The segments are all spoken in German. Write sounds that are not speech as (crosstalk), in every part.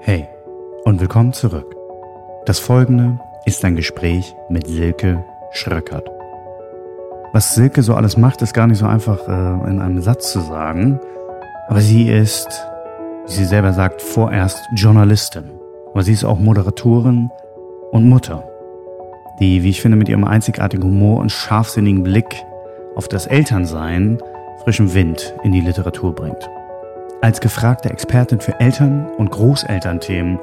Hey und willkommen zurück. Das folgende ist ein Gespräch mit Silke Schröckert. Was Silke so alles macht, ist gar nicht so einfach äh, in einem Satz zu sagen. Aber sie ist, wie sie selber sagt, vorerst Journalistin. Aber sie ist auch Moderatorin und Mutter, die, wie ich finde, mit ihrem einzigartigen Humor und scharfsinnigen Blick auf das Elternsein frischen Wind in die Literatur bringt. Als gefragte Expertin für Eltern- und Großelternthemen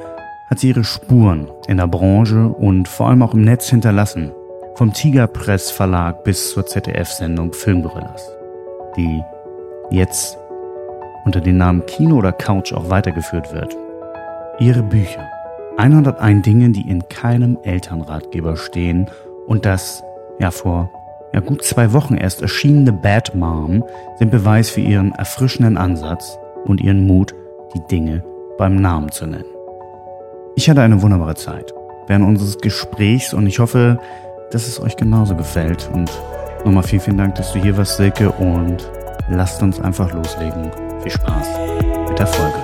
hat sie ihre Spuren in der Branche und vor allem auch im Netz hinterlassen vom Tigerpress Verlag bis zur ZDF-Sendung Filmgorillas, die jetzt unter dem Namen Kino oder Couch auch weitergeführt wird. Ihre Bücher 101 Dinge, die in keinem Elternratgeber stehen und das ja vor ja, gut zwei Wochen erst erschienene Bad Mom sind Beweis für ihren erfrischenden Ansatz und ihren Mut, die Dinge beim Namen zu nennen. Ich hatte eine wunderbare Zeit während unseres Gesprächs und ich hoffe, dass es euch genauso gefällt. Und nochmal vielen, vielen Dank, dass du hier warst, Silke. Und lasst uns einfach loslegen. Viel Spaß mit der Folge.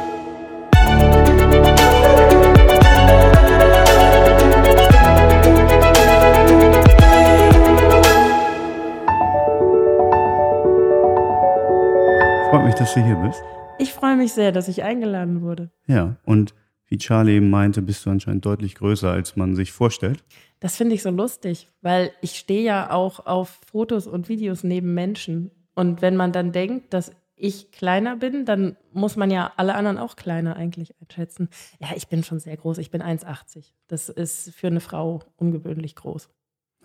Freut mich, dass du hier bist. Ich freue mich sehr, dass ich eingeladen wurde. Ja, und wie Charlie eben meinte, bist du anscheinend deutlich größer, als man sich vorstellt. Das finde ich so lustig, weil ich stehe ja auch auf Fotos und Videos neben Menschen. Und wenn man dann denkt, dass ich kleiner bin, dann muss man ja alle anderen auch kleiner eigentlich einschätzen. Ja, ich bin schon sehr groß. Ich bin 1,80. Das ist für eine Frau ungewöhnlich groß.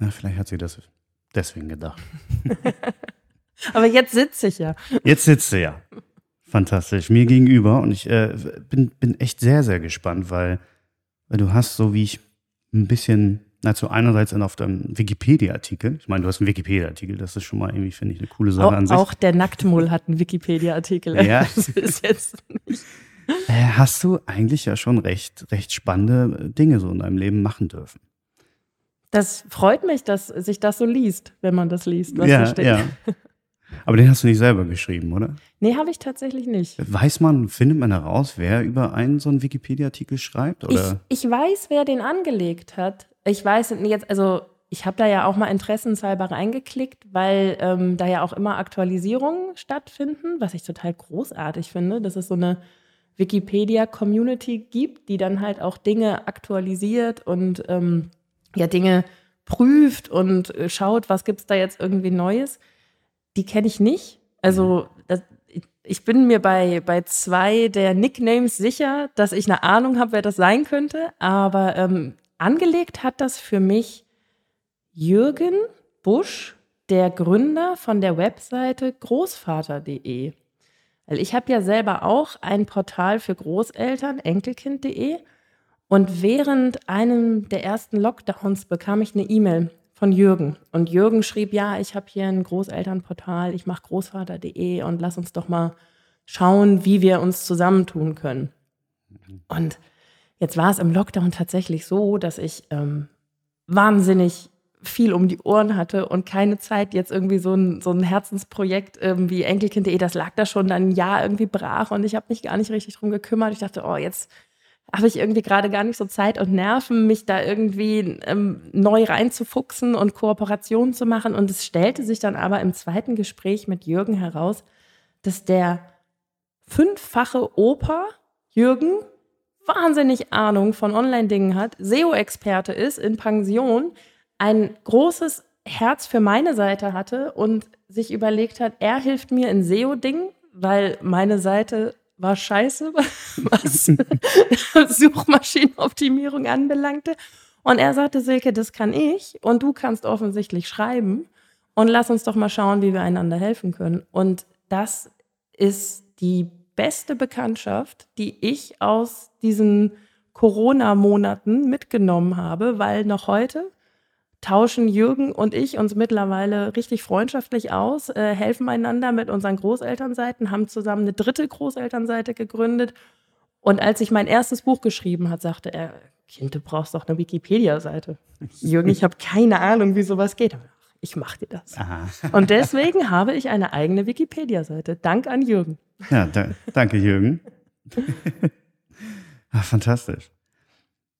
Ja, vielleicht hat sie das deswegen gedacht. (laughs) Aber jetzt sitze ich ja. Jetzt sitzt sie ja. Fantastisch. Mir gegenüber. Und ich äh, bin, bin echt sehr, sehr gespannt, weil, weil du hast, so wie ich ein bisschen also einerseits auf deinem Wikipedia-Artikel. Ich meine, du hast einen Wikipedia-Artikel, das ist schon mal irgendwie, finde ich, eine coole Sache auch, an sich. Auch der Nacktmull hat einen Wikipedia-Artikel. (laughs) Ja. (laughs) Das ist jetzt nicht. Äh, hast du eigentlich ja schon recht, recht spannende Dinge so in deinem Leben machen dürfen. Das freut mich, dass sich das so liest, wenn man das liest, was ja, da steht. Ja. (laughs) Aber den hast du nicht selber geschrieben, oder? Nee, habe ich tatsächlich nicht. Weiß man, findet man heraus, wer über einen so einen Wikipedia-Artikel schreibt? Oder? Ich, ich weiß, wer den angelegt hat ich weiß jetzt, also ich habe da ja auch mal interessenshalber reingeklickt, weil ähm, da ja auch immer Aktualisierungen stattfinden, was ich total großartig finde, dass es so eine Wikipedia-Community gibt, die dann halt auch Dinge aktualisiert und ähm, ja Dinge prüft und äh, schaut, was gibt es da jetzt irgendwie Neues. Die kenne ich nicht. Also das, ich bin mir bei, bei zwei der Nicknames sicher, dass ich eine Ahnung habe, wer das sein könnte, aber ähm, Angelegt hat das für mich Jürgen Busch, der Gründer von der Webseite großvater.de. Weil ich habe ja selber auch ein Portal für Großeltern, enkelkind.de. Und während einem der ersten Lockdowns bekam ich eine E-Mail von Jürgen. Und Jürgen schrieb, ja, ich habe hier ein Großelternportal, ich mache großvater.de und lass uns doch mal schauen, wie wir uns zusammentun können. Und Jetzt war es im Lockdown tatsächlich so, dass ich ähm, wahnsinnig viel um die Ohren hatte und keine Zeit, jetzt irgendwie so ein, so ein Herzensprojekt ähm, wie Enkelkind.de, das lag da schon dann ein Jahr irgendwie brach und ich habe mich gar nicht richtig drum gekümmert. Ich dachte, oh, jetzt habe ich irgendwie gerade gar nicht so Zeit und Nerven, mich da irgendwie ähm, neu reinzufuchsen und Kooperationen zu machen. Und es stellte sich dann aber im zweiten Gespräch mit Jürgen heraus, dass der fünffache Opa Jürgen wahnsinnig Ahnung von Online-Dingen hat, SEO-Experte ist in Pension, ein großes Herz für meine Seite hatte und sich überlegt hat, er hilft mir in SEO-Dingen, weil meine Seite war scheiße, (laughs) was (laughs) Suchmaschinenoptimierung anbelangte. Und er sagte, Silke, das kann ich und du kannst offensichtlich schreiben und lass uns doch mal schauen, wie wir einander helfen können. Und das ist die beste Bekanntschaft, die ich aus diesen Corona-Monaten mitgenommen habe, weil noch heute tauschen Jürgen und ich uns mittlerweile richtig freundschaftlich aus, äh, helfen einander mit unseren Großelternseiten, haben zusammen eine dritte Großelternseite gegründet. Und als ich mein erstes Buch geschrieben hat, sagte er, Kind, du brauchst doch eine Wikipedia-Seite. (laughs) Jürgen, ich habe keine Ahnung, wie sowas geht. Ich mache dir das. Aha. Und deswegen (laughs) habe ich eine eigene Wikipedia-Seite. Dank an Jürgen. Ja, da, danke, Jürgen. Ach, (laughs) fantastisch.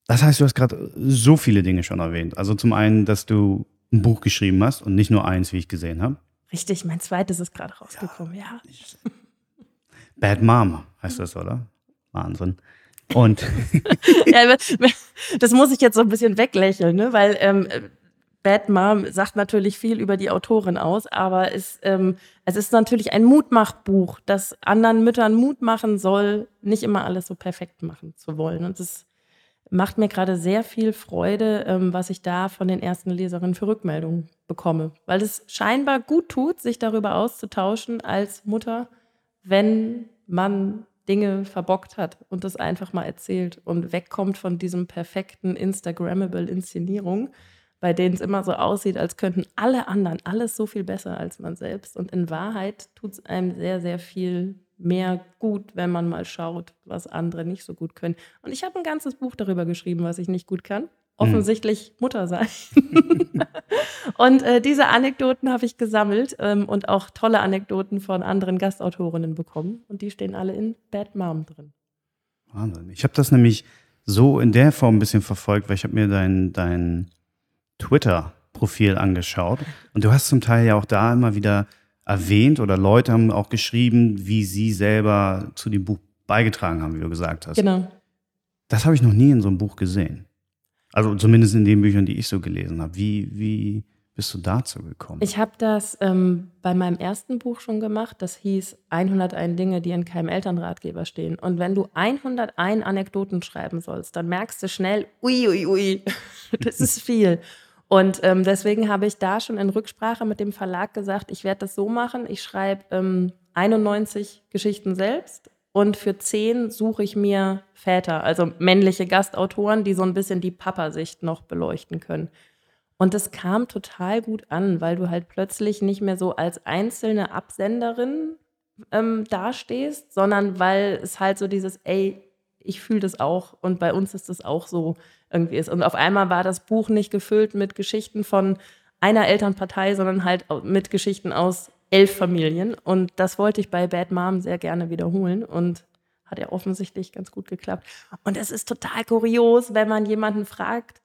Das heißt, du hast gerade so viele Dinge schon erwähnt. Also zum einen, dass du ein Buch geschrieben hast und nicht nur eins, wie ich gesehen habe. Richtig, mein zweites ist gerade rausgekommen, ja. ja. Bad Mom heißt das, oder? Wahnsinn. Und (laughs) ja, das muss ich jetzt so ein bisschen weglächeln, ne? weil ähm, Bad Mom sagt natürlich viel über die Autorin aus, aber es, ähm, es ist natürlich ein Mutmachbuch, das anderen Müttern Mut machen soll, nicht immer alles so perfekt machen zu wollen. Und das macht mir gerade sehr viel Freude, ähm, was ich da von den ersten Leserinnen für Rückmeldungen bekomme, weil es scheinbar gut tut, sich darüber auszutauschen als Mutter, wenn man Dinge verbockt hat und das einfach mal erzählt und wegkommt von diesem perfekten Instagrammable Inszenierung, bei denen es immer so aussieht, als könnten alle anderen alles so viel besser als man selbst. Und in Wahrheit tut es einem sehr, sehr viel mehr gut, wenn man mal schaut, was andere nicht so gut können. Und ich habe ein ganzes Buch darüber geschrieben, was ich nicht gut kann. Offensichtlich mhm. Mutter sein. (laughs) und äh, diese Anekdoten habe ich gesammelt ähm, und auch tolle Anekdoten von anderen Gastautorinnen bekommen. Und die stehen alle in Bad Mom drin. Wahnsinn. Ich habe das nämlich so in der Form ein bisschen verfolgt, weil ich habe mir dein, dein Twitter-Profil angeschaut. Und du hast zum Teil ja auch da immer wieder erwähnt oder Leute haben auch geschrieben, wie sie selber zu dem Buch beigetragen haben, wie du gesagt hast. Genau. Das habe ich noch nie in so einem Buch gesehen. Also zumindest in den Büchern, die ich so gelesen habe. Wie, wie bist du dazu gekommen? Ich habe das ähm, bei meinem ersten Buch schon gemacht. Das hieß 101 Dinge, die in keinem Elternratgeber stehen. Und wenn du 101 Anekdoten schreiben sollst, dann merkst du schnell, ui, ui, ui, (laughs) das ist viel. Und ähm, deswegen habe ich da schon in Rücksprache mit dem Verlag gesagt, ich werde das so machen, ich schreibe ähm, 91 Geschichten selbst und für 10 suche ich mir Väter, also männliche Gastautoren, die so ein bisschen die Papa-Sicht noch beleuchten können. Und das kam total gut an, weil du halt plötzlich nicht mehr so als einzelne Absenderin ähm, dastehst, sondern weil es halt so dieses, ey, ich fühle das auch und bei uns ist das auch so irgendwie ist. Und auf einmal war das Buch nicht gefüllt mit Geschichten von einer Elternpartei, sondern halt mit Geschichten aus elf Familien. Und das wollte ich bei Bad Mom sehr gerne wiederholen und hat ja offensichtlich ganz gut geklappt. Und es ist total kurios, wenn man jemanden fragt,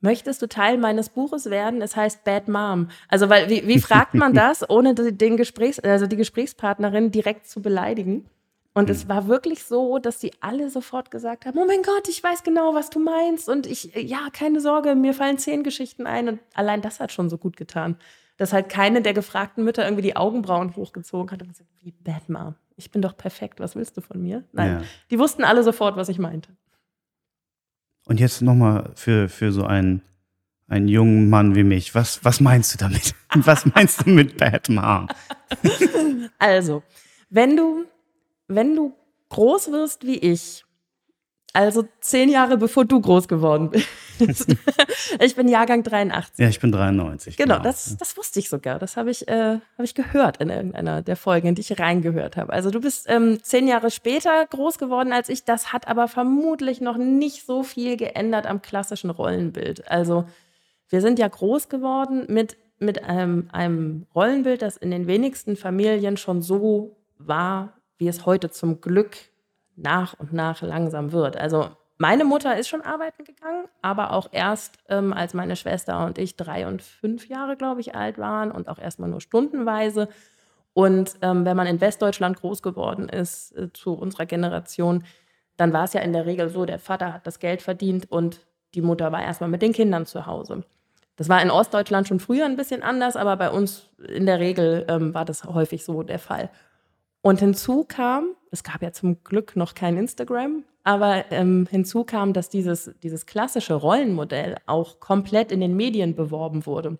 möchtest du Teil meines Buches werden? Es heißt Bad Mom. Also, weil, wie, wie fragt man (laughs) das, ohne den Gesprächs-, also die Gesprächspartnerin direkt zu beleidigen? Und es hm. war wirklich so, dass sie alle sofort gesagt haben: Oh mein Gott, ich weiß genau, was du meinst. Und ich, ja, keine Sorge, mir fallen zehn Geschichten ein. Und allein das hat schon so gut getan, dass halt keine der gefragten Mütter irgendwie die Augenbrauen hochgezogen hat und gesagt: Wie Bad Mom, ich bin doch perfekt, was willst du von mir? Nein, ja. die wussten alle sofort, was ich meinte. Und jetzt nochmal für, für so einen, einen jungen Mann wie mich, was, was meinst du damit? (laughs) was meinst du mit Bad Mom? (laughs) also, wenn du wenn du groß wirst wie ich, also zehn Jahre bevor du groß geworden bist. (laughs) ich bin Jahrgang 83. Ja, ich bin 93. Genau, genau. Das, das wusste ich sogar. Das habe ich, äh, hab ich gehört in irgendeiner der Folgen, in die ich reingehört habe. Also du bist ähm, zehn Jahre später groß geworden als ich. Das hat aber vermutlich noch nicht so viel geändert am klassischen Rollenbild. Also wir sind ja groß geworden mit, mit einem, einem Rollenbild, das in den wenigsten Familien schon so war, wie es heute zum Glück nach und nach langsam wird. Also meine Mutter ist schon arbeiten gegangen, aber auch erst, ähm, als meine Schwester und ich drei und fünf Jahre, glaube ich, alt waren und auch erstmal nur stundenweise. Und ähm, wenn man in Westdeutschland groß geworden ist, äh, zu unserer Generation, dann war es ja in der Regel so, der Vater hat das Geld verdient und die Mutter war erstmal mit den Kindern zu Hause. Das war in Ostdeutschland schon früher ein bisschen anders, aber bei uns in der Regel ähm, war das häufig so der Fall. Und hinzu kam, es gab ja zum Glück noch kein Instagram, aber ähm, hinzu kam, dass dieses, dieses klassische Rollenmodell auch komplett in den Medien beworben wurde.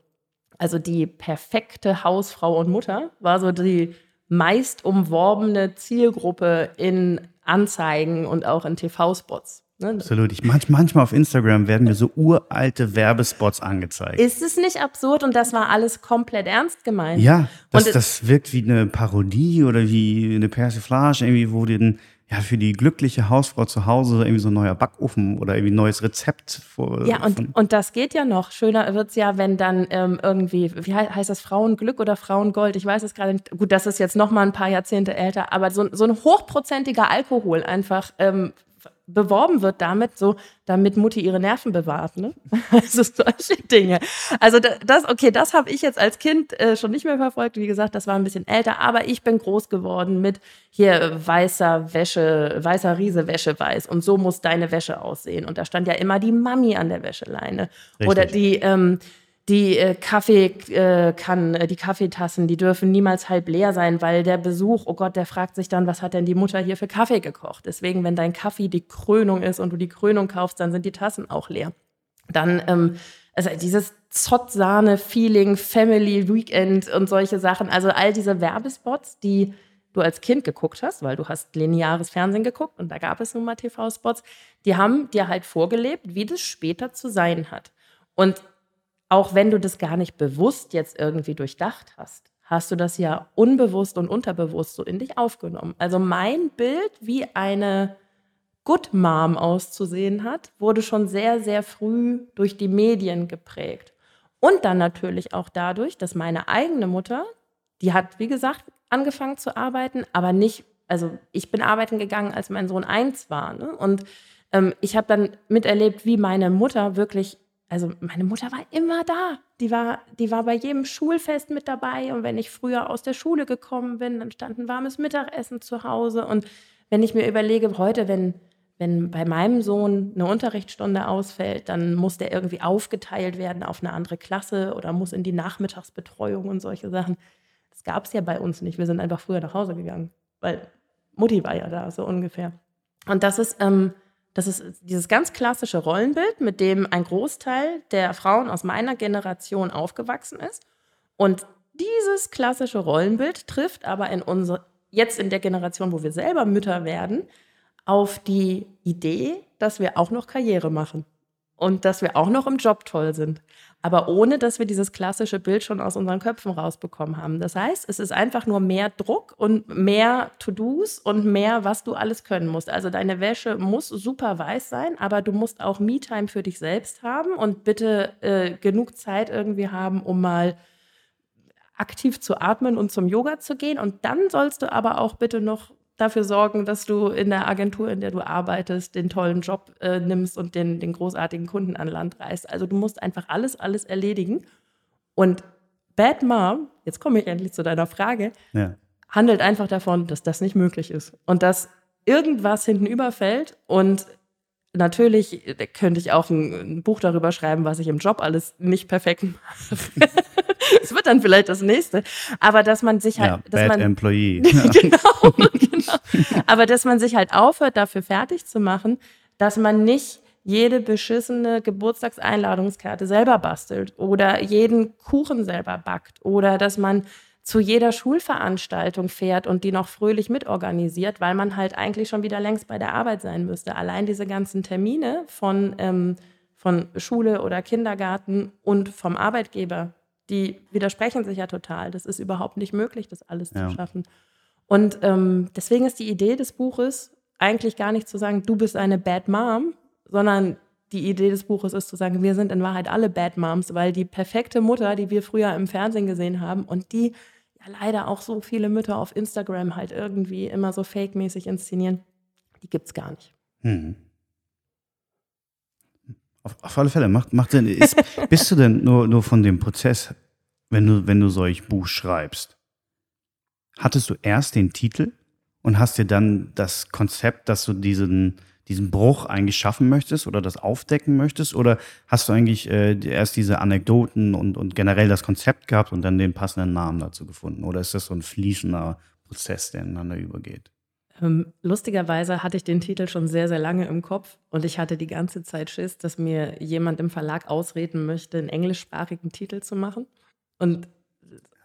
Also die perfekte Hausfrau und Mutter war so die meist umworbene Zielgruppe in Anzeigen und auch in TV-Spots. Ne? Absolut. Ich, manch, manchmal auf Instagram werden mir so uralte Werbespots angezeigt. Ist es nicht absurd? Und das war alles komplett ernst gemeint. Ja, das, das wirkt wie eine Parodie oder wie eine Persiflage, irgendwie, wo den ja, für die glückliche Hausfrau zu Hause irgendwie so ein neuer Backofen oder irgendwie ein neues Rezept vor. Ja, und, und das geht ja noch. Schöner wird es ja, wenn dann ähm, irgendwie, wie heißt das, Frauenglück oder Frauengold? Ich weiß es gerade nicht. Gut, das ist jetzt noch mal ein paar Jahrzehnte älter, aber so, so ein hochprozentiger Alkohol einfach ähm, beworben wird damit, so, damit Mutti ihre Nerven bewahrt. Ne? (laughs) Also solche Dinge. Also das, okay, das habe ich jetzt als Kind äh, schon nicht mehr verfolgt. Wie gesagt, das war ein bisschen älter, aber ich bin groß geworden mit hier weißer Wäsche, weißer Riese Wäsche weiß und so muss deine Wäsche aussehen. Und da stand ja immer die Mami an der Wäscheleine. Richtig. Oder die, ähm, die äh, Kaffeekannen, äh, äh, die Kaffeetassen, die dürfen niemals halb leer sein, weil der Besuch, oh Gott, der fragt sich dann, was hat denn die Mutter hier für Kaffee gekocht? Deswegen, wenn dein Kaffee die Krönung ist und du die Krönung kaufst, dann sind die Tassen auch leer. Dann, ähm, also dieses Zott-Sahne-Feeling, Family Weekend und solche Sachen, also all diese Werbespots, die du als Kind geguckt hast, weil du hast lineares Fernsehen geguckt und da gab es nun mal TV-Spots, die haben dir halt vorgelebt, wie das später zu sein hat. Und auch wenn du das gar nicht bewusst jetzt irgendwie durchdacht hast, hast du das ja unbewusst und unterbewusst so in dich aufgenommen. Also mein Bild, wie eine Good Mom auszusehen hat, wurde schon sehr, sehr früh durch die Medien geprägt. Und dann natürlich auch dadurch, dass meine eigene Mutter, die hat, wie gesagt, angefangen zu arbeiten, aber nicht, also ich bin arbeiten gegangen, als mein Sohn eins war. Ne? Und ähm, ich habe dann miterlebt, wie meine Mutter wirklich also meine Mutter war immer da. Die war, die war bei jedem Schulfest mit dabei. Und wenn ich früher aus der Schule gekommen bin, dann stand ein warmes Mittagessen zu Hause. Und wenn ich mir überlege, heute, wenn, wenn bei meinem Sohn eine Unterrichtsstunde ausfällt, dann muss der irgendwie aufgeteilt werden auf eine andere Klasse oder muss in die Nachmittagsbetreuung und solche Sachen. Das gab es ja bei uns nicht. Wir sind einfach früher nach Hause gegangen, weil Mutti war ja da, so ungefähr. Und das ist, ähm, das ist dieses ganz klassische Rollenbild, mit dem ein Großteil der Frauen aus meiner Generation aufgewachsen ist. Und dieses klassische Rollenbild trifft aber in unsere, jetzt in der Generation, wo wir selber Mütter werden, auf die Idee, dass wir auch noch Karriere machen und dass wir auch noch im Job toll sind aber ohne dass wir dieses klassische Bild schon aus unseren Köpfen rausbekommen haben. Das heißt, es ist einfach nur mehr Druck und mehr To-Dos und mehr, was du alles können musst. Also deine Wäsche muss super weiß sein, aber du musst auch Me-Time für dich selbst haben und bitte äh, genug Zeit irgendwie haben, um mal aktiv zu atmen und zum Yoga zu gehen. Und dann sollst du aber auch bitte noch dafür sorgen, dass du in der Agentur, in der du arbeitest, den tollen Job äh, nimmst und den, den großartigen Kunden an Land reißt. Also du musst einfach alles, alles erledigen. Und Bad Mom, jetzt komme ich endlich zu deiner Frage, ja. handelt einfach davon, dass das nicht möglich ist und dass irgendwas hinten überfällt und natürlich könnte ich auch ein, ein, Buch darüber schreiben, was ich im Job alles nicht perfekt mache. (laughs) Es wird dann vielleicht das nächste. Aber dass man sich halt. Ja, dass bad man, Employee. (laughs) genau, genau. (laughs) (laughs) Aber dass man sich halt aufhört, dafür fertig zu machen, dass man nicht jede beschissene Geburtstagseinladungskarte selber bastelt oder jeden Kuchen selber backt oder dass man zu jeder Schulveranstaltung fährt und die noch fröhlich mitorganisiert, weil man halt eigentlich schon wieder längst bei der Arbeit sein müsste. Allein diese ganzen Termine von, ähm, von Schule oder Kindergarten und vom Arbeitgeber, die widersprechen sich ja total. Das ist überhaupt nicht möglich, das alles ja. zu schaffen. Und ähm, deswegen ist die Idee des Buches eigentlich gar nicht zu sagen, du bist eine Bad Mom, sondern die Idee des Buches ist zu sagen, wir sind in Wahrheit alle Bad Moms, weil die perfekte Mutter, die wir früher im Fernsehen gesehen haben und die leider auch so viele Mütter auf Instagram halt irgendwie immer so fake-mäßig inszenieren, die gibt es gar nicht. Hm. Auf, auf, alle Fälle, macht, macht Sinn. Ist, (laughs) bist du denn nur, nur von dem Prozess, wenn du, wenn du solch Buch schreibst, hattest du erst den Titel und hast dir dann das Konzept, dass du diesen diesen Bruch eigentlich schaffen möchtest oder das aufdecken möchtest? Oder hast du eigentlich äh, erst diese Anekdoten und, und generell das Konzept gehabt und dann den passenden Namen dazu gefunden? Oder ist das so ein fließender Prozess, der ineinander übergeht? Ähm, lustigerweise hatte ich den Titel schon sehr, sehr lange im Kopf und ich hatte die ganze Zeit Schiss, dass mir jemand im Verlag ausreden möchte, einen englischsprachigen Titel zu machen. Und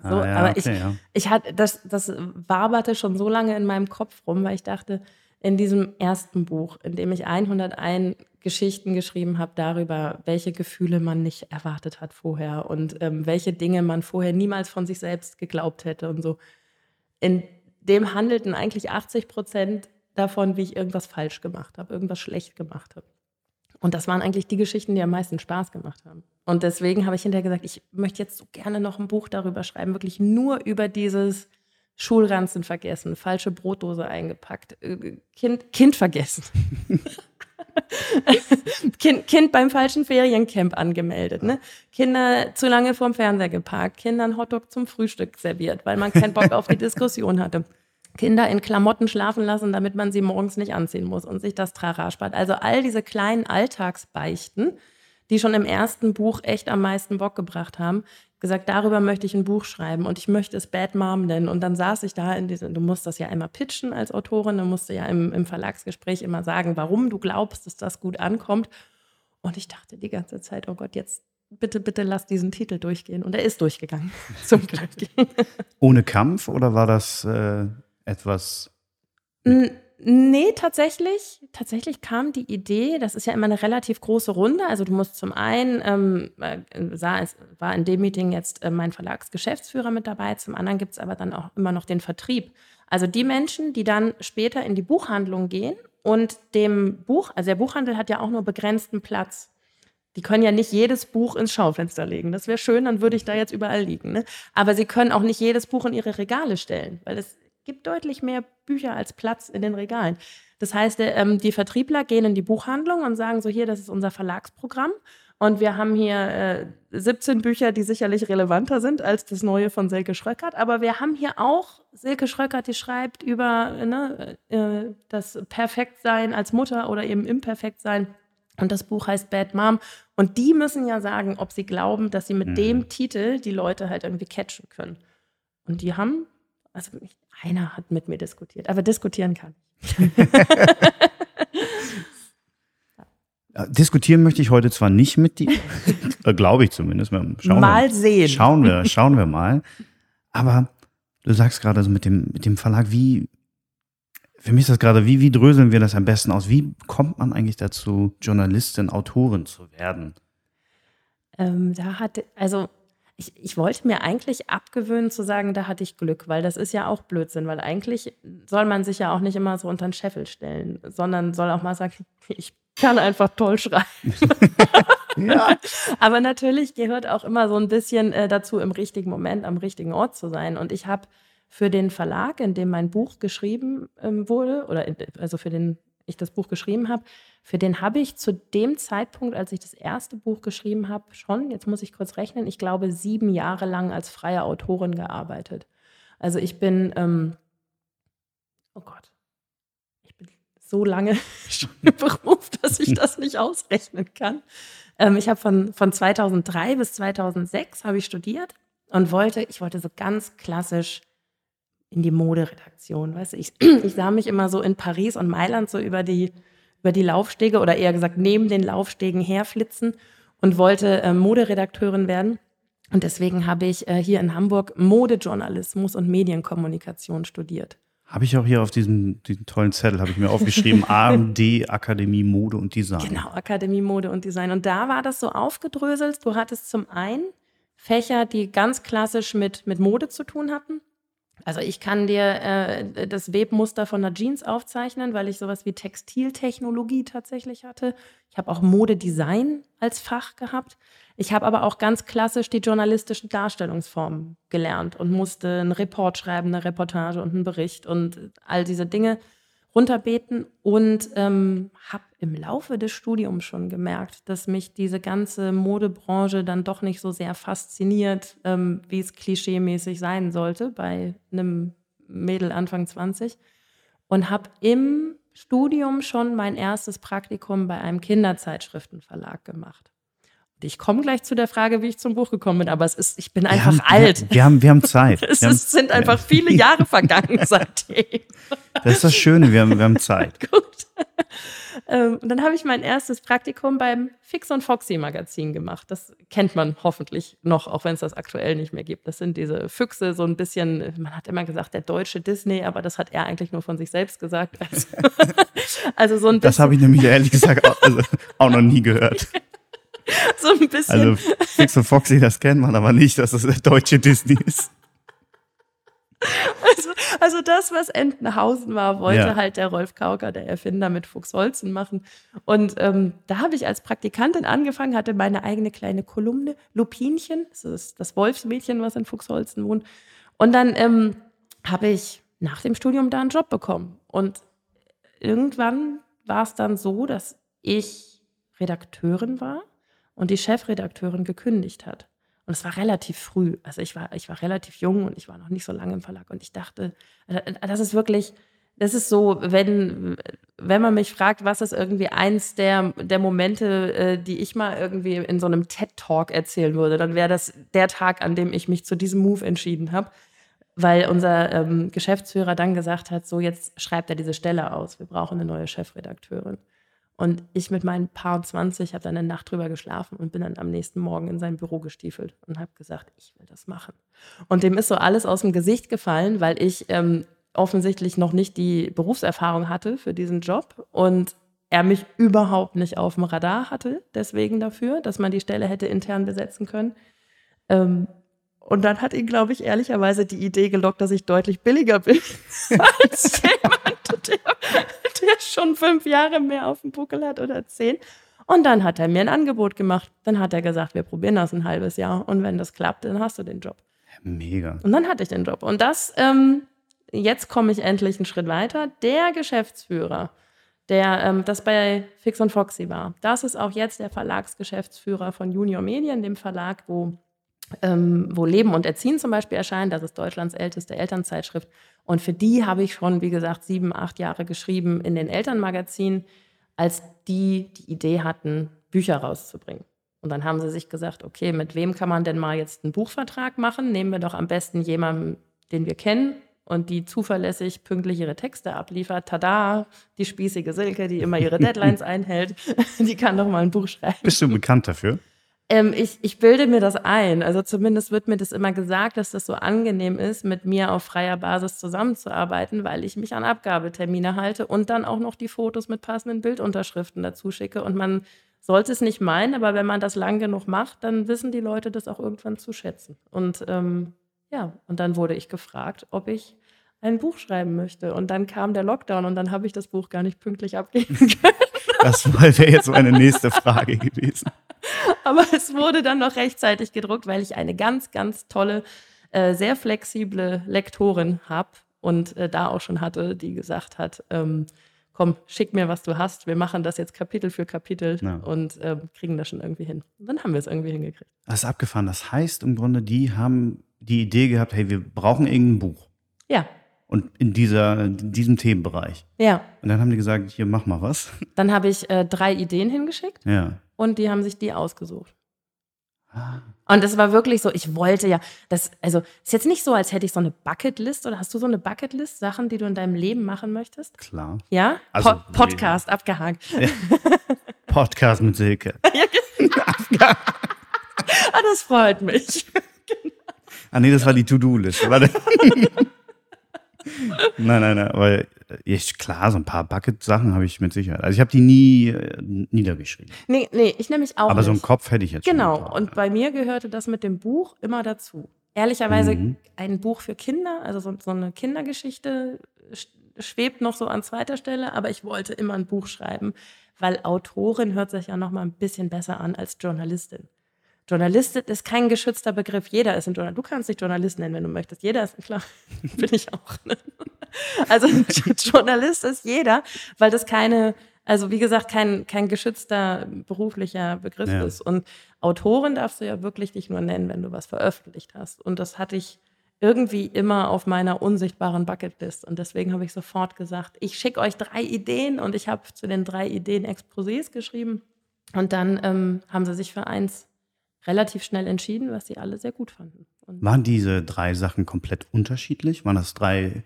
so, ah, ja, aber okay, ich, ja. ich hatte, das, das waberte schon so lange in meinem Kopf rum, weil ich dachte, in diesem ersten Buch, in dem ich 101 Geschichten geschrieben habe darüber, welche Gefühle man nicht erwartet hat vorher und ähm, welche Dinge man vorher niemals von sich selbst geglaubt hätte und so. In dem handelten eigentlich 80 Prozent davon, wie ich irgendwas falsch gemacht habe, irgendwas schlecht gemacht habe. Und das waren eigentlich die Geschichten, die am meisten Spaß gemacht haben. Und deswegen habe ich hinterher gesagt, ich möchte jetzt so gerne noch ein Buch darüber schreiben, wirklich nur über dieses Schulranzen vergessen, falsche Brotdose eingepackt, äh, Kind, kind vergessen. (laughs) kind, kind beim falschen Feriencamp angemeldet, ne? Kinder zu lange vorm Fernseher geparkt, Kindern Hotdog zum Frühstück serviert, weil man keinen Bock auf die Diskussion hatte. Kinder in Klamotten schlafen lassen, damit man sie morgens nicht anziehen muss und sich das Trara spart. Also all diese kleinen Alltagsbeichten, die schon im ersten Buch echt am meisten Bock gebracht haben, gesagt, darüber möchte ich ein Buch schreiben und ich möchte es Bad Mom nennen. Und dann saß ich da in diesem, du musst das ja immer pitchen als Autorin, du musst ja im, im Verlagsgespräch immer sagen, warum du glaubst, dass das gut ankommt. Und ich dachte die ganze Zeit, oh Gott, jetzt bitte, bitte lass diesen Titel durchgehen. Und er ist durchgegangen, (laughs) zum Glück. (laughs) Ohne Kampf oder war das äh, etwas? Nee, tatsächlich. Tatsächlich kam die Idee, das ist ja immer eine relativ große Runde. Also du musst zum einen, ähm, äh, war in dem Meeting jetzt äh, mein Verlagsgeschäftsführer mit dabei, zum anderen gibt es aber dann auch immer noch den Vertrieb. Also die Menschen, die dann später in die Buchhandlung gehen und dem Buch, also der Buchhandel hat ja auch nur begrenzten Platz. Die können ja nicht jedes Buch ins Schaufenster legen. Das wäre schön, dann würde ich da jetzt überall liegen. Ne? Aber sie können auch nicht jedes Buch in ihre Regale stellen, weil es gibt deutlich mehr Bücher als Platz in den Regalen. Das heißt, ähm, die Vertriebler gehen in die Buchhandlung und sagen so, hier, das ist unser Verlagsprogramm. Und wir haben hier äh, 17 Bücher, die sicherlich relevanter sind als das neue von Silke Schröckert. Aber wir haben hier auch Silke Schröckert, die schreibt über ne, äh, das Perfektsein als Mutter oder eben Imperfektsein. Und das Buch heißt Bad Mom. Und die müssen ja sagen, ob sie glauben, dass sie mit mhm. dem Titel die Leute halt irgendwie catchen können. Und die haben, also einer hat mit mir diskutiert, aber diskutieren kann ich. (laughs) Diskutieren möchte ich heute zwar nicht mit dir, (laughs) äh, glaube ich zumindest. Schauen mal wir, sehen. Schauen wir, schauen wir mal. Aber du sagst gerade so mit dem, mit dem Verlag, wie, für mich ist das gerade, wie, wie dröseln wir das am besten aus? Wie kommt man eigentlich dazu, Journalistin, Autorin zu werden? Ähm, da hat, also ich, ich wollte mir eigentlich abgewöhnen zu sagen, da hatte ich Glück, weil das ist ja auch Blödsinn, weil eigentlich soll man sich ja auch nicht immer so unter den Scheffel stellen, sondern soll auch mal sagen, (laughs) ich kann einfach toll schreiben. (laughs) ja. Aber natürlich gehört auch immer so ein bisschen äh, dazu, im richtigen Moment am richtigen Ort zu sein. Und ich habe für den Verlag, in dem mein Buch geschrieben ähm, wurde, oder in, also für den ich das Buch geschrieben habe, für den habe ich zu dem Zeitpunkt, als ich das erste Buch geschrieben habe, schon, jetzt muss ich kurz rechnen, ich glaube, sieben Jahre lang als freie Autorin gearbeitet. Also ich bin, ähm, oh Gott, ich bin so lange (laughs) schon im Beruf, dass ich das nicht ausrechnen kann. Ähm, ich habe von, von 2003 bis 2006 habe ich studiert und wollte, ich wollte so ganz klassisch in die Moderedaktion. Weißt du, ich, (clears throat) ich sah mich immer so in Paris und Mailand so über die, über die Laufstege oder eher gesagt neben den Laufstegen herflitzen und wollte äh, Moderedakteurin werden. Und deswegen habe ich äh, hier in Hamburg Modejournalismus und Medienkommunikation studiert. Habe ich auch hier auf diesem, diesem tollen Zettel, habe ich mir aufgeschrieben, (laughs) AMD, Akademie Mode und Design. Genau, Akademie Mode und Design. Und da war das so aufgedröselt. Du hattest zum einen Fächer, die ganz klassisch mit, mit Mode zu tun hatten. Also ich kann dir äh, das Webmuster von einer Jeans aufzeichnen, weil ich sowas wie Textiltechnologie tatsächlich hatte. Ich habe auch Modedesign als Fach gehabt. Ich habe aber auch ganz klassisch die journalistischen Darstellungsformen gelernt und musste einen Report schreiben, eine Reportage und einen Bericht und all diese Dinge runterbeten und ähm, habe im Laufe des Studiums schon gemerkt, dass mich diese ganze Modebranche dann doch nicht so sehr fasziniert, ähm, wie es klischeemäßig sein sollte bei einem Mädel Anfang 20 und habe im Studium schon mein erstes Praktikum bei einem Kinderzeitschriftenverlag gemacht. Ich komme gleich zu der Frage, wie ich zum Buch gekommen bin, aber es ist, ich bin wir einfach haben, alt. Wir, haben, wir haben Zeit. (laughs) es haben, sind einfach viele Jahre (laughs) vergangen seitdem. Das ist das Schöne, wir haben, wir haben Zeit. (laughs) Gut. Ähm, und dann habe ich mein erstes Praktikum beim Fix und Foxy Magazin gemacht. Das kennt man hoffentlich noch, auch wenn es das aktuell nicht mehr gibt. Das sind diese Füchse, so ein bisschen, man hat immer gesagt, der deutsche Disney, aber das hat er eigentlich nur von sich selbst gesagt. Also, also so ein bisschen. Das habe ich nämlich ehrlich gesagt auch, also, auch noch nie gehört. (laughs) so ein bisschen. Also Fix und Foxy, das kennt man aber nicht, dass das der deutsche Disney ist. Also, also das, was Entenhausen war, wollte ja. halt der Rolf Kauker, der Erfinder, mit Fuchsholzen machen. Und ähm, da habe ich als Praktikantin angefangen, hatte meine eigene kleine Kolumne, Lupinchen, das ist das Wolfsmädchen, was in Fuchsholzen wohnt. Und dann ähm, habe ich nach dem Studium da einen Job bekommen. Und irgendwann war es dann so, dass ich Redakteurin war und die Chefredakteurin gekündigt hat. Und es war relativ früh. Also ich war, ich war relativ jung und ich war noch nicht so lange im Verlag. Und ich dachte, äh, das ist wirklich, das ist so, wenn, wenn man mich fragt, was ist irgendwie eins der, der Momente, äh, die ich mal irgendwie in so einem TED-Talk erzählen würde, dann wäre das der Tag, an dem ich mich zu diesem Move entschieden habe. Weil unser ähm, Geschäftsführer dann gesagt hat, so jetzt schreibt er diese Stelle aus, wir brauchen eine neue Chefredakteurin. Und ich mit meinen paar 20 habe dann eine Nacht drüber geschlafen und bin dann am nächsten Morgen in sein Büro gestiefelt und habe gesagt, ich will das machen. Und dem ist so alles aus dem Gesicht gefallen, weil ich ähm, offensichtlich noch nicht die Berufserfahrung hatte für diesen Job und er mich überhaupt nicht auf dem Radar hatte, deswegen dafür, dass man die Stelle hätte intern besetzen können. Ähm, und dann hat ihn, glaube ich, ehrlicherweise die Idee gelockt, dass ich deutlich billiger bin (laughs) als (laughs) jemand, der, der schon fünf Jahre mehr auf dem Buckel hat oder zehn. Und dann hat er mir ein Angebot gemacht. Dann hat er gesagt, wir probieren das ein halbes Jahr. Und wenn das klappt, dann hast du den Job. Mega. Und dann hatte ich den Job. Und das, ähm, jetzt komme ich endlich einen Schritt weiter. Der Geschäftsführer, der ähm, das bei Fix und Foxy war, das ist auch jetzt der Verlagsgeschäftsführer von Junior Medien, dem Verlag, wo ähm, wo Leben und Erziehen zum Beispiel erscheint. Das ist Deutschlands älteste Elternzeitschrift. Und für die habe ich schon, wie gesagt, sieben, acht Jahre geschrieben in den Elternmagazinen, als die die Idee hatten, Bücher rauszubringen. Und dann haben sie sich gesagt, okay, mit wem kann man denn mal jetzt einen Buchvertrag machen? Nehmen wir doch am besten jemanden, den wir kennen und die zuverlässig pünktlich ihre Texte abliefert. Tada, die spießige Silke, die immer ihre (laughs) Deadlines einhält, die kann doch mal ein Buch schreiben. Bist du bekannt dafür? Ähm, ich, ich bilde mir das ein. Also zumindest wird mir das immer gesagt, dass das so angenehm ist, mit mir auf freier Basis zusammenzuarbeiten, weil ich mich an Abgabetermine halte und dann auch noch die Fotos mit passenden Bildunterschriften dazu schicke. Und man sollte es nicht meinen, aber wenn man das lang genug macht, dann wissen die Leute das auch irgendwann zu schätzen. Und ähm, ja, und dann wurde ich gefragt, ob ich ein Buch schreiben möchte. Und dann kam der Lockdown und dann habe ich das Buch gar nicht pünktlich abgeben (laughs) können. Das wäre jetzt meine nächste Frage gewesen. (laughs) Aber es wurde dann noch rechtzeitig gedruckt, weil ich eine ganz, ganz tolle, äh, sehr flexible Lektorin habe und äh, da auch schon hatte, die gesagt hat, ähm, komm, schick mir, was du hast. Wir machen das jetzt Kapitel für Kapitel ja. und äh, kriegen das schon irgendwie hin. Und dann haben wir es irgendwie hingekriegt. Das ist abgefahren. Das heißt im Grunde, die haben die Idee gehabt, hey, wir brauchen irgendein Buch. Ja. Und in, dieser, in diesem Themenbereich. Ja. Und dann haben die gesagt, hier, mach mal was. Dann habe ich äh, drei Ideen hingeschickt. Ja und die haben sich die ausgesucht. Ah. Und es war wirklich so, ich wollte ja, das, also ist jetzt nicht so, als hätte ich so eine Bucketlist oder hast du so eine Bucketlist, Sachen, die du in deinem Leben machen möchtest? Klar. Ja? Also, po Podcast, nee. abgehakt. Ja. Podcast mit Silke. (laughs) ja, genau. (laughs) ah, das freut mich. genau. Ah, nee, das war die To-Do-Liste. (laughs) nein, nein, nein, aber ich, klar, so ein paar Bucket-Sachen habe ich mit Sicherheit. Also ich habe die nie äh, niedergeschrieben. Nee, nee, ich nämlich auch. Aber nicht. so einen Kopf hätte ich jetzt genau. schon. Und bei mir gehörte das mit dem Buch immer dazu. Ehrlicherweise mhm. ein Buch für Kinder, also so, so eine Kindergeschichte schwebt noch so an zweiter Stelle, aber ich wollte immer ein Buch schreiben, weil Autorin hört sich ja noch mal ein bisschen besser an als Journalistin. Journalistin ist kein geschützter Begriff. Jeder ist ein Journalist. Du kannst dich Journalist nennen, wenn du möchtest. Jeder ist, klar, (laughs) bin ich auch. Ne? Also (laughs) Journalist ist jeder, weil das keine, also wie gesagt, kein, kein geschützter beruflicher Begriff ja. ist. Und Autorin darfst du ja wirklich dich nur nennen, wenn du was veröffentlicht hast. Und das hatte ich irgendwie immer auf meiner unsichtbaren Bucketlist. Und deswegen habe ich sofort gesagt, ich schicke euch drei Ideen und ich habe zu den drei Ideen Exposés geschrieben. Und dann ähm, haben sie sich für eins relativ schnell entschieden, was sie alle sehr gut fanden. Und Waren diese drei Sachen komplett unterschiedlich? Waren das drei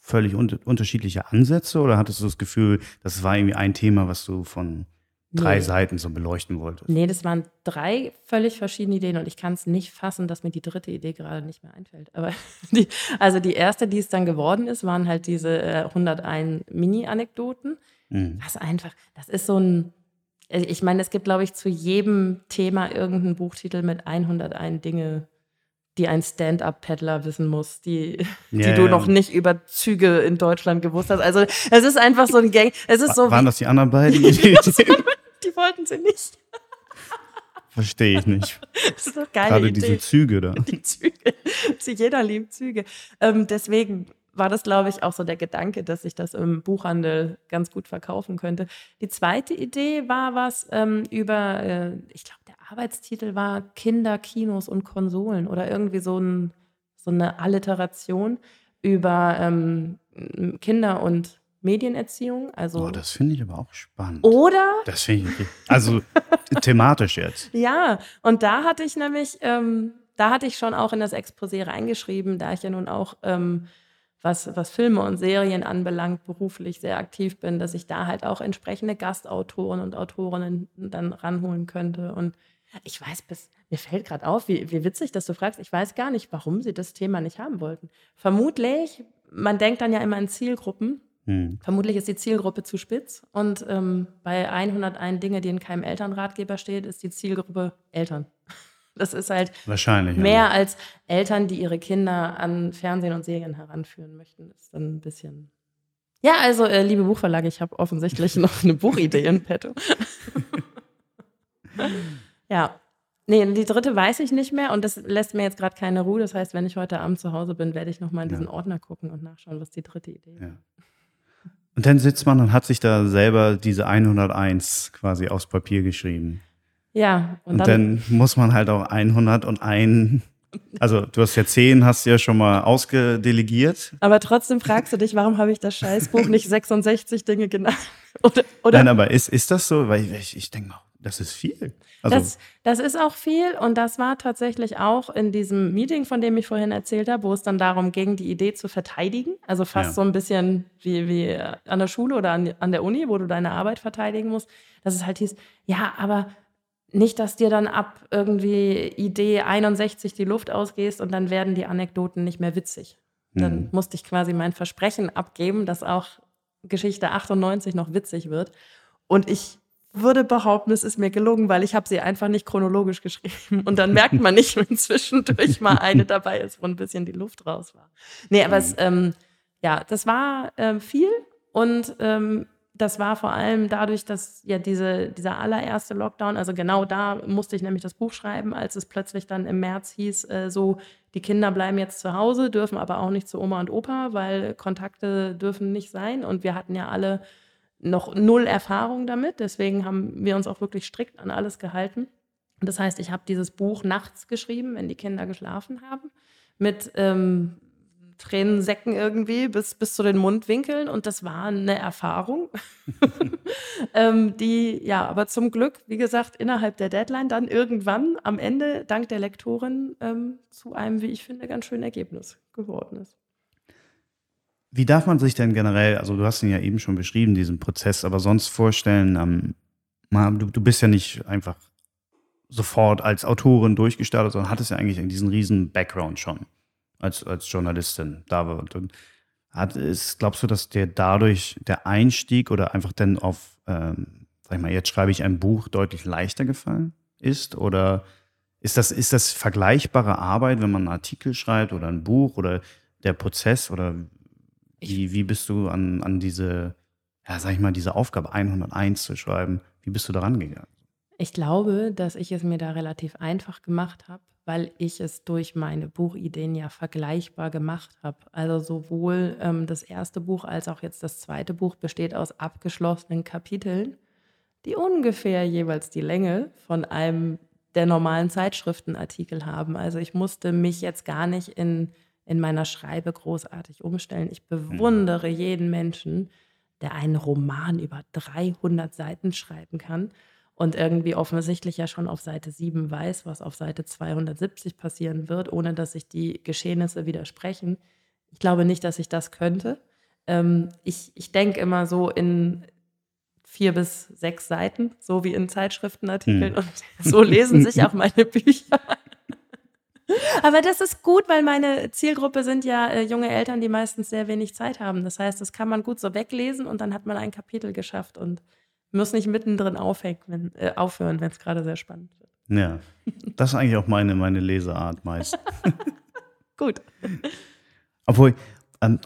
völlig un unterschiedliche Ansätze oder hattest du das Gefühl, das war irgendwie ein Thema, was du von drei nee. Seiten so beleuchten wolltest? Nee, das waren drei völlig verschiedene Ideen und ich kann es nicht fassen, dass mir die dritte Idee gerade nicht mehr einfällt. Aber (laughs) die, also die erste, die es dann geworden ist, waren halt diese äh, 101 Mini-Anekdoten. Mhm. Was einfach, das ist so ein, äh, ich meine, es gibt, glaube ich, zu jedem Thema irgendeinen Buchtitel mit 101 Dinge die ein Stand-up-Paddler wissen muss, die, die ja, du noch nicht über Züge in Deutschland gewusst hast. Also es ist einfach so ein Gang. Es ist so Waren das die anderen beiden? (laughs) (laughs) die wollten sie nicht. Verstehe ich nicht. Das ist doch geil. Gerade diese Züge da. Die Züge. (laughs) Jeder liebt Züge. Ähm, deswegen war das, glaube ich, auch so der Gedanke, dass ich das im Buchhandel ganz gut verkaufen könnte. Die zweite Idee war was ähm, über, äh, ich glaube, der Arbeitstitel war Kinder, Kinos und Konsolen oder irgendwie so, ein, so eine Alliteration über ähm, Kinder und Medienerziehung. Also oh, das finde ich aber auch spannend. Oder? Das finde ich, also (laughs) thematisch jetzt. Ja, und da hatte ich nämlich, ähm, da hatte ich schon auch in das Exposé reingeschrieben, da ich ja nun auch ähm, was, was Filme und Serien anbelangt, beruflich sehr aktiv bin, dass ich da halt auch entsprechende Gastautoren und Autorinnen dann ranholen könnte. Und ich weiß bis, mir fällt gerade auf, wie, wie witzig, dass du fragst, ich weiß gar nicht, warum sie das Thema nicht haben wollten. Vermutlich, man denkt dann ja immer in Zielgruppen. Hm. Vermutlich ist die Zielgruppe zu spitz. Und ähm, bei 101 Dinge, die in keinem Elternratgeber steht, ist die Zielgruppe Eltern. Das ist halt Wahrscheinlich, mehr ja. als Eltern, die ihre Kinder an Fernsehen und Serien heranführen möchten. Das ist dann ein bisschen. Ja, also, äh, liebe Buchverlage, ich habe offensichtlich (laughs) noch eine Buchidee in petto. (laughs) ja. Nee, die dritte weiß ich nicht mehr und das lässt mir jetzt gerade keine Ruhe. Das heißt, wenn ich heute Abend zu Hause bin, werde ich nochmal in diesen ja. Ordner gucken und nachschauen, was die dritte Idee ist. Ja. Und dann sitzt man und hat sich da selber diese 101 quasi aufs Papier geschrieben. Ja. Und, und dann, dann, muss man halt auch 101, also du hast ja 10, hast ja schon mal ausgedelegiert. Aber trotzdem fragst du dich, warum habe ich das Scheißbuch nicht (laughs) 66 Dinge genannt? (laughs) Oder, oder? Nein, aber ist, ist das so? Weil ich, ich denke mal, das ist viel. Also das, das ist auch viel und das war tatsächlich auch in diesem Meeting, von dem ich vorhin erzählt habe, wo es dann darum ging, die Idee zu verteidigen. Also fast ja. so ein bisschen wie, wie an der Schule oder an, an der Uni, wo du deine Arbeit verteidigen musst. Dass es halt hieß, ja, aber nicht, dass dir dann ab irgendwie Idee 61 die Luft ausgehst und dann werden die Anekdoten nicht mehr witzig. Dann mhm. musste ich quasi mein Versprechen abgeben, dass auch Geschichte 98 noch witzig wird. Und ich würde behaupten, es ist mir gelungen, weil ich habe sie einfach nicht chronologisch geschrieben. Und dann merkt man nicht, (laughs) wenn zwischendurch mal eine dabei ist, wo ein bisschen die Luft raus war. Nee, aber mhm. es, ähm, ja, das war äh, viel und ähm, das war vor allem dadurch, dass ja diese, dieser allererste Lockdown, also genau da musste ich nämlich das Buch schreiben, als es plötzlich dann im März hieß, äh, so, die Kinder bleiben jetzt zu Hause, dürfen aber auch nicht zu Oma und Opa, weil Kontakte dürfen nicht sein. Und wir hatten ja alle noch null Erfahrung damit, deswegen haben wir uns auch wirklich strikt an alles gehalten. Das heißt, ich habe dieses Buch nachts geschrieben, wenn die Kinder geschlafen haben, mit ähm, Tränensäcken irgendwie bis, bis zu den Mundwinkeln und das war eine Erfahrung, (laughs) ähm, die ja, aber zum Glück, wie gesagt, innerhalb der Deadline dann irgendwann am Ende dank der Lektorin ähm, zu einem, wie ich finde, ganz schönen Ergebnis geworden ist. Wie darf man sich denn generell, also du hast ihn ja eben schon beschrieben, diesen Prozess, aber sonst vorstellen, ähm, du, du bist ja nicht einfach sofort als Autorin durchgestartet, sondern hattest ja eigentlich diesen riesen Background schon als, als Journalistin da war. Und hat, ist, glaubst du, dass der dadurch der Einstieg oder einfach dann auf, ähm, sag ich mal, jetzt schreibe ich ein Buch deutlich leichter gefallen ist? Oder ist das, ist das vergleichbare Arbeit, wenn man einen Artikel schreibt oder ein Buch oder der Prozess oder wie, wie bist du an, an diese, ja, sag ich mal, diese Aufgabe 101 zu schreiben, wie bist du daran gegangen? Ich glaube, dass ich es mir da relativ einfach gemacht habe, weil ich es durch meine Buchideen ja vergleichbar gemacht habe. Also sowohl ähm, das erste Buch als auch jetzt das zweite Buch besteht aus abgeschlossenen Kapiteln, die ungefähr jeweils die Länge von einem der normalen Zeitschriftenartikel haben. Also ich musste mich jetzt gar nicht in, in meiner Schreibe großartig umstellen. Ich bewundere jeden Menschen, der einen Roman über 300 Seiten schreiben kann und irgendwie offensichtlich ja schon auf Seite 7 weiß, was auf Seite 270 passieren wird, ohne dass sich die Geschehnisse widersprechen. Ich glaube nicht, dass ich das könnte. Ähm, ich ich denke immer so in vier bis sechs Seiten, so wie in Zeitschriftenartikeln. Hm. Und (laughs) so lesen sich auch (laughs) meine Bücher. Aber das ist gut, weil meine Zielgruppe sind ja äh, junge Eltern, die meistens sehr wenig Zeit haben. Das heißt, das kann man gut so weglesen und dann hat man ein Kapitel geschafft und muss nicht mittendrin aufhängen, äh, aufhören, wenn es gerade sehr spannend wird. Ja, das ist eigentlich auch meine, meine Leseart meist. (laughs) Gut. Obwohl, ähm,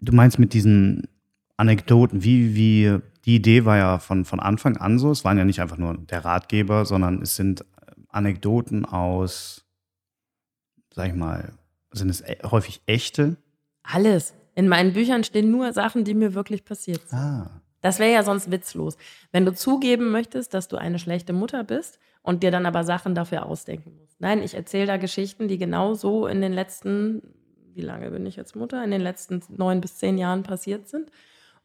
du meinst mit diesen Anekdoten, wie, wie, die Idee war ja von, von Anfang an so, es waren ja nicht einfach nur der Ratgeber, sondern es sind Anekdoten aus, sag ich mal, sind es e häufig echte? Alles. In meinen Büchern stehen nur Sachen, die mir wirklich passiert sind. Ah. Das wäre ja sonst witzlos. Wenn du zugeben möchtest, dass du eine schlechte Mutter bist und dir dann aber Sachen dafür ausdenken musst. Nein, ich erzähle da Geschichten, die genau so in den letzten, wie lange bin ich jetzt Mutter, in den letzten neun bis zehn Jahren passiert sind.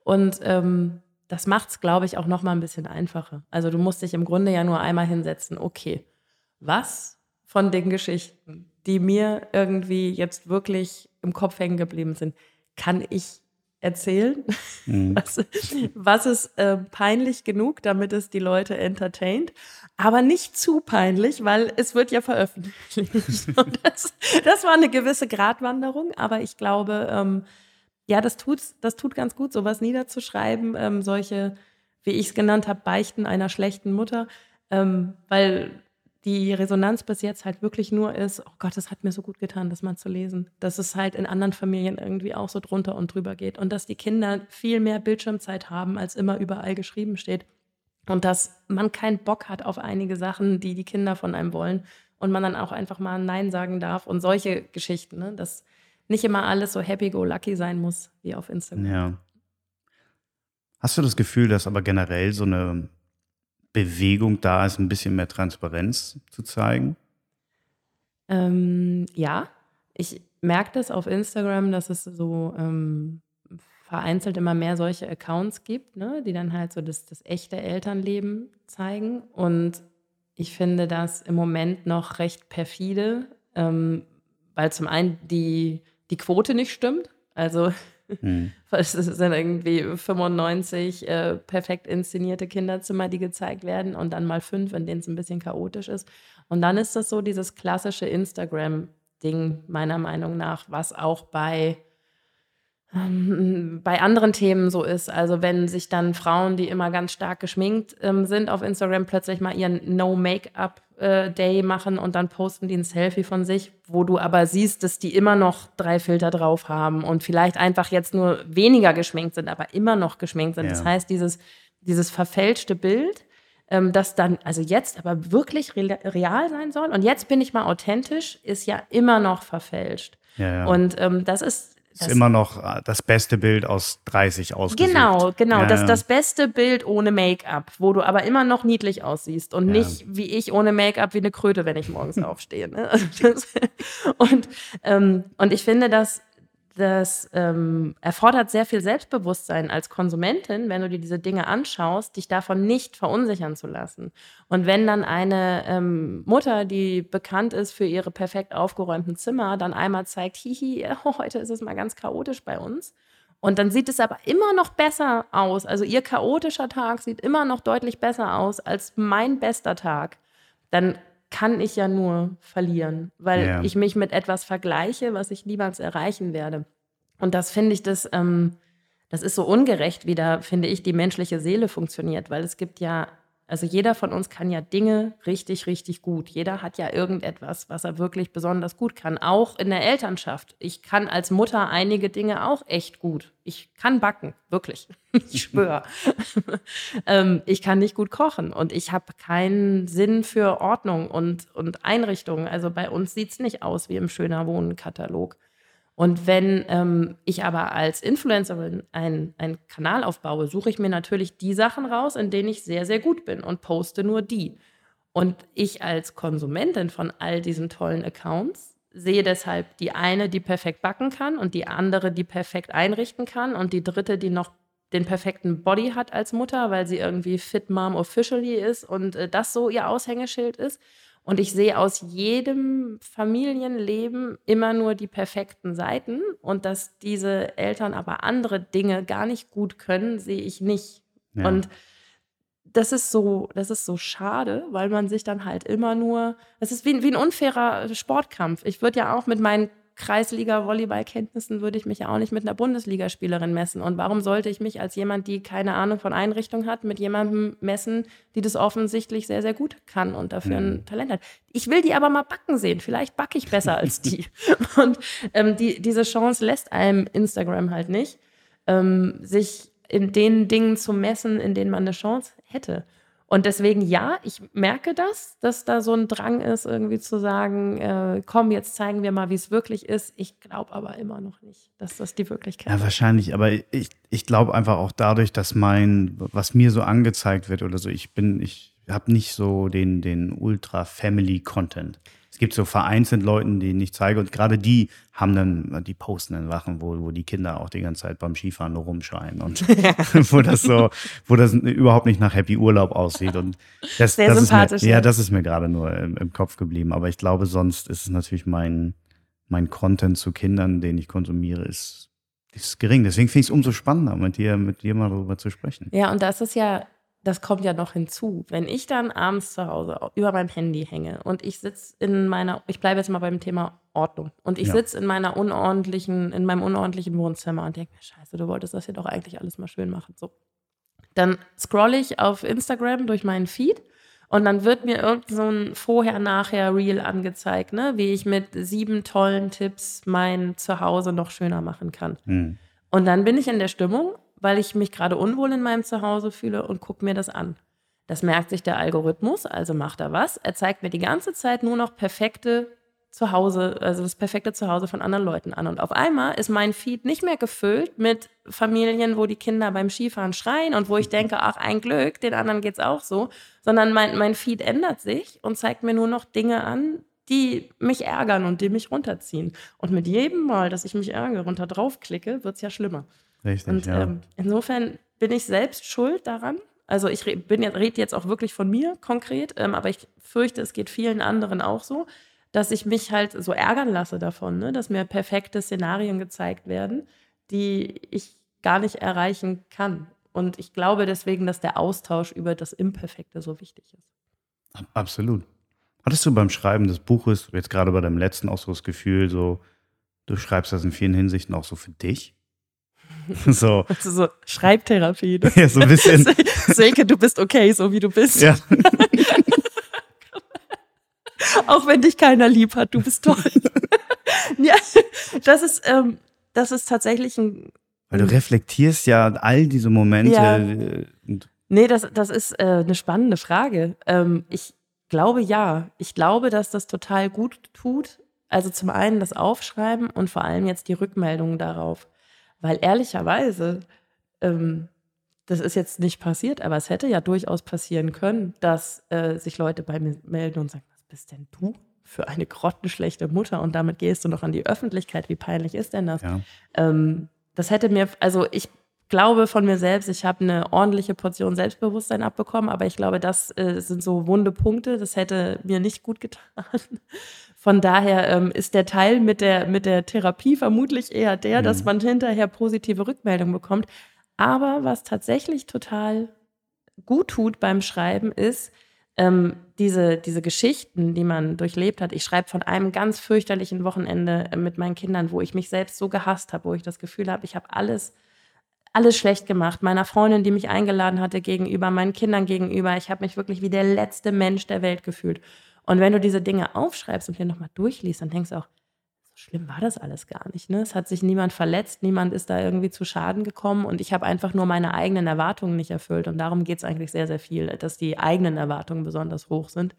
Und ähm, das macht es, glaube ich, auch noch mal ein bisschen einfacher. Also du musst dich im Grunde ja nur einmal hinsetzen, okay, was von den Geschichten, die mir irgendwie jetzt wirklich im Kopf hängen geblieben sind, kann ich erzählen? Mhm. Was, was, ist äh, peinlich genug, damit es die Leute entertaint? Aber nicht zu peinlich, weil es wird ja veröffentlicht. (laughs) das, das, war eine gewisse Gratwanderung, aber ich glaube, ähm, ja, das tut, das tut ganz gut, sowas niederzuschreiben, ähm, solche, wie ich es genannt habe, Beichten einer schlechten Mutter, ähm, weil die Resonanz bis jetzt halt wirklich nur ist, oh Gott, es hat mir so gut getan, das mal zu lesen. Dass es halt in anderen Familien irgendwie auch so drunter und drüber geht und dass die Kinder viel mehr Bildschirmzeit haben, als immer überall geschrieben steht. Und dass man keinen Bock hat auf einige Sachen, die die Kinder von einem wollen und man dann auch einfach mal Nein sagen darf und solche Geschichten, ne? dass nicht immer alles so happy-go-lucky sein muss wie auf Instagram. Ja. Hast du das Gefühl, dass aber generell so eine Bewegung da ist, ein bisschen mehr Transparenz zu zeigen? Ähm, ja, ich merke das auf Instagram, dass es so ähm, vereinzelt immer mehr solche Accounts gibt, ne, die dann halt so das, das echte Elternleben zeigen. Und ich finde das im Moment noch recht perfide, ähm, weil zum einen die, die Quote nicht stimmt. Also (laughs) hm. Es sind irgendwie 95 äh, perfekt inszenierte Kinderzimmer, die gezeigt werden und dann mal fünf, in denen es ein bisschen chaotisch ist. Und dann ist das so dieses klassische Instagram-Ding, meiner Meinung nach, was auch bei ähm, bei anderen Themen so ist. Also wenn sich dann Frauen, die immer ganz stark geschminkt ähm, sind, auf Instagram plötzlich mal ihren No-Make-up-Day äh, machen und dann posten die ein Selfie von sich, wo du aber siehst, dass die immer noch drei Filter drauf haben und vielleicht einfach jetzt nur weniger geschminkt sind, aber immer noch geschminkt sind. Ja. Das heißt, dieses, dieses verfälschte Bild, ähm, das dann, also jetzt aber wirklich real sein soll und jetzt bin ich mal authentisch, ist ja immer noch verfälscht. Ja, ja. Und ähm, das ist das ist immer noch äh, das beste Bild aus 30 ausgesucht. Genau, genau. Ja, das, das beste Bild ohne Make-up, wo du aber immer noch niedlich aussiehst und ja. nicht wie ich ohne Make-up wie eine Kröte, wenn ich morgens (laughs) aufstehe. Ne? (laughs) und, ähm, und ich finde, dass das ähm, erfordert sehr viel Selbstbewusstsein als Konsumentin, wenn du dir diese Dinge anschaust, dich davon nicht verunsichern zu lassen. Und wenn dann eine ähm, Mutter, die bekannt ist für ihre perfekt aufgeräumten Zimmer, dann einmal zeigt, hihi, (laughs) heute ist es mal ganz chaotisch bei uns. Und dann sieht es aber immer noch besser aus. Also ihr chaotischer Tag sieht immer noch deutlich besser aus als mein bester Tag. Dann kann ich ja nur verlieren, weil ja. ich mich mit etwas vergleiche, was ich niemals erreichen werde. Und das finde ich, das, ähm, das ist so ungerecht, wie da, finde ich, die menschliche Seele funktioniert, weil es gibt ja also jeder von uns kann ja Dinge richtig, richtig gut. Jeder hat ja irgendetwas, was er wirklich besonders gut kann. Auch in der Elternschaft. Ich kann als Mutter einige Dinge auch echt gut. Ich kann backen, wirklich. (laughs) Ich schwöre. (laughs) ähm, ich kann nicht gut kochen und ich habe keinen Sinn für Ordnung und, und Einrichtung. Also bei uns sieht es nicht aus wie im Schöner Wohnen-Katalog. Und wenn ähm, ich aber als Influencerin einen Kanal aufbaue, suche ich mir natürlich die Sachen raus, in denen ich sehr, sehr gut bin und poste nur die. Und ich als Konsumentin von all diesen tollen Accounts sehe deshalb die eine, die perfekt backen kann und die andere, die perfekt einrichten kann und die dritte, die noch den perfekten Body hat als Mutter, weil sie irgendwie Fit Mom Officially ist und äh, das so ihr Aushängeschild ist. Und ich sehe aus jedem Familienleben immer nur die perfekten Seiten. Und dass diese Eltern aber andere Dinge gar nicht gut können, sehe ich nicht. Ja. Und das ist so, das ist so schade, weil man sich dann halt immer nur, es ist wie, wie ein unfairer Sportkampf. Ich würde ja auch mit meinen Kreisliga-Volleyballkenntnissen würde ich mich ja auch nicht mit einer Bundesligaspielerin messen. Und warum sollte ich mich als jemand, die keine Ahnung von Einrichtung hat, mit jemandem messen, die das offensichtlich sehr, sehr gut kann und dafür mhm. ein Talent hat? Ich will die aber mal backen sehen. Vielleicht backe ich besser als die. (laughs) und ähm, die, diese Chance lässt einem Instagram halt nicht, ähm, sich in den Dingen zu messen, in denen man eine Chance hätte. Und deswegen, ja, ich merke das, dass da so ein Drang ist, irgendwie zu sagen, äh, komm, jetzt zeigen wir mal, wie es wirklich ist. Ich glaube aber immer noch nicht, dass das die Wirklichkeit ist. Ja, wahrscheinlich, aber ich, ich glaube einfach auch dadurch, dass mein, was mir so angezeigt wird oder so, ich bin, ich habe nicht so den, den Ultra-Family-Content es gibt so vereinzelt Leuten, die ich zeige und gerade die haben dann, die posten dann Sachen, wo, wo die Kinder auch die ganze Zeit beim Skifahren nur rumschreien und (laughs) (laughs) wo das so, wo das überhaupt nicht nach Happy Urlaub aussieht und das, Sehr das sympathisch. Ist mir, ja, das ist mir gerade nur im, im Kopf geblieben, aber ich glaube, sonst ist es natürlich mein, mein Content zu Kindern, den ich konsumiere, ist, ist gering. Deswegen finde ich es umso spannender, mit dir, mit dir mal darüber zu sprechen. Ja, und das ist ja das kommt ja noch hinzu. Wenn ich dann abends zu Hause über meinem Handy hänge und ich sitze in meiner, ich bleibe jetzt mal beim Thema Ordnung, und ich ja. sitze in meiner unordentlichen, in meinem unordentlichen Wohnzimmer und denke mir, scheiße, du wolltest das hier doch eigentlich alles mal schön machen. So. Dann scrolle ich auf Instagram durch meinen Feed und dann wird mir irgend so ein Vorher-Nachher-Reel angezeigt, ne? wie ich mit sieben tollen Tipps mein Zuhause noch schöner machen kann. Hm. Und dann bin ich in der Stimmung weil ich mich gerade unwohl in meinem Zuhause fühle und gucke mir das an. Das merkt sich der Algorithmus, also macht er was. Er zeigt mir die ganze Zeit nur noch perfekte Zuhause, also das perfekte Zuhause von anderen Leuten an. Und auf einmal ist mein Feed nicht mehr gefüllt mit Familien, wo die Kinder beim Skifahren schreien und wo ich denke, ach, ein Glück, den anderen geht es auch so, sondern mein, mein Feed ändert sich und zeigt mir nur noch Dinge an, die mich ärgern und die mich runterziehen. Und mit jedem Mal, dass ich mich ärgere und da draufklicke, wird es ja schlimmer. Richtig, und ja. ähm, insofern bin ich selbst schuld daran. Also ich rede jetzt auch wirklich von mir konkret, ähm, aber ich fürchte, es geht vielen anderen auch so, dass ich mich halt so ärgern lasse davon, ne? dass mir perfekte Szenarien gezeigt werden, die ich gar nicht erreichen kann. Und ich glaube deswegen, dass der Austausch über das Imperfekte so wichtig ist. Absolut. Hattest du beim Schreiben des Buches, jetzt gerade bei deinem letzten auch so das Gefühl, so, du schreibst das in vielen Hinsichten auch so für dich? (laughs) So. Also so Schreibtherapie. Ne? (laughs) Ja, so ein bisschen. (laughs) Silke, du bist okay, so wie du bist. Ja. Auch wenn dich keiner lieb hat, du bist toll. ja, das ist, ähm, das ist tatsächlich ein. Weil du reflektierst ja all diese Momente. Ja. Nee, das, das ist äh, eine spannende Frage. Ähm, ich glaube ja. Ich glaube, dass das total gut tut. Also zum einen das Aufschreiben und vor allem jetzt die Rückmeldungen darauf. Weil ehrlicherweise, ähm, das ist jetzt nicht passiert, aber es hätte ja durchaus passieren können, dass äh, sich Leute bei mir melden und sagen, was bist denn du für eine grottenschlechte Mutter und damit gehst du noch an die Öffentlichkeit. Wie peinlich ist denn das? Ja. Ähm, das hätte mir, also ich glaube von mir selbst, ich habe eine ordentliche Portion Selbstbewusstsein abbekommen, aber ich glaube, das äh, sind so wunde Punkte. Das hätte mir nicht gut getan. Von daher ähm, ist der Teil mit der, mit der Therapie vermutlich eher der, mhm. dass man hinterher positive Rückmeldungen bekommt. Aber was tatsächlich total gut tut beim Schreiben, ist ähm, diese, diese Geschichten, die man durchlebt hat. Ich schreibe von einem ganz fürchterlichen Wochenende äh, mit meinen Kindern, wo ich mich selbst so gehasst habe, wo ich das Gefühl habe, ich habe alles alles schlecht gemacht. Meiner Freundin, die mich eingeladen hatte, gegenüber, meinen Kindern gegenüber. Ich habe mich wirklich wie der letzte Mensch der Welt gefühlt. Und wenn du diese Dinge aufschreibst und dir nochmal durchliest, dann denkst du auch, so schlimm war das alles gar nicht. Ne? Es hat sich niemand verletzt, niemand ist da irgendwie zu Schaden gekommen und ich habe einfach nur meine eigenen Erwartungen nicht erfüllt. Und darum geht es eigentlich sehr, sehr viel, dass die eigenen Erwartungen besonders hoch sind.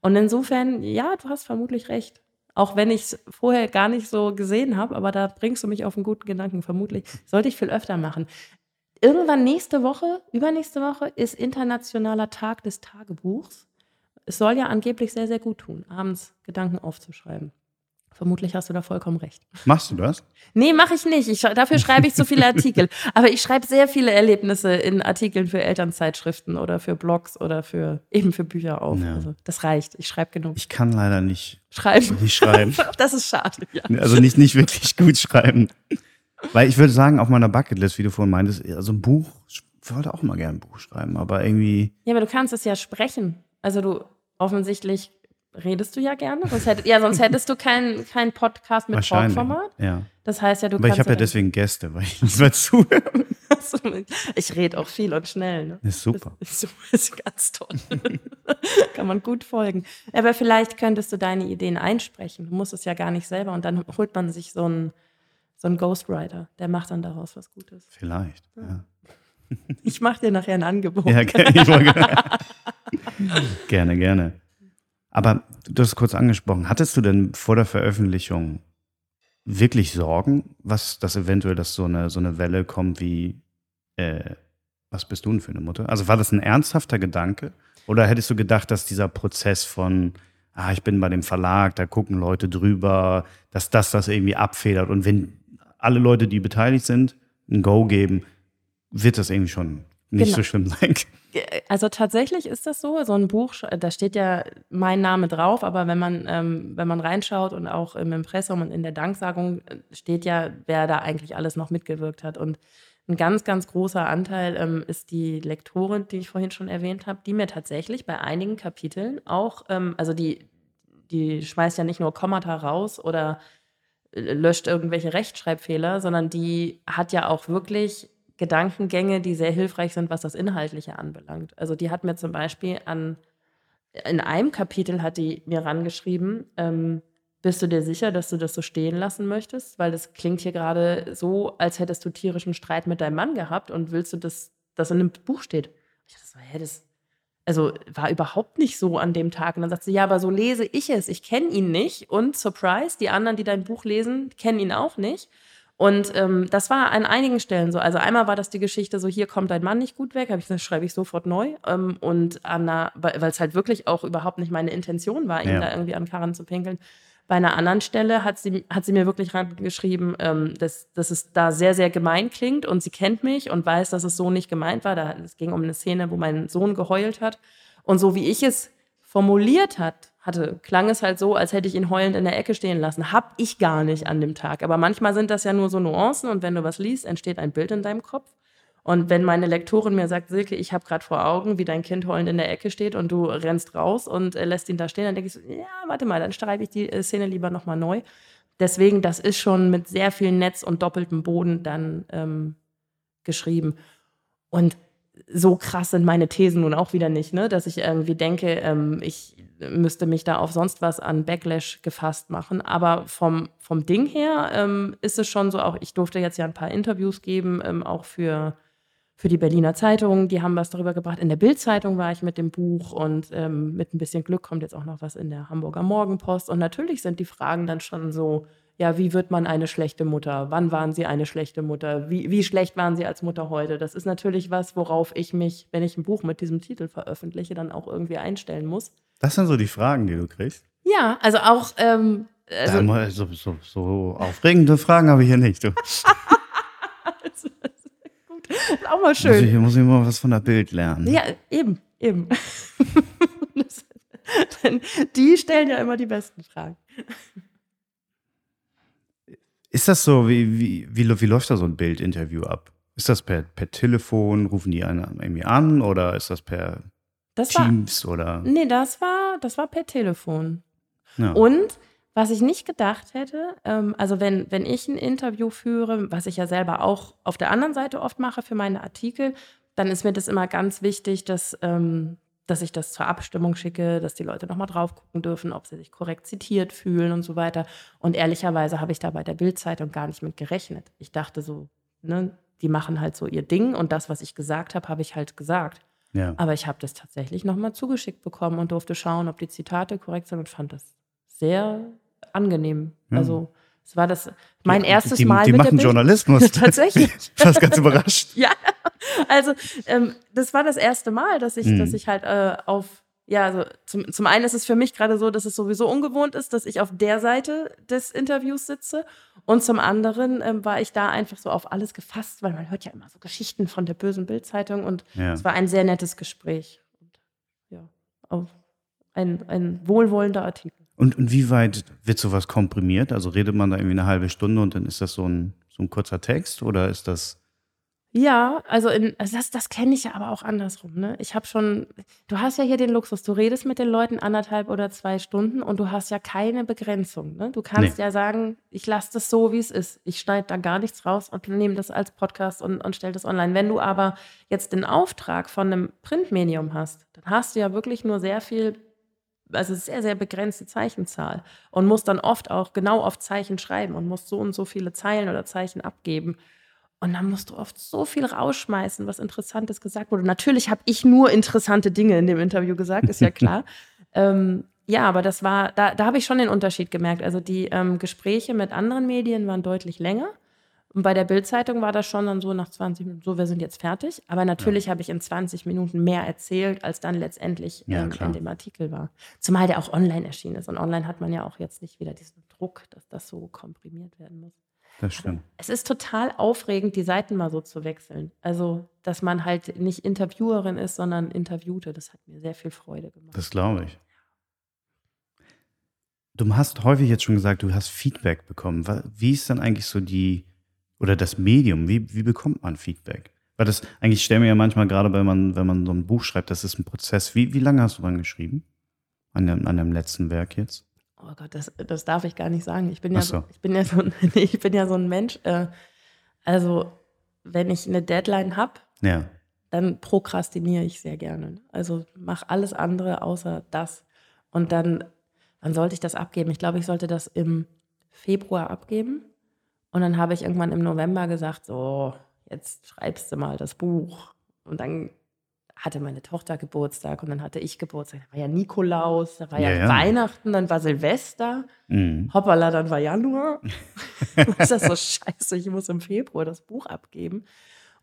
Und insofern, ja, du hast vermutlich recht. Auch wenn ich es vorher gar nicht so gesehen habe, aber da bringst du mich auf einen guten Gedanken, vermutlich. Sollte ich viel öfter machen. Irgendwann nächste Woche, übernächste Woche, ist Internationaler Tag des Tagebuchs es soll ja angeblich sehr, sehr gut tun, abends Gedanken aufzuschreiben. Vermutlich hast du da vollkommen recht. Machst du das? Nee, mache ich nicht. Ich, dafür schreibe ich zu viele (laughs) Artikel. Aber ich schreibe sehr viele Erlebnisse in Artikeln für Elternzeitschriften oder für Blogs oder für eben für Bücher auf. Ja. Also das reicht. Ich schreibe genug. Ich kann leider nicht schreiben. (laughs) Nicht schreiben. (laughs) das ist schade. Ja. Also nicht, nicht wirklich gut schreiben. Weil ich würde sagen, auf meiner Bucketlist, wie du vorhin meintest, also ein Buch, ich wollte auch mal gerne ein Buch schreiben, aber irgendwie. Ja, aber du kannst es ja sprechen. Also du offensichtlich redest du ja gerne. Sonst hättest, ja, sonst hättest du keinen kein Podcast mit Talkformat. Ja. Das heißt ja, du Aber ich habe ja deswegen Gäste, weil ich nicht mehr zuhöre. ich rede auch viel und schnell. Ne? Ist super. Das ist, (laughs) ist ganz toll. (laughs) Kann man gut folgen. Aber vielleicht könntest du deine Ideen einsprechen. Du musst es ja gar nicht selber. Und dann holt man sich so einen, so einen Ghostwriter. Der macht dann daraus was Gutes. Vielleicht, ja. ja. (laughs) Ich mache dir nachher ein Angebot. Ja, gerne, (laughs) gerne, gerne. Aber du hast es kurz angesprochen. Hattest du denn vor der Veröffentlichung wirklich Sorgen, was das eventuell, dass so eine, so eine Welle kommt wie, äh, was bist du denn für eine Mutter? Also war das ein ernsthafter Gedanke? Oder hättest du gedacht, dass dieser Prozess von, ah, ich bin bei dem Verlag, da gucken Leute drüber, dass das das irgendwie abfedert und wenn alle Leute, die beteiligt sind, ein Go geben, wird das irgendwie schon nicht genau. so schlimm sein. Also tatsächlich ist das so. So ein Buch, da steht ja mein Name drauf, aber wenn man, ähm, wenn man reinschaut und auch im Impressum und in der Danksagung äh, steht ja, wer da eigentlich alles noch mitgewirkt hat. Und ein ganz, ganz großer Anteil ähm, ist die Lektorin, die ich vorhin schon erwähnt habe, die mir tatsächlich bei einigen Kapiteln auch, ähm, also die, die schmeißt ja nicht nur Kommata raus oder äh, löscht irgendwelche Rechtschreibfehler, sondern die hat ja auch wirklich Gedankengänge, die sehr hilfreich sind, was das Inhaltliche anbelangt. Also die hat mir zum Beispiel an, in einem Kapitel hat die mir rangeschrieben, ähm, bist du dir sicher, dass du das so stehen lassen möchtest? Weil das klingt hier gerade so, als hättest du tierischen Streit mit deinem Mann gehabt und willst du, dass das in einem Buch steht. Ich dachte so, hä, das also war überhaupt nicht so an dem Tag. Und dann sagt sie, ja, aber so lese ich es. Ich kenne ihn nicht. Und Surprise, die anderen, die dein Buch lesen, kennen ihn auch nicht. Und ähm, das war an einigen Stellen so. Also einmal war das die Geschichte so, hier kommt dein Mann nicht gut weg, habe ich gesagt, schreibe ich sofort neu. Ähm, und Anna, weil es halt wirklich auch überhaupt nicht meine Intention war, ihn ja. da irgendwie an Karren zu pinkeln. Bei einer anderen Stelle hat sie, hat sie mir wirklich geschrieben, ähm, dass, dass es da sehr, sehr gemein klingt und sie kennt mich und weiß, dass es so nicht gemeint war. Da, es ging um eine Szene, wo mein Sohn geheult hat. Und so wie ich es formuliert hat, hatte, klang es halt so, als hätte ich ihn heulend in der Ecke stehen lassen. Hab ich gar nicht an dem Tag. Aber manchmal sind das ja nur so Nuancen und wenn du was liest, entsteht ein Bild in deinem Kopf. Und wenn meine Lektorin mir sagt, Silke, ich habe gerade vor Augen, wie dein Kind heulend in der Ecke steht und du rennst raus und äh, lässt ihn da stehen, dann denke ich so, ja, warte mal, dann schreibe ich die äh, Szene lieber nochmal neu. Deswegen, das ist schon mit sehr viel Netz und doppeltem Boden dann ähm, geschrieben. Und so krass sind meine Thesen nun auch wieder nicht, ne? dass ich irgendwie denke, ähm, ich müsste mich da auf sonst was an Backlash gefasst machen. Aber vom, vom Ding her ähm, ist es schon so, auch ich durfte jetzt ja ein paar Interviews geben, ähm, auch für, für die Berliner Zeitung. Die haben was darüber gebracht. In der Bildzeitung war ich mit dem Buch und ähm, mit ein bisschen Glück kommt jetzt auch noch was in der Hamburger Morgenpost. Und natürlich sind die Fragen dann schon so, ja, wie wird man eine schlechte Mutter? Wann waren Sie eine schlechte Mutter? Wie, wie schlecht waren Sie als Mutter heute? Das ist natürlich was, worauf ich mich, wenn ich ein Buch mit diesem Titel veröffentliche, dann auch irgendwie einstellen muss. Das sind so die Fragen, die du kriegst? Ja, also auch. Ähm, also so, so, so, aufregende Fragen habe ich hier nicht. Du. (laughs) gut. auch mal schön. Muss ich, muss ich mal was von der Bild lernen. Ja, eben, eben. (laughs) Denn die stellen ja immer die besten Fragen. Ist das so, wie, wie, wie, wie läuft da so ein Bildinterview ab? Ist das per, per Telefon, rufen die einen irgendwie an oder ist das per das Teams war, oder? Nee, das war, das war per Telefon. Ja. Und was ich nicht gedacht hätte, ähm, also wenn, wenn ich ein Interview führe, was ich ja selber auch auf der anderen Seite oft mache für meine Artikel, dann ist mir das immer ganz wichtig, dass, ähm, dass ich das zur Abstimmung schicke, dass die Leute nochmal drauf gucken dürfen, ob sie sich korrekt zitiert fühlen und so weiter. Und ehrlicherweise habe ich da bei der Bildzeitung gar nicht mit gerechnet. Ich dachte so, ne, die machen halt so ihr Ding und das, was ich gesagt habe, habe ich halt gesagt. Ja. Aber ich habe das tatsächlich nochmal zugeschickt bekommen und durfte schauen, ob die Zitate korrekt sind und fand das sehr angenehm. Ja. Also es war das mein die, erstes die, Mal. Die mit machen Journalismus. (laughs) (laughs) Tatsächlich. Ich war ganz überrascht. (laughs) ja, also ähm, das war das erste Mal, dass ich, mhm. dass ich halt äh, auf ja, also zum, zum einen ist es für mich gerade so, dass es sowieso ungewohnt ist, dass ich auf der Seite des Interviews sitze. Und zum anderen ähm, war ich da einfach so auf alles gefasst, weil man hört ja immer so Geschichten von der bösen Bildzeitung und ja. es war ein sehr nettes Gespräch. Und, ja, ein, ein wohlwollender Artikel. Und, und wie weit wird sowas komprimiert? Also redet man da irgendwie eine halbe Stunde und dann ist das so ein, so ein kurzer Text oder ist das ja, also, in, also das, das kenne ich ja aber auch andersrum. Ne? Ich habe schon, du hast ja hier den Luxus, du redest mit den Leuten anderthalb oder zwei Stunden und du hast ja keine Begrenzung. Ne? Du kannst nee. ja sagen, ich lasse das so, wie es ist. Ich schneide da gar nichts raus und nehme das als Podcast und, und stelle das online. Wenn du aber jetzt den Auftrag von einem Printmedium hast, dann hast du ja wirklich nur sehr viel, also sehr, sehr begrenzte Zeichenzahl und musst dann oft auch genau auf Zeichen schreiben und musst so und so viele Zeilen oder Zeichen abgeben. Und dann musst du oft so viel rausschmeißen, was Interessantes gesagt wurde. Natürlich habe ich nur interessante Dinge in dem Interview gesagt, ist ja (laughs) klar. ähm, ja, aber das war, da, da habe ich schon den Unterschied gemerkt. Also die ähm, Gespräche mit anderen Medien waren deutlich länger. Und bei der Bildzeitung war das schon dann so nach 20 Minuten, so, wir sind jetzt fertig. Aber natürlich ja. habe ich in 20 Minuten mehr erzählt, als dann letztendlich ja, ähm, in dem Artikel war. Zumal der auch online erschienen ist. Und online hat man ja auch jetzt nicht wieder diesen Druck, dass das so komprimiert werden muss. Das stimmt. Es ist total aufregend, die Seiten mal so zu wechseln. Also, dass man halt nicht Interviewerin ist, sondern Interviewte. Das hat mir sehr viel Freude gemacht. Das glaube ich. Du hast häufig jetzt schon gesagt, du hast Feedback bekommen. Wie ist dann eigentlich so die, oder das Medium, wie, wie bekommt man Feedback? Weil das, eigentlich stellen wir ja manchmal gerade, wenn man, wenn man so ein Buch schreibt, das ist ein Prozess. Wie, wie lange hast du dran geschrieben? An dem, an dem letzten Werk jetzt? Oh Gott, das, das darf ich gar nicht sagen. Ich bin ja, so. ich bin ja so, (laughs) ich bin ja so ein Mensch. Äh, also, wenn ich eine Deadline habe, ja. dann prokrastiniere ich sehr gerne. Also mache alles andere außer das. Und dann, wann sollte ich das abgeben? Ich glaube, ich sollte das im Februar abgeben. Und dann habe ich irgendwann im November gesagt, so, jetzt schreibst du mal das Buch. Und dann hatte meine Tochter Geburtstag und dann hatte ich Geburtstag. Da war ja Nikolaus, da war ja, ja Weihnachten, dann war Silvester. Mhm. Hoppala, dann war Januar. (laughs) (laughs) ist das so scheiße? Ich muss im Februar das Buch abgeben.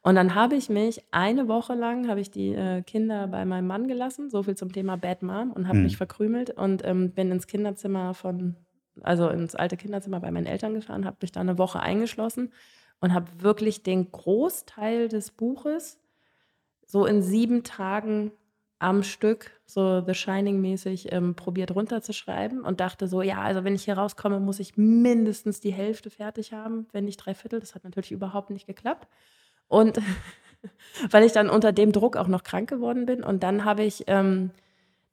Und dann habe ich mich eine Woche lang, habe ich die äh, Kinder bei meinem Mann gelassen, so viel zum Thema Bad Mom und habe mhm. mich verkrümelt und ähm, bin ins Kinderzimmer von also ins alte Kinderzimmer bei meinen Eltern gefahren, habe mich da eine Woche eingeschlossen und habe wirklich den Großteil des Buches so in sieben Tagen am Stück, so The Shining-mäßig, ähm, probiert runterzuschreiben und dachte so, ja, also wenn ich hier rauskomme, muss ich mindestens die Hälfte fertig haben, wenn nicht drei Viertel. Das hat natürlich überhaupt nicht geklappt. Und (laughs) weil ich dann unter dem Druck auch noch krank geworden bin. Und dann habe ich ähm,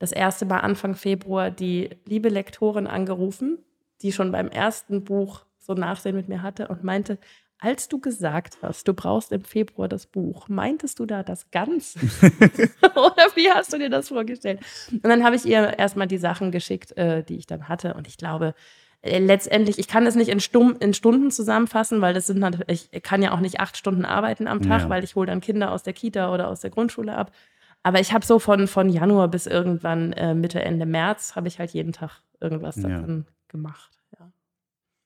das erste Mal Anfang Februar die liebe Lektorin angerufen die schon beim ersten Buch so Nachsehen mit mir hatte und meinte, als du gesagt hast, du brauchst im Februar das Buch, meintest du da das Ganze? (laughs) Oder wie hast du dir das vorgestellt? Und dann habe ich ihr erstmal die Sachen geschickt, äh, die ich dann hatte. Und ich glaube, äh, letztendlich, ich kann es nicht in, Stum in Stunden zusammenfassen, weil das sind natürlich, ich kann ja auch nicht acht Stunden arbeiten am Tag, ja. weil ich hole dann Kinder aus der Kita oder aus der Grundschule ab. Aber ich habe so von, von Januar bis irgendwann äh, Mitte, Ende März, habe ich halt jeden Tag irgendwas davon ja gemacht. Ja.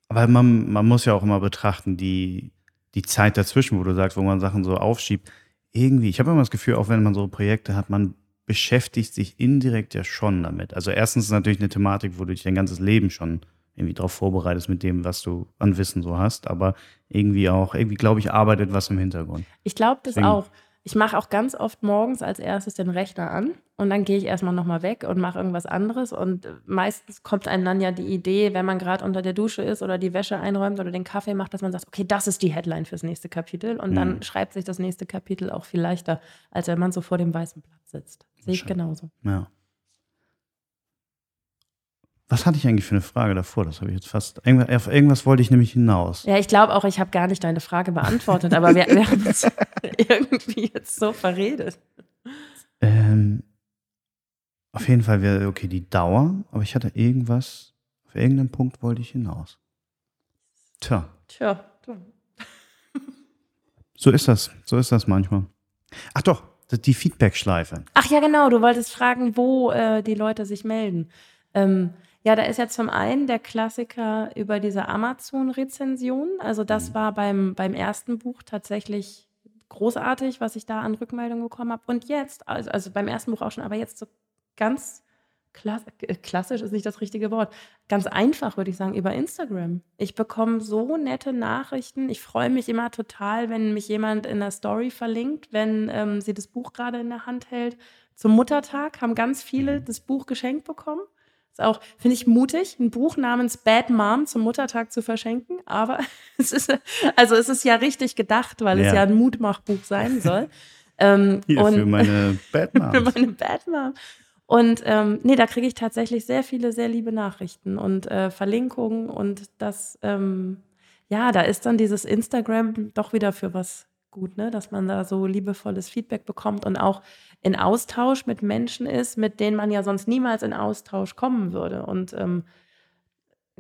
Aber man, man muss ja auch immer betrachten, die, die Zeit dazwischen, wo du sagst, wo man Sachen so aufschiebt. Irgendwie, ich habe immer das Gefühl, auch wenn man so Projekte hat, man beschäftigt sich indirekt ja schon damit. Also erstens ist natürlich eine Thematik, wo du dich dein ganzes Leben schon irgendwie darauf vorbereitest mit dem, was du an Wissen so hast, aber irgendwie auch, irgendwie glaube ich, arbeitet was im Hintergrund. Ich glaube das Deswegen, auch. Ich mache auch ganz oft morgens als erstes den Rechner an und dann gehe ich erstmal nochmal weg und mache irgendwas anderes. Und meistens kommt einem dann ja die Idee, wenn man gerade unter der Dusche ist oder die Wäsche einräumt oder den Kaffee macht, dass man sagt, okay, das ist die Headline fürs nächste Kapitel. Und mhm. dann schreibt sich das nächste Kapitel auch viel leichter, als wenn man so vor dem weißen Blatt sitzt. Sehe ich genauso. Ja. Was hatte ich eigentlich für eine Frage davor? Das habe ich jetzt fast. Irgendwas, auf irgendwas wollte ich nämlich hinaus. Ja, ich glaube auch, ich habe gar nicht deine Frage beantwortet, aber wir, wir haben uns (laughs) irgendwie jetzt so verredet. Ähm, auf jeden Fall wäre okay die Dauer, aber ich hatte irgendwas, auf irgendeinen Punkt wollte ich hinaus. Tja. Tja. So ist das, so ist das manchmal. Ach doch, die Feedback-Schleife. Ach ja, genau, du wolltest fragen, wo äh, die Leute sich melden. Ähm, ja, da ist ja zum einen der Klassiker über diese Amazon-Rezension. Also das mhm. war beim, beim ersten Buch tatsächlich großartig, was ich da an Rückmeldungen bekommen habe. Und jetzt, also, also beim ersten Buch auch schon, aber jetzt so ganz klass klassisch ist nicht das richtige Wort. Ganz einfach würde ich sagen, über Instagram. Ich bekomme so nette Nachrichten. Ich freue mich immer total, wenn mich jemand in der Story verlinkt, wenn ähm, sie das Buch gerade in der Hand hält. Zum Muttertag haben ganz viele mhm. das Buch geschenkt bekommen. Ist auch, finde ich, mutig, ein Buch namens Bad Mom zum Muttertag zu verschenken. Aber (laughs) es ist, also es ist ja richtig gedacht, weil ja. es ja ein Mutmachbuch sein (laughs) soll. ähm, Hier, und, für meine Bad Mom. (laughs) für meine Bad Mom. Und ähm, nee, da kriege ich tatsächlich sehr viele, sehr liebe Nachrichten und äh, Verlinkungen. Und das, ähm, ja, da ist dann dieses Instagram doch wieder für was gut, ne? dass man da so liebevolles Feedback bekommt und auch in Austausch mit Menschen ist, mit denen man ja sonst niemals in Austausch kommen würde. Und ähm,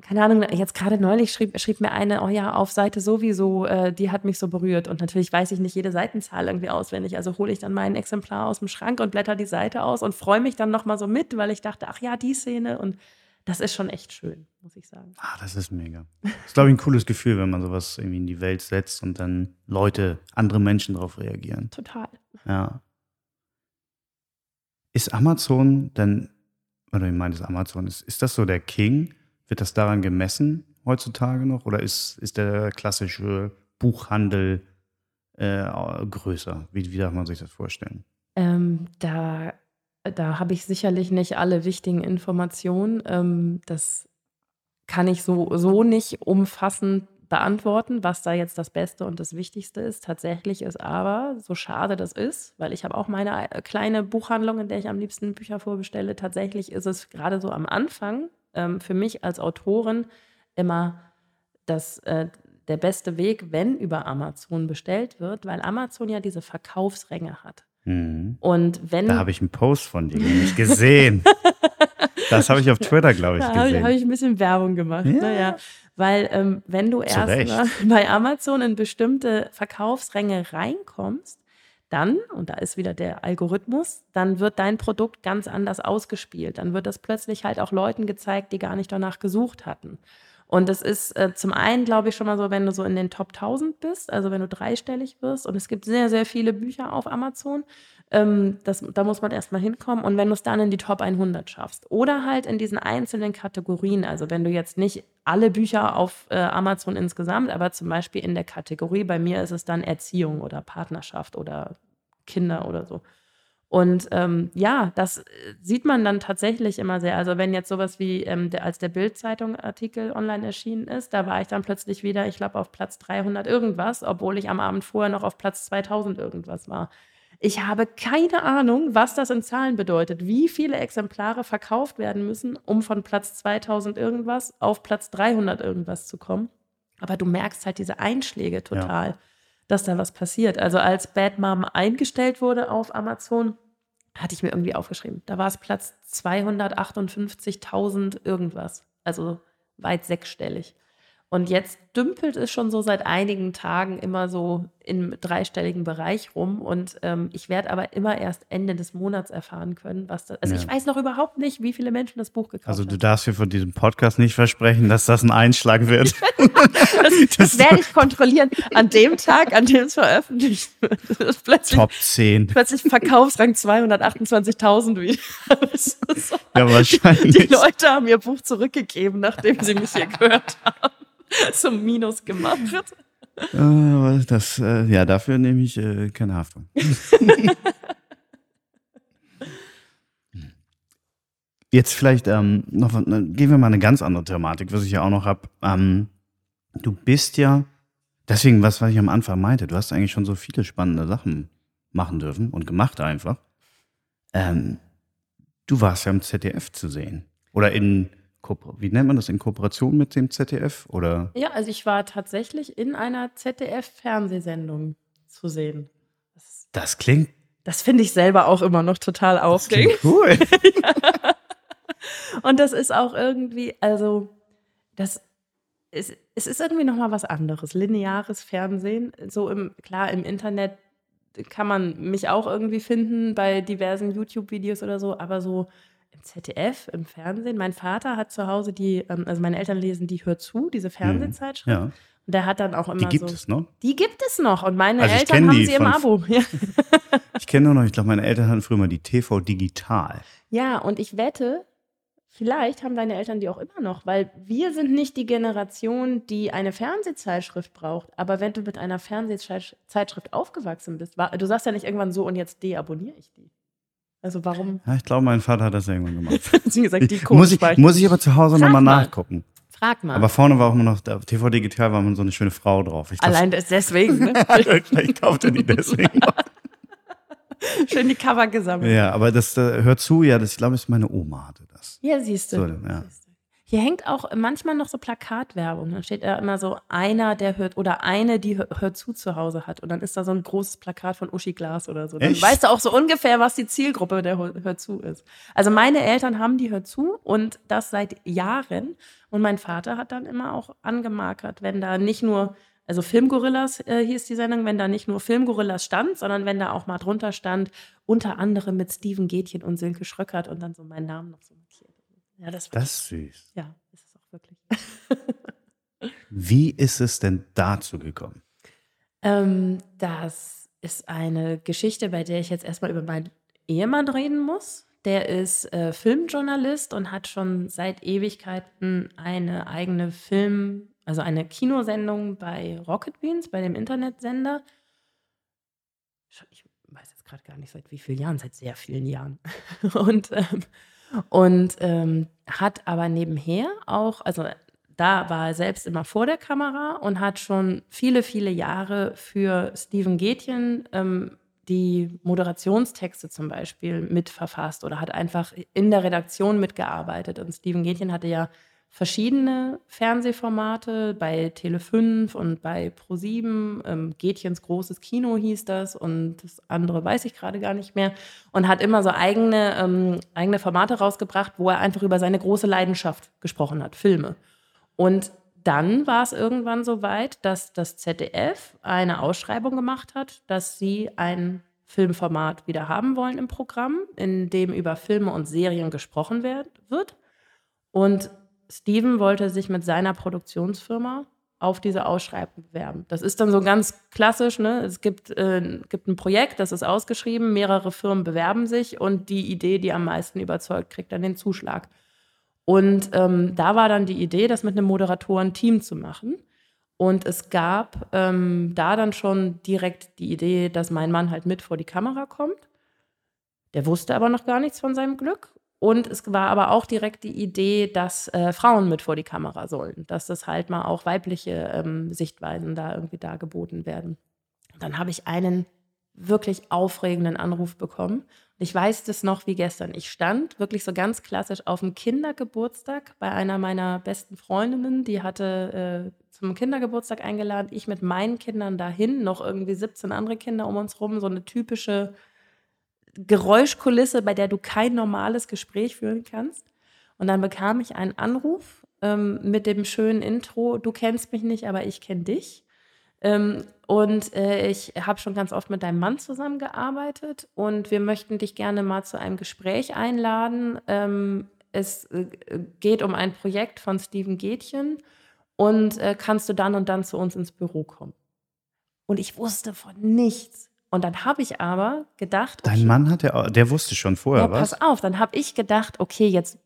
keine Ahnung, jetzt gerade neulich schrieb, schrieb mir eine, oh ja, auf Seite sowieso, äh, die hat mich so berührt. Und natürlich weiß ich nicht jede Seitenzahl irgendwie auswendig. Also hole ich dann mein Exemplar aus dem Schrank und blätter die Seite aus und freue mich dann nochmal so mit, weil ich dachte, ach ja, die Szene. Und das ist schon echt schön, muss ich sagen. Ah, das ist mega. Das ist, glaube ich, ein cooles Gefühl, wenn man sowas irgendwie in die Welt setzt und dann Leute, andere Menschen darauf reagieren. Total. Ja. Ist Amazon denn, oder ich meine, Amazon, ist, ist das so der King? Wird das daran gemessen heutzutage noch? Oder ist, ist der klassische Buchhandel äh, größer? Wie, wie darf man sich das vorstellen? Ähm, da da habe ich sicherlich nicht alle wichtigen Informationen. Ähm, das kann ich so, so nicht umfassend beantworten, was da jetzt das Beste und das Wichtigste ist. Tatsächlich ist aber, so schade das ist, weil ich habe auch meine äh, kleine Buchhandlung, in der ich am liebsten Bücher vorbestelle, tatsächlich ist es gerade so am Anfang ähm, für mich als Autorin immer das, äh, der beste Weg, wenn über Amazon bestellt wird, weil Amazon ja diese Verkaufsränge hat. Mhm. Und wenn. Da habe ich einen Post von dir nicht gesehen. (laughs) das habe ich auf Twitter, glaube ich, da gesehen. Da habe ich, ein bisschen Werbung gemacht. Ja. Naja, weil ähm, wenn du Zu erst Recht. mal (laughs) bei Amazon in bestimmte Verkaufsränge reinkommst, dann, und da ist wieder der Algorithmus, dann wird dein Produkt ganz anders ausgespielt. Dann wird das plötzlich halt auch Leuten gezeigt, die gar nicht danach gesucht hatten. Und das ist äh, zum einen, glaube ich, schon mal so, wenn du so in den Top 1000 bist, also wenn du dreistellig wirst. Und es gibt sehr, sehr viele Bücher auf Amazon. Ähm, das, da muss man erstmal hinkommen. Und wenn du es dann in die Top 100 schaffst. Oder halt in diesen einzelnen Kategorien. Also wenn du jetzt nicht alle Bücher auf äh, Amazon insgesamt, aber zum Beispiel in der Kategorie, bei mir ist es dann Erziehung oder Partnerschaft oder Kinder oder so. Und ähm, ja, das äh, sieht man dann tatsächlich immer sehr. Also wenn jetzt sowas wie ähm, der, als der Bild-Zeitung-Artikel online erschienen ist, da war ich dann plötzlich wieder, ich glaube, auf Platz 300 irgendwas, obwohl ich am Abend vorher noch auf Platz 2000 irgendwas war. Ich habe keine Ahnung, was das in Zahlen bedeutet, wie viele Exemplare verkauft werden müssen, um von Platz 2000 irgendwas auf Platz 300 irgendwas zu kommen. Aber du merkst halt diese Einschläge total, ja. dass da was passiert. Also als Bad Mom eingestellt wurde auf Amazon, hatte ich mir irgendwie aufgeschrieben. Da war es Platz 258.000 irgendwas. Also weit sechsstellig. Und jetzt dümpelt es schon so seit einigen Tagen immer so im dreistelligen Bereich rum. Und ähm, ich werde aber immer erst Ende des Monats erfahren können, was das. Also Ja. ich weiß noch überhaupt nicht, wie viele Menschen das Buch gekauft Also du haben. darfst mir von diesem Podcast nicht versprechen, dass das ein Einschlag wird. (laughs) Das, (laughs) das werde ich kontrollieren an dem Tag, an dem es veröffentlicht wird. Plötzlich, Top 10. plötzlich Verkaufsrang 228.000 wieder. (laughs) Ja, Die wahrscheinlich. Leute haben ihr Buch zurückgegeben, nachdem sie mich hier gehört haben. (laughs) Zum Minus gemacht. Äh, das, äh, ja, dafür nehme ich äh, keine Haftung. (laughs) Jetzt vielleicht ähm, noch, gehen wir mal eine ganz andere Thematik, was ich ja auch noch habe. Ähm, du bist ja, deswegen, was, was ich am Anfang meinte, du hast eigentlich schon so viele spannende Sachen machen dürfen und gemacht einfach. Ähm, du warst ja im ZDF zu sehen. Oder in, wie nennt man das, in Kooperation mit dem ZDF? Oder? Ja, also ich war tatsächlich in einer ZDF-Fernsehsendung zu sehen. Das, Das klingt, das finde ich selber auch immer noch total das aufregend. klingt cool. (laughs) Und das ist auch irgendwie, also das ist, es ist irgendwie nochmal was anderes. Lineares Fernsehen. So im, klar, im Internet kann man mich auch irgendwie finden bei diversen YouTube-Videos oder so, aber so im ZDF, im Fernsehen. Mein Vater hat zu Hause die, ähm, also meine Eltern lesen die Hör zu, diese Fernsehzeitschrift. Ja, Und der hat dann auch immer die gibt so. es noch. Die gibt es noch und meine Also Eltern haben sie im Abo. Ja. (laughs) Ich kenne nur noch, ich glaube, meine Eltern hatten früher mal die TV Digital. ja, und ich wette, vielleicht haben deine Eltern die auch immer noch, weil wir sind nicht die Generation, die eine Fernsehzeitschrift braucht. Aber wenn du mit einer Fernsehzeitschrift aufgewachsen bist, war, du sagst ja nicht irgendwann so und jetzt deabonniere ich die. Also warum? Ja, ich glaube, mein Vater hat das irgendwann gemacht. (laughs) Wie gesagt, die muss, ich, muss ich aber zu Hause nochmal mal. nachgucken. Frag mal. Aber vorne war auch immer noch, TV Digital war immer so eine schöne Frau drauf. Ich Allein das deswegen, ne? Vielleicht kauft er die deswegen. (laughs) Schön die Cover gesammelt. ja, aber das äh, hört zu, ja, das, ich glaube, ist meine Oma hatte das. Ja, siehst du. So, ja. Siehst du. Hier hängt auch manchmal noch so Plakatwerbung. Dann steht da immer so einer, der hört oder eine, die hört zu zu Hause hat. Und dann ist da so ein großes Plakat von Uschi Glas oder so. Dann Echt? weißt du auch so ungefähr, was die Zielgruppe der Hör zu ist. Also meine Eltern haben die Hör zu und das seit Jahren. Und mein Vater hat dann immer auch angemarkert, wenn da nicht nur also Filmgorillas äh, hieß die Sendung, wenn da nicht nur Filmgorillas stand, sondern wenn da auch mal drunter stand, unter anderem mit Steven Gätchen und Silke Schröckert und dann so mein Namen noch so markiert. Ja, das, Das ist süß. ja, ist es auch wirklich. (laughs) Wie ist es denn dazu gekommen? ähm, das ist eine Geschichte, bei der ich jetzt erstmal über meinen Ehemann reden muss. Der ist äh, Filmjournalist und hat schon seit Ewigkeiten eine eigene Film, also eine Kinosendung bei Rocket Beans, bei dem Internetsender. Ich weiß jetzt gerade gar nicht, seit wie vielen Jahren, seit sehr vielen Jahren. (laughs) Und, ähm, und ähm, hat aber nebenher auch, also da war er selbst immer vor der Kamera und hat schon viele, viele Jahre für Steven Gätchen ähm, die Moderationstexte zum Beispiel mitverfasst oder hat einfach in der Redaktion mitgearbeitet. Und Steven Gätchen hatte ja verschiedene Fernsehformate bei Tele5 und bei Pro7. Ähm, Gätchens großes Kino hieß das und das andere weiß ich gerade gar nicht mehr. Und hat immer so eigene, ähm, eigene Formate rausgebracht, wo er einfach über seine große Leidenschaft gesprochen hat, Filme. Und dann war es irgendwann so weit, dass das ZDF eine Ausschreibung gemacht hat, dass sie ein Filmformat wieder haben wollen im Programm, in dem über Filme und Serien gesprochen wird. Und Steven wollte sich mit seiner Produktionsfirma auf diese Ausschreibung bewerben. Das ist dann so ganz klassisch. Ne? Es gibt, äh, gibt ein Projekt, das ist ausgeschrieben, mehrere Firmen bewerben sich und die Idee, die am meisten überzeugt, kriegt dann den Zuschlag. Und ähm, da war dann die Idee, das mit einem Moderatoren-Team zu machen. Und es gab ähm, da dann schon direkt die Idee, dass mein Mann halt mit vor die Kamera kommt. Der wusste aber noch gar nichts von seinem Glück. Und es war aber auch direkt die Idee, dass äh, Frauen mit vor die Kamera sollen, dass das halt mal auch weibliche ähm, Sichtweisen da irgendwie dargeboten werden. Und dann habe ich einen wirklich aufregenden Anruf bekommen. Ich weiß das noch wie gestern. Ich stand wirklich so ganz klassisch auf dem Kindergeburtstag bei einer meiner besten Freundinnen, die hatte äh, zum Kindergeburtstag eingeladen. Ich mit meinen Kindern dahin, noch irgendwie 17 andere Kinder um uns rum, so eine typische Geräuschkulisse, bei der du kein normales Gespräch führen kannst. Und dann bekam ich einen Anruf ähm, mit dem schönen Intro, du kennst mich nicht, aber ich kenne dich. Ähm, und äh, ich habe schon ganz oft mit deinem Mann zusammengearbeitet und wir möchten dich gerne mal zu einem Gespräch einladen. Ähm, es äh, geht um ein Projekt von Steven Gätchen und äh, kannst du dann und dann zu uns ins Büro kommen. Und ich wusste von nichts. Und dann habe ich aber gedacht, Dein Mann hat ja, der wusste schon vorher ja, was. pass auf, dann habe ich gedacht, okay, jetzt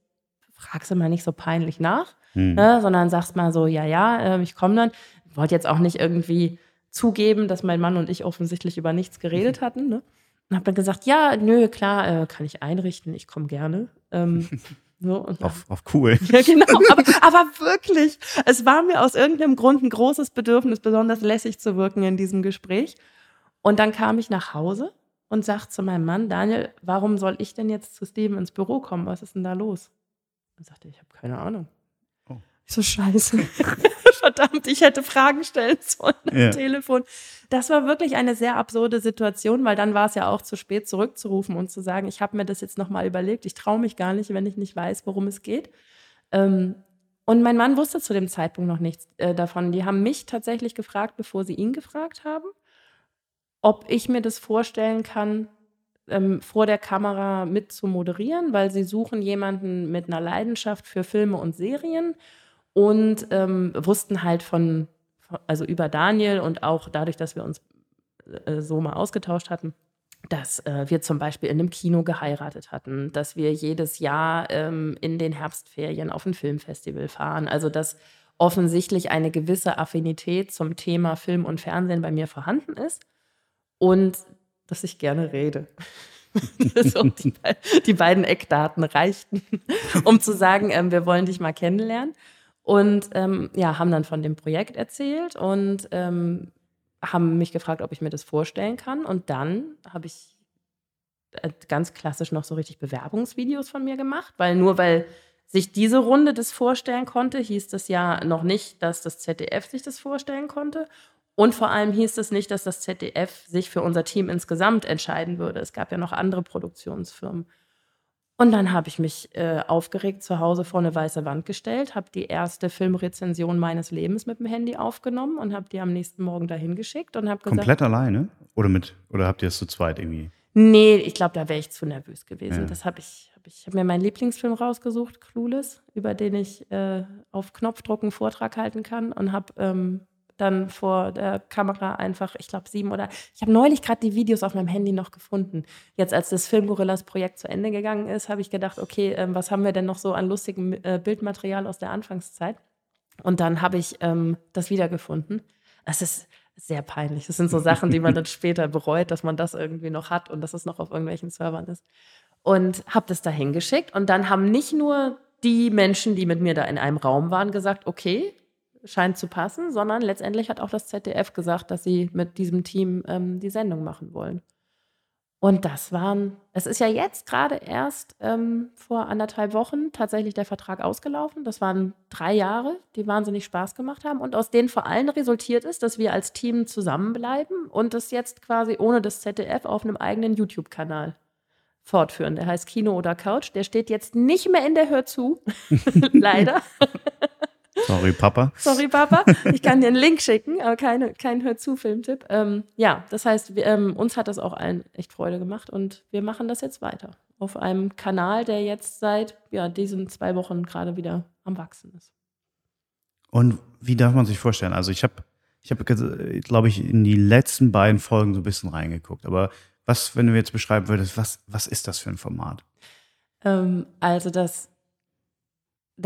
fragst du mal nicht so peinlich nach, Hm. ne, sondern sagst mal so, ja, ja, ähm, ich komme dann. Wollte jetzt auch nicht irgendwie zugeben, dass mein Mann und ich offensichtlich über nichts geredet (laughs) hatten. Ne? Und habe dann gesagt, ja, nö, klar, äh, kann ich einrichten, ich komme gerne. Ähm, (laughs) so, Auf, auf cool. (laughs) ja, genau. Aber, aber wirklich, es war mir aus irgendeinem Grund ein großes Bedürfnis, besonders lässig zu wirken in diesem Gespräch. Und dann kam ich nach Hause und sagte zu meinem Mann, Daniel, warum soll ich denn jetzt zu Steven ins Büro kommen? Was ist denn da los? Und sagte, ich habe keine Ahnung. Oh. Ich so, scheiße. (laughs) Verdammt, ich hätte Fragen stellen sollen am Ja. Telefon. Das war wirklich eine sehr absurde Situation, weil dann war es ja auch zu spät zurückzurufen und zu sagen, ich habe mir das jetzt nochmal überlegt, ich traue mich gar nicht, wenn ich nicht weiß, worum es geht. Ähm, und mein Mann wusste zu dem Zeitpunkt noch nichts äh, davon. Die haben mich tatsächlich gefragt, bevor sie ihn gefragt haben, ob ich mir das vorstellen kann, ähm, vor der Kamera mit zu moderieren, weil sie suchen jemanden mit einer Leidenschaft für Filme und Serien und ähm, wussten halt von, also über Daniel und auch dadurch, dass wir uns äh, so mal ausgetauscht hatten, dass äh, wir zum Beispiel in einem Kino geheiratet hatten, dass wir jedes Jahr ähm, in den Herbstferien auf ein Filmfestival fahren. Also dass offensichtlich eine gewisse Affinität zum Thema Film und Fernsehen bei mir vorhanden ist und dass ich gerne rede. (laughs) so, die, die beiden Eckdaten reichten, um zu sagen, ähm, wir wollen dich mal kennenlernen. Und ähm, ja, haben dann von dem Projekt erzählt und ähm, haben mich gefragt, ob ich mir das vorstellen kann. Und dann habe ich äh, ganz klassisch noch so richtig Bewerbungsvideos von mir gemacht, weil nur weil sich diese Runde das vorstellen konnte, hieß das ja noch nicht, dass das ZDF sich das vorstellen konnte. Und vor allem hieß es nicht, dass das ZDF sich für unser Team insgesamt entscheiden würde. Es gab ja noch andere Produktionsfirmen. Und dann habe ich mich äh, aufgeregt zu Hause vor eine weiße Wand gestellt, habe die erste Filmrezension meines Lebens mit dem Handy aufgenommen und habe die am nächsten Morgen dahin geschickt und habe gesagt. Komplett alleine? Oder mit, oder habt ihr es zu zweit irgendwie? Nee, ich glaube, da wäre ich zu nervös gewesen. Ja. Das habe ich, hab ich habe mir meinen Lieblingsfilm rausgesucht, Clueless, über den ich äh, auf Knopfdruck einen Vortrag halten kann und habe ähm, dann vor der Kamera einfach, ich glaube, sieben oder ich habe neulich gerade die Videos auf meinem Handy noch gefunden. Jetzt, als das Filmgorillas-Projekt zu Ende gegangen ist, habe ich gedacht, okay, äh, was haben wir denn noch so an lustigem äh, Bildmaterial aus der Anfangszeit? Und dann habe ich ähm, das wiedergefunden. Es ist sehr peinlich. Das sind so Sachen, die man dann (laughs) später bereut, dass man das irgendwie noch hat und dass es noch auf irgendwelchen Servern ist. Und habe das da hingeschickt. Und dann haben nicht nur die Menschen, die mit mir da in einem Raum waren, gesagt, okay, scheint zu passen, sondern letztendlich hat auch das ZDF gesagt, dass sie mit diesem Team ähm, die Sendung machen wollen. Und das waren, es ist ja jetzt gerade erst ähm, vor anderthalb Wochen tatsächlich der Vertrag ausgelaufen. Das waren drei Jahre, die wahnsinnig Spaß gemacht haben und aus denen vor allem resultiert ist, dass wir als Team zusammenbleiben und das jetzt quasi ohne das ZDF auf einem eigenen YouTube-Kanal fortführen. Der heißt Kino oder Couch. Der steht jetzt nicht mehr in der Hör zu, (laughs) leider. (laughs) Sorry, Papa. (laughs) Sorry, Papa. Ich kann dir einen Link schicken, aber keine, kein Hör-zu-Filmtipp. Ähm, ja, das heißt, wir, ähm, uns hat das auch allen echt Freude gemacht und wir machen das jetzt weiter. Auf einem Kanal, der jetzt seit ja, diesen zwei Wochen gerade wieder am Wachsen ist. Und wie darf man sich vorstellen? Also, ich habe, ich hab, glaube ich, in die letzten beiden Folgen so ein bisschen reingeguckt. Aber was, wenn du jetzt beschreiben würdest, was, was ist das für ein Format? Ähm, also, das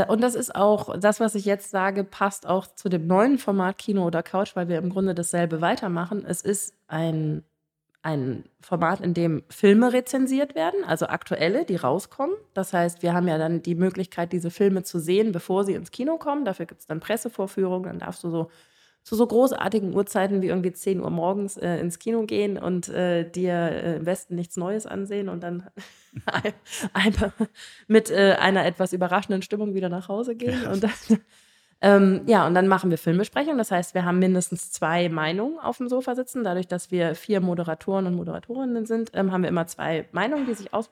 und das ist auch, das, was ich jetzt sage, passt auch zu dem neuen Format Kino oder Couch, weil wir im Grunde dasselbe weitermachen. Es ist ein, ein Format, in dem Filme rezensiert werden, also aktuelle, die rauskommen. Das heißt, wir haben ja dann die Möglichkeit, diese Filme zu sehen, bevor sie ins Kino kommen. Dafür gibt es dann Pressevorführungen, dann darfst du so zu so großartigen Uhrzeiten wie irgendwie 10 Uhr morgens äh, ins Kino gehen und äh, dir äh, im Westen nichts Neues ansehen und dann (laughs) einfach mit äh, einer etwas überraschenden Stimmung wieder nach Hause gehen. Ja. Und dann, (laughs) ähm, ja, und dann machen wir Filmbesprechungen. Das heißt, wir haben mindestens zwei Meinungen auf dem Sofa sitzen. Dadurch, dass wir vier Moderatoren und Moderatorinnen sind, ähm, haben wir immer zwei Meinungen, die sich aus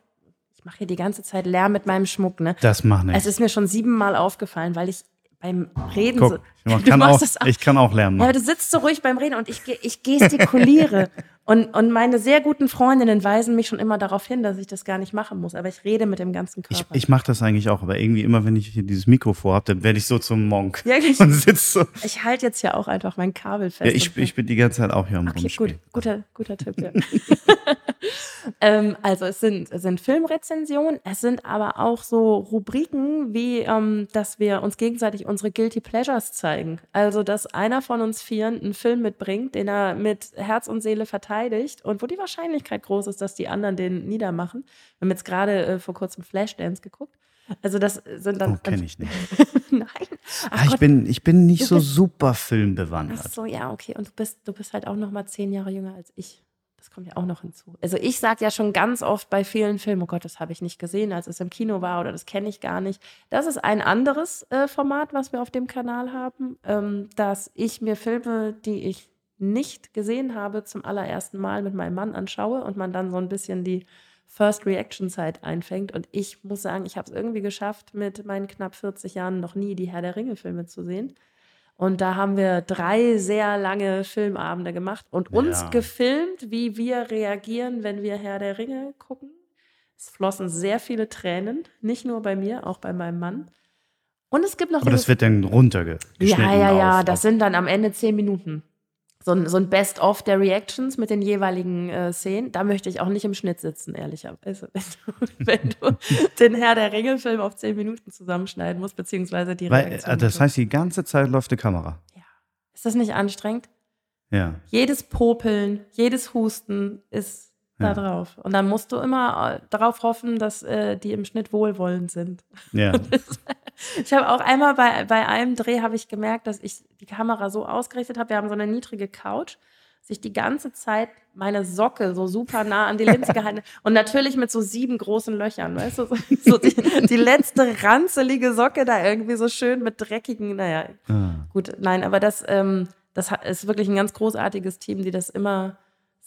ich mache hier die ganze Zeit Lärm mit meinem Schmuck, ne? Das macht nichts. Es ist mir schon siebenmal aufgefallen, weil ich beim Reden Guck, so. Ich (laughs) kann, auch, ich kann auch lernen. Ja, du sitzt so ruhig beim Reden und ich, ich gestikuliere. (laughs) und, und meine sehr guten Freundinnen weisen mich schon immer darauf hin, dass ich das gar nicht machen muss. Aber ich rede mit dem ganzen Körper. Ich, ich mache das eigentlich auch, aber irgendwie immer, wenn ich hier dieses Mikro vorhabe, dann werde ich so zum Monk. Ja, ich, (laughs) und sitz so. Ich halte jetzt ja auch einfach mein Kabel fest. Ja, ich, ich bin die ganze Zeit auch hier am okay, Rumspielen. Gut, guter, guter Tipp, ja. (laughs) (laughs) ähm, also es sind, es sind Filmrezensionen, es sind aber auch so Rubriken, wie ähm, dass wir uns gegenseitig unsere Guilty Pleasures zeigen. Also dass einer von uns vieren einen Film mitbringt, den er mit Herz und Seele verteidigt und wo die Wahrscheinlichkeit groß ist, dass die anderen den niedermachen. Wir haben jetzt gerade äh, vor kurzem Flashdance geguckt. Also das sind dann. Oh, kenne ich nicht. (laughs) Nein. Ach ich, bin, ich bin nicht so super filmbewandert. Ach so, ja, okay. Und du bist, du bist halt auch noch mal zehn Jahre jünger als ich. Das kommt ja auch noch hinzu. Also ich sage ja schon ganz oft bei vielen Filmen, oh Gott, das habe ich nicht gesehen, als es im Kino war oder das kenne ich gar nicht. Das ist ein anderes äh, Format, was wir auf dem Kanal haben, ähm, dass ich mir Filme, die ich nicht gesehen habe, zum allerersten Mal mit meinem Mann anschaue und man dann so ein bisschen die First Reaction Zeit einfängt. Und ich muss sagen, ich habe es irgendwie geschafft, mit meinen knapp 40 Jahren noch nie die Herr der Ringe Filme zu sehen. Und da haben wir drei sehr lange Filmabende gemacht und uns ja. gefilmt, wie wir reagieren, wenn wir Herr der Ringe gucken. Es flossen sehr viele Tränen, nicht nur bei mir, auch bei meinem Mann. Und es gibt noch. Aber das wird dann runtergeschnitten. Ja, ja, ja. Auf, das sind dann am Ende zehn Minuten so ein, so ein Best-of der Reactions mit den jeweiligen äh, Szenen. Da möchte ich auch nicht im Schnitt sitzen, ehrlicherweise. Wenn du, (laughs) wenn du den Herr der Ringe-Film auf zehn Minuten zusammenschneiden musst, beziehungsweise die Weil, Reaktion. Das heißt, die ganze Zeit läuft die Kamera. Ja. Ist das nicht anstrengend? Ja. Jedes Popeln, jedes Husten ist. Da drauf. Und dann musst du immer äh, darauf hoffen, dass äh, die im Schnitt wohlwollend sind. Ja. (laughs) ich habe auch einmal bei, bei einem Dreh habe ich gemerkt, dass ich die Kamera so ausgerichtet habe. Wir haben so eine niedrige Couch, sich die ganze Zeit meine Socke so super nah an die Linse (laughs) gehalten und natürlich mit so sieben großen Löchern, weißt du, so, so die, die, letzte ranzelige Socke da irgendwie so schön mit dreckigen, naja, ah. gut, nein, aber das, ähm, das ist wirklich ein ganz großartiges Team, die das immer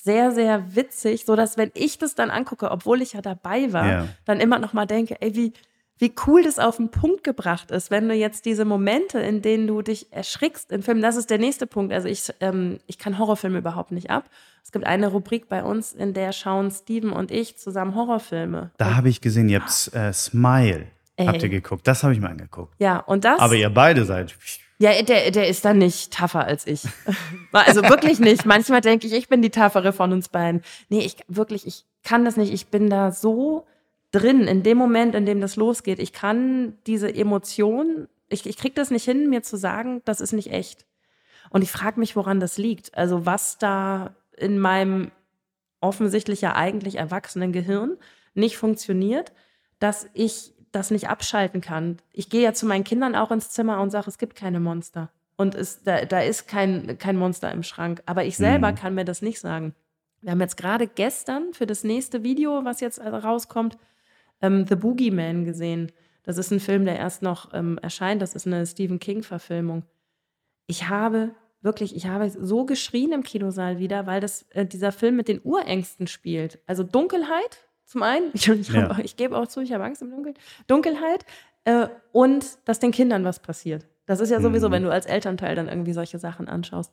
sehr, sehr witzig, so dass wenn ich das dann angucke, obwohl ich ja dabei war, ja. dann immer noch mal denke, ey, wie, wie cool das auf den Punkt gebracht ist, wenn du jetzt diese Momente, in denen du dich erschrickst in Filmen, das ist der nächste Punkt. Also ich, ähm, ich kann Horrorfilme überhaupt nicht ab. Es gibt eine Rubrik bei uns, in der schauen Steven und ich zusammen Horrorfilme. Da habe ich gesehen, ihr habt äh, Smile. Ey. Habt ihr geguckt? Das habe ich mir angeguckt. Ja, und das. Aber ihr beide seid. Ja, der, der ist dann nicht tougher als ich. Also wirklich nicht. Manchmal denke ich, ich bin die toughere von uns beiden. Nee, ich wirklich, ich kann das nicht. Ich bin da so drin, in dem Moment, in dem das losgeht. Ich kann diese Emotion, ich, ich kriege das nicht hin, mir zu sagen, das ist nicht echt. Und ich frage mich, woran das liegt. Also was da in meinem offensichtlich ja eigentlich erwachsenen Gehirn nicht funktioniert, dass ich das nicht abschalten kann. Ich gehe ja zu meinen Kindern auch ins Zimmer und sage, es gibt keine Monster. Und es, da, da ist kein, kein Monster im Schrank. Aber ich selber mhm. kann mir das nicht sagen. Wir haben jetzt gerade gestern für das nächste Video, was jetzt rauskommt, ähm, The Boogeyman gesehen. Das ist ein Film, der erst noch ähm, erscheint. Das ist eine Stephen King-Verfilmung. Ich habe wirklich, ich habe so geschrien im Kinosaal wieder, weil das äh, dieser Film mit den Urängsten spielt. Also Dunkelheit zum einen, (laughs) ich, ja. ich gebe auch zu, ich habe Angst im Dunkeln. Dunkelheit äh, und dass den Kindern was passiert. Das ist ja sowieso, mhm. wenn du als Elternteil dann irgendwie solche Sachen anschaust.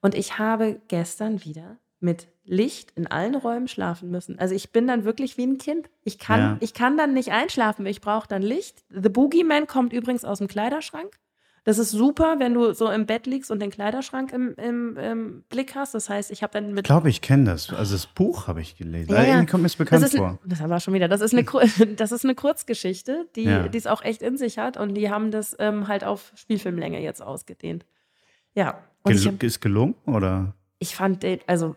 Und ich habe gestern wieder mit Licht in allen Räumen schlafen müssen. Also ich bin dann wirklich wie ein Kind. Ich kann, ja. ich kann dann nicht einschlafen, ich brauche dann Licht. The Boogeyman kommt übrigens aus dem Kleiderschrank. Das ist super, wenn du so im Bett liegst und den Kleiderschrank im, im, im Blick hast. Das heißt, ich habe dann mit. Ich glaube, ich kenne das. Also das Buch habe ich gelesen. Ja, irgendwie kommt mir es bekannt das ist, vor. Das war schon wieder. Das ist eine, (laughs) das ist eine Kurzgeschichte, die ja. es auch echt in sich hat. Und die haben das ähm, halt auf Spielfilmlänge jetzt ausgedehnt. Ja. Gel hab, ist gelungen oder? Ich fand den, also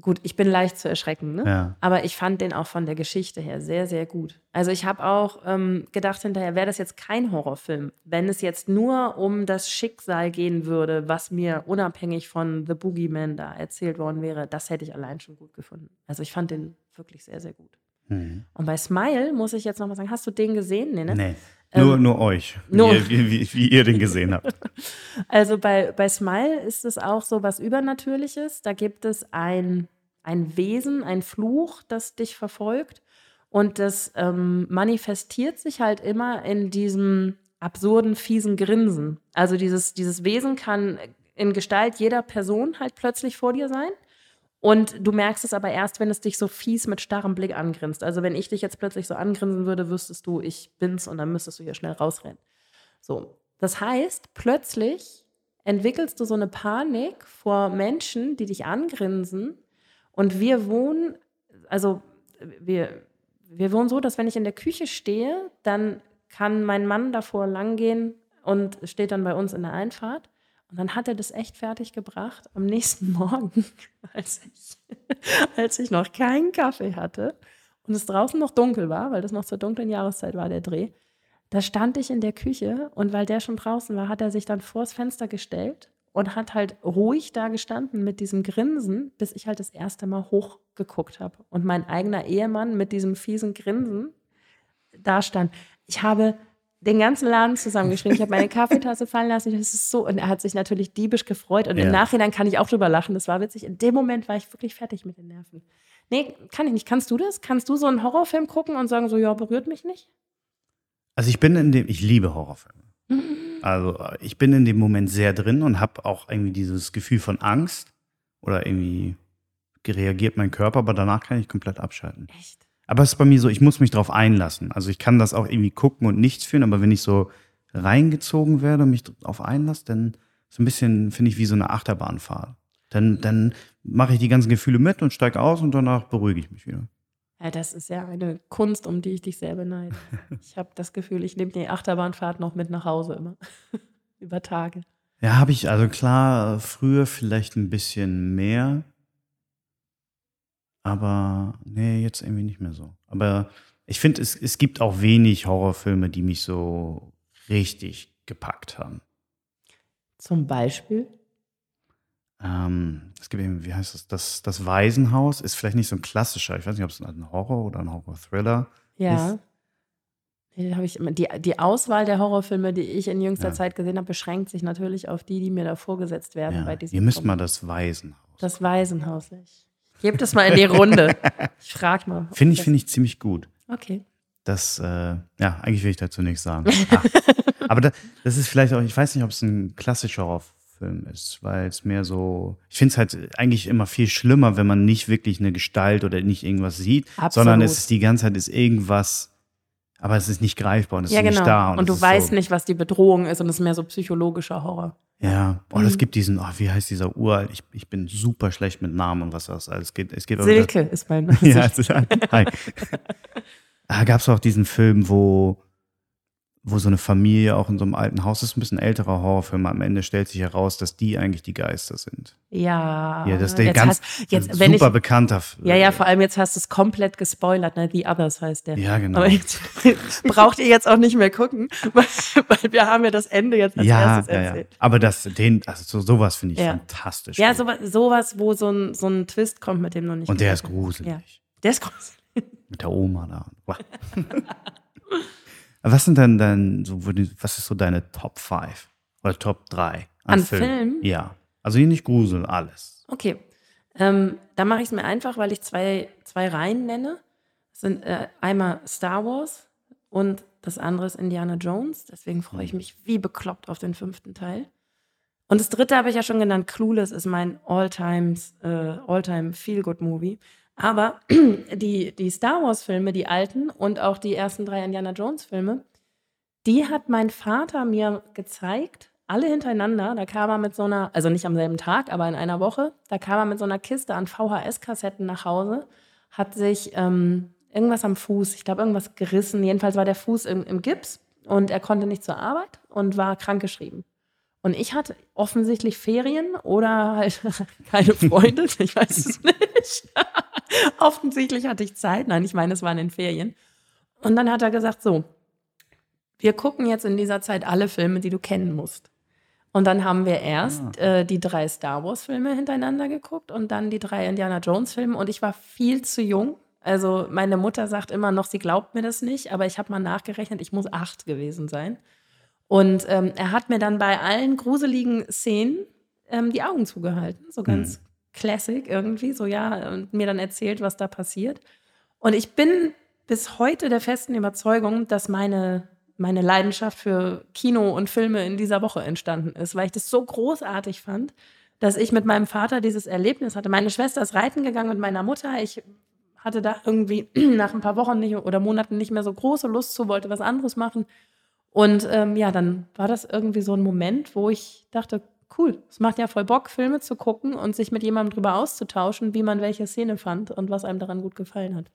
gut, ich bin leicht zu erschrecken, ne? Ja. aber ich fand den auch von der Geschichte her sehr, sehr gut. Also ich habe auch ähm, gedacht hinterher, wäre das jetzt kein Horrorfilm, wenn es jetzt nur um das Schicksal gehen würde, was mir unabhängig von The Boogeyman da erzählt worden wäre, das hätte ich allein schon gut gefunden. Also ich fand den wirklich sehr, sehr gut. Mhm. Und bei Smile muss ich jetzt noch mal sagen, hast du den gesehen? Nee, ne? Nee. Nur, ähm, nur euch, wie, nur ihr, wie, wie, ihr den gesehen habt. (laughs) Also bei, bei Smile ist es auch so was Übernatürliches. Da gibt es ein, ein Wesen, ein Fluch, das dich verfolgt. Und das ähm, manifestiert sich halt immer in diesem absurden, fiesen Grinsen. Also dieses, dieses Wesen kann in Gestalt jeder Person halt plötzlich vor dir sein. Und du merkst es aber erst, wenn es dich so fies mit starrem Blick angrinst. Also wenn ich dich jetzt plötzlich so angrinsen würde, wüsstest du, ich bin's und dann müsstest du hier schnell rausrennen. So. Das heißt, plötzlich entwickelst du so eine Panik vor Menschen, die dich angrinsen. Und wir wohnen, also wir, wir wohnen so, dass wenn ich in der Küche stehe, dann kann mein Mann davor langgehen und steht dann bei uns in der Einfahrt. Und dann hat er das echt fertig gebracht am nächsten (laughs) Morgen, als ich, als ich noch keinen Kaffee hatte und es draußen noch dunkel war, weil das noch zur dunklen Jahreszeit war, der Dreh. Da stand ich in der Küche und weil der schon draußen war, hat er sich dann vors Fenster gestellt und hat halt ruhig da gestanden mit diesem Grinsen, bis ich halt das erste Mal hochgeguckt habe. Und mein eigener Ehemann mit diesem fiesen Grinsen da stand. Ich habe den ganzen Laden zusammengeschrieben. Ich habe meine (laughs) Kaffeetasse fallen lassen. Das ist so. Und er hat sich natürlich diebisch gefreut. Und ja. im Nachhinein kann ich auch drüber lachen. Das war witzig. In dem Moment war ich wirklich fertig mit den Nerven. Nee, kann ich nicht. Kannst du das? Kannst du so einen Horrorfilm gucken und sagen so, ja, berührt mich nicht? Also ich bin in dem, ich liebe Horrorfilme. Mhm. Also ich bin in dem Moment sehr drin und habe auch irgendwie dieses Gefühl von Angst oder irgendwie reagiert mein Körper, aber danach kann ich komplett abschalten. Echt? Aber es ist bei mir so, ich muss mich darauf einlassen. Also ich kann das auch irgendwie gucken und nichts fühlen, aber wenn ich so reingezogen werde und mich darauf einlasse, dann so ein bisschen, finde ich, wie so eine Achterbahnfahrt. Dann, dann mache ich die ganzen Gefühle mit und steige aus und danach beruhige ich mich wieder. Ja, das ist ja eine Kunst, um die ich dich sehr beneide. (laughs) Ich habe das Gefühl, ich nehme die Achterbahnfahrt noch mit nach Hause immer. (laughs) Über Tage. Ja, habe ich, also klar, früher vielleicht ein bisschen mehr. Aber nee, jetzt irgendwie nicht mehr so. Aber ich finde, es, es gibt auch wenig Horrorfilme, die mich so richtig gepackt haben. Zum Beispiel? ähm, es gibt eben, wie heißt das? das? Das Waisenhaus ist vielleicht nicht so ein klassischer, ich weiß nicht, ob es ein Horror oder ein Horror-Thriller Ja. ist. Nee, hab ich immer, die, die Auswahl der Horrorfilme, die ich in jüngster Ja. Zeit gesehen habe, beschränkt sich natürlich auf die, die mir da vorgesetzt werden Ja. bei diesem Ihr müsst Film. mal das Waisenhaus. Das Waisenhaus. Ich gebe das mal in die Runde. (laughs) Ich frag mal. Finde ich, das- finde ich ziemlich gut. Okay. Das, äh, ja, eigentlich will ich dazu nichts sagen. (laughs) Ah. Aber da, das ist vielleicht auch, ich weiß nicht, ob es ein klassischer Horrorfilm ist, weil es mehr so, ich finde es halt eigentlich immer viel schlimmer, wenn man nicht wirklich eine Gestalt oder nicht irgendwas sieht, Absolut. sondern es ist die ganze Zeit ist irgendwas, aber es ist nicht greifbar und es Ja, ist genau. nicht da. Und, es du weißt so, nicht, was die Bedrohung ist und es ist mehr so psychologischer Horror. Ja, und Mhm. es gibt diesen, oh, wie heißt dieser uralt, ich, ich bin super schlecht mit Namen und was das alles. Es geht, es geht Silke ist mein Name. (laughs) Ja, ist, hi. (laughs) Da gab es auch diesen Film, wo, wo so eine Familie auch in so einem alten Haus ist, ein bisschen älterer Horrorfilm. Am Ende stellt sich heraus, dass die eigentlich die Geister sind. Ja. Ja, das ist der ganz hast, jetzt, super ich, bekannter. Ja, ja, vor allem jetzt hast du es komplett gespoilert, ne? The Others heißt der. Ja, genau. Aber jetzt (laughs) braucht ihr jetzt auch nicht mehr gucken, (laughs) weil, weil wir haben ja das Ende jetzt als ja, erstes ja, ja. erzählt. Aber das, den, also so, sowas finde ich Ja. fantastisch. Ja, sowas, sowas, wo so ein, so ein Twist kommt, mit dem noch nicht. und der ist gruselig. Ja. Der ist gruselig. Mit der Oma da. (laughs) Wow. Was sind denn dann so, was ist so deine Top 5 oder Top 3 An Filmen? Ja. Also hier nicht Grusel, alles. Okay. Ähm, da mache ich es mir einfach, weil ich zwei, zwei Reihen nenne. Das sind äh, einmal Star Wars und das andere ist Indiana Jones. Deswegen freue ich mich wie bekloppt auf den fünften Teil. Und das dritte habe ich ja schon genannt. Clueless ist mein All-Time äh, All Feel-Good-Movie. Aber (clears throat) die, die Star Wars-Filme, die alten und auch die ersten drei Indiana Jones-Filme, die hat mein Vater mir gezeigt, alle hintereinander. Da kam er mit so einer, also nicht am selben Tag, aber in einer Woche, da kam er mit so einer Kiste an VHS-Kassetten nach Hause, hat sich ähm, irgendwas am Fuß, ich glaube irgendwas gerissen. Jedenfalls war der Fuß im, im Gips und er konnte nicht zur Arbeit und war krankgeschrieben. Und ich hatte offensichtlich Ferien oder halt (laughs) keine Freunde, ich weiß es (laughs) nicht. (laughs) offensichtlich hatte ich Zeit. Nein, ich meine, es waren in Ferien. Und dann hat er gesagt, so, wir gucken jetzt in dieser Zeit alle Filme, die du kennen musst. Und dann haben wir erst äh, die drei Star Wars-Filme hintereinander geguckt und dann die drei Indiana Jones-Filme. Und ich war viel zu jung. Also meine Mutter sagt immer noch, sie glaubt mir das nicht, aber ich habe mal nachgerechnet, ich muss acht gewesen sein. Und ähm, er hat mir dann bei allen gruseligen Szenen ähm, die Augen zugehalten, so ganz classic irgendwie, so ja, und mir dann erzählt, was da passiert. Und ich bin bis heute der festen Überzeugung, dass meine, meine Leidenschaft für Kino und Filme in dieser Woche entstanden ist, weil ich das so großartig fand, dass ich mit meinem Vater dieses Erlebnis hatte. Meine Schwester ist reiten gegangen mit meiner Mutter. Ich hatte da irgendwie (clears throat) nach ein paar Wochen nicht, oder Monaten nicht mehr so große Lust zu, wollte was anderes machen. Und ähm, ja, dann war das irgendwie so ein Moment, wo ich dachte, cool, es macht ja voll Bock, Filme zu gucken und sich mit jemandem drüber auszutauschen, wie man welche Szene fand und was einem daran gut gefallen hat.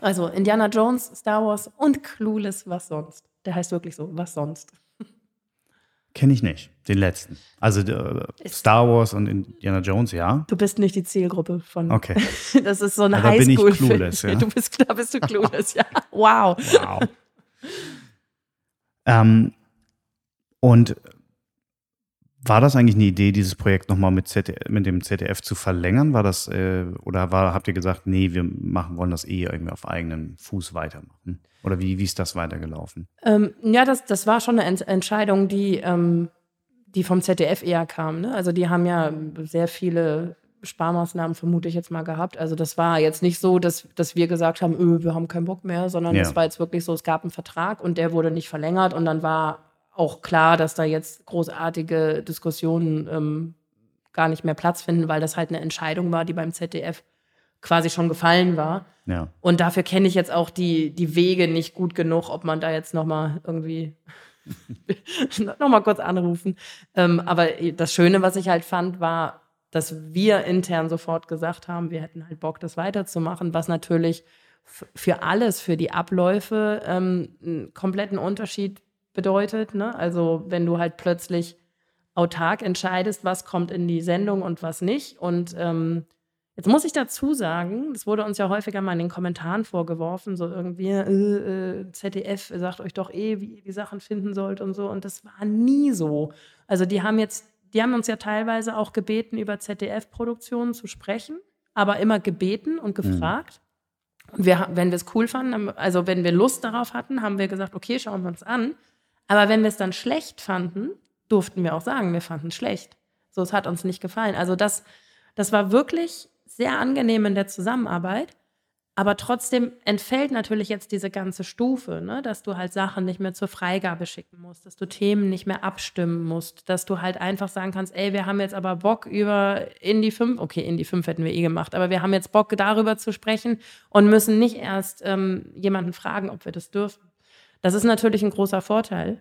Also Indiana Jones, Star Wars und Clueless, was sonst. Der heißt wirklich so, was sonst. Kenne ich nicht, den letzten. Also äh, Star Wars und Indiana Jones, ja. Du bist nicht die Zielgruppe von. Okay. (laughs) Das ist so ein Ja, da bin ich clueless, ja. (laughs) Du bist, da bist du clueless, ja. Wow. Wow. ähm, und war das eigentlich eine Idee, dieses Projekt nochmal mit, ZDF, mit dem ZDF zu verlängern? War das, äh, oder war, habt ihr gesagt, nee, wir machen, wollen das eh irgendwie auf eigenen Fuß weitermachen? Oder wie, wie ist das weitergelaufen? Ähm, ja, das, das war schon eine Ent Entscheidung, die, ähm, die vom ZDF eher kam. Ne? Also die haben ja sehr viele Sparmaßnahmen, vermute ich jetzt mal, gehabt. Also das war jetzt nicht so, dass, dass wir gesagt haben, öh, wir haben keinen Bock mehr, sondern Ja. es war jetzt wirklich so, es gab einen Vertrag und der wurde nicht verlängert und dann war auch klar, dass da jetzt großartige Diskussionen ähm, gar nicht mehr Platz finden, weil das halt eine Entscheidung war, die beim ZDF quasi schon gefallen war. Ja. Und dafür kenne ich jetzt auch die, die Wege nicht gut genug, ob man da jetzt nochmal irgendwie (laughs) nochmal kurz anrufen. Ähm, aber das Schöne, was ich halt fand, war, dass wir intern sofort gesagt haben, wir hätten halt Bock, das weiterzumachen, was natürlich für alles, für die Abläufe ähm, einen kompletten Unterschied bedeutet. Ne? Also wenn du halt plötzlich autark entscheidest, was kommt in die Sendung und was nicht. Und ähm, Jetzt muss ich dazu sagen, das wurde uns ja häufiger mal in den Kommentaren vorgeworfen, so irgendwie, äh, äh, ZDF sagt euch doch eh, wie ihr die Sachen finden sollt und so. Und das war nie so. Also die haben jetzt die haben uns ja teilweise auch gebeten, über ZDF-Produktionen zu sprechen, aber immer gebeten und gefragt. Und wir, wenn wir es cool fanden, also wenn wir Lust darauf hatten, haben wir gesagt, okay, schauen wir uns an. Aber wenn wir es dann schlecht fanden, durften wir auch sagen, wir fanden es schlecht. So, es hat uns nicht gefallen. Also das, das war wirklich sehr angenehm in der Zusammenarbeit. Aber trotzdem entfällt natürlich jetzt diese ganze Stufe, ne? dass du halt Sachen nicht mehr zur Freigabe schicken musst, dass du Themen nicht mehr abstimmen musst, dass du halt einfach sagen kannst, ey, wir haben jetzt aber Bock über Indie 5, okay, Indie 5 hätten wir eh gemacht, aber wir haben jetzt Bock darüber zu sprechen und müssen nicht erst ähm, jemanden fragen, ob wir das dürfen. Das ist natürlich ein großer Vorteil.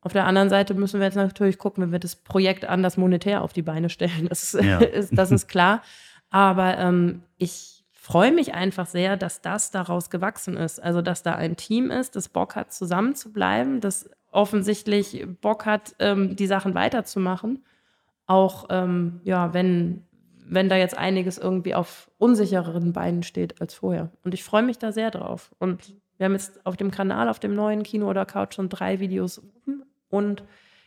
Auf der anderen Seite müssen wir jetzt natürlich gucken, wenn wir das Projekt anders monetär auf die Beine stellen. Das ist, ja. (laughs) ist das ist klar. Aber ähm, ich freue mich einfach sehr, dass das daraus gewachsen ist. Also, dass da ein Team ist, das Bock hat, zusammen zu bleiben, das offensichtlich Bock hat, ähm, die Sachen weiterzumachen. Auch, ähm, ja, wenn, wenn da jetzt einiges irgendwie auf unsichereren Beinen steht als vorher. Und ich freue mich da sehr drauf. Und wir haben jetzt auf dem Kanal, auf dem neuen Kino oder Couch schon drei Videos und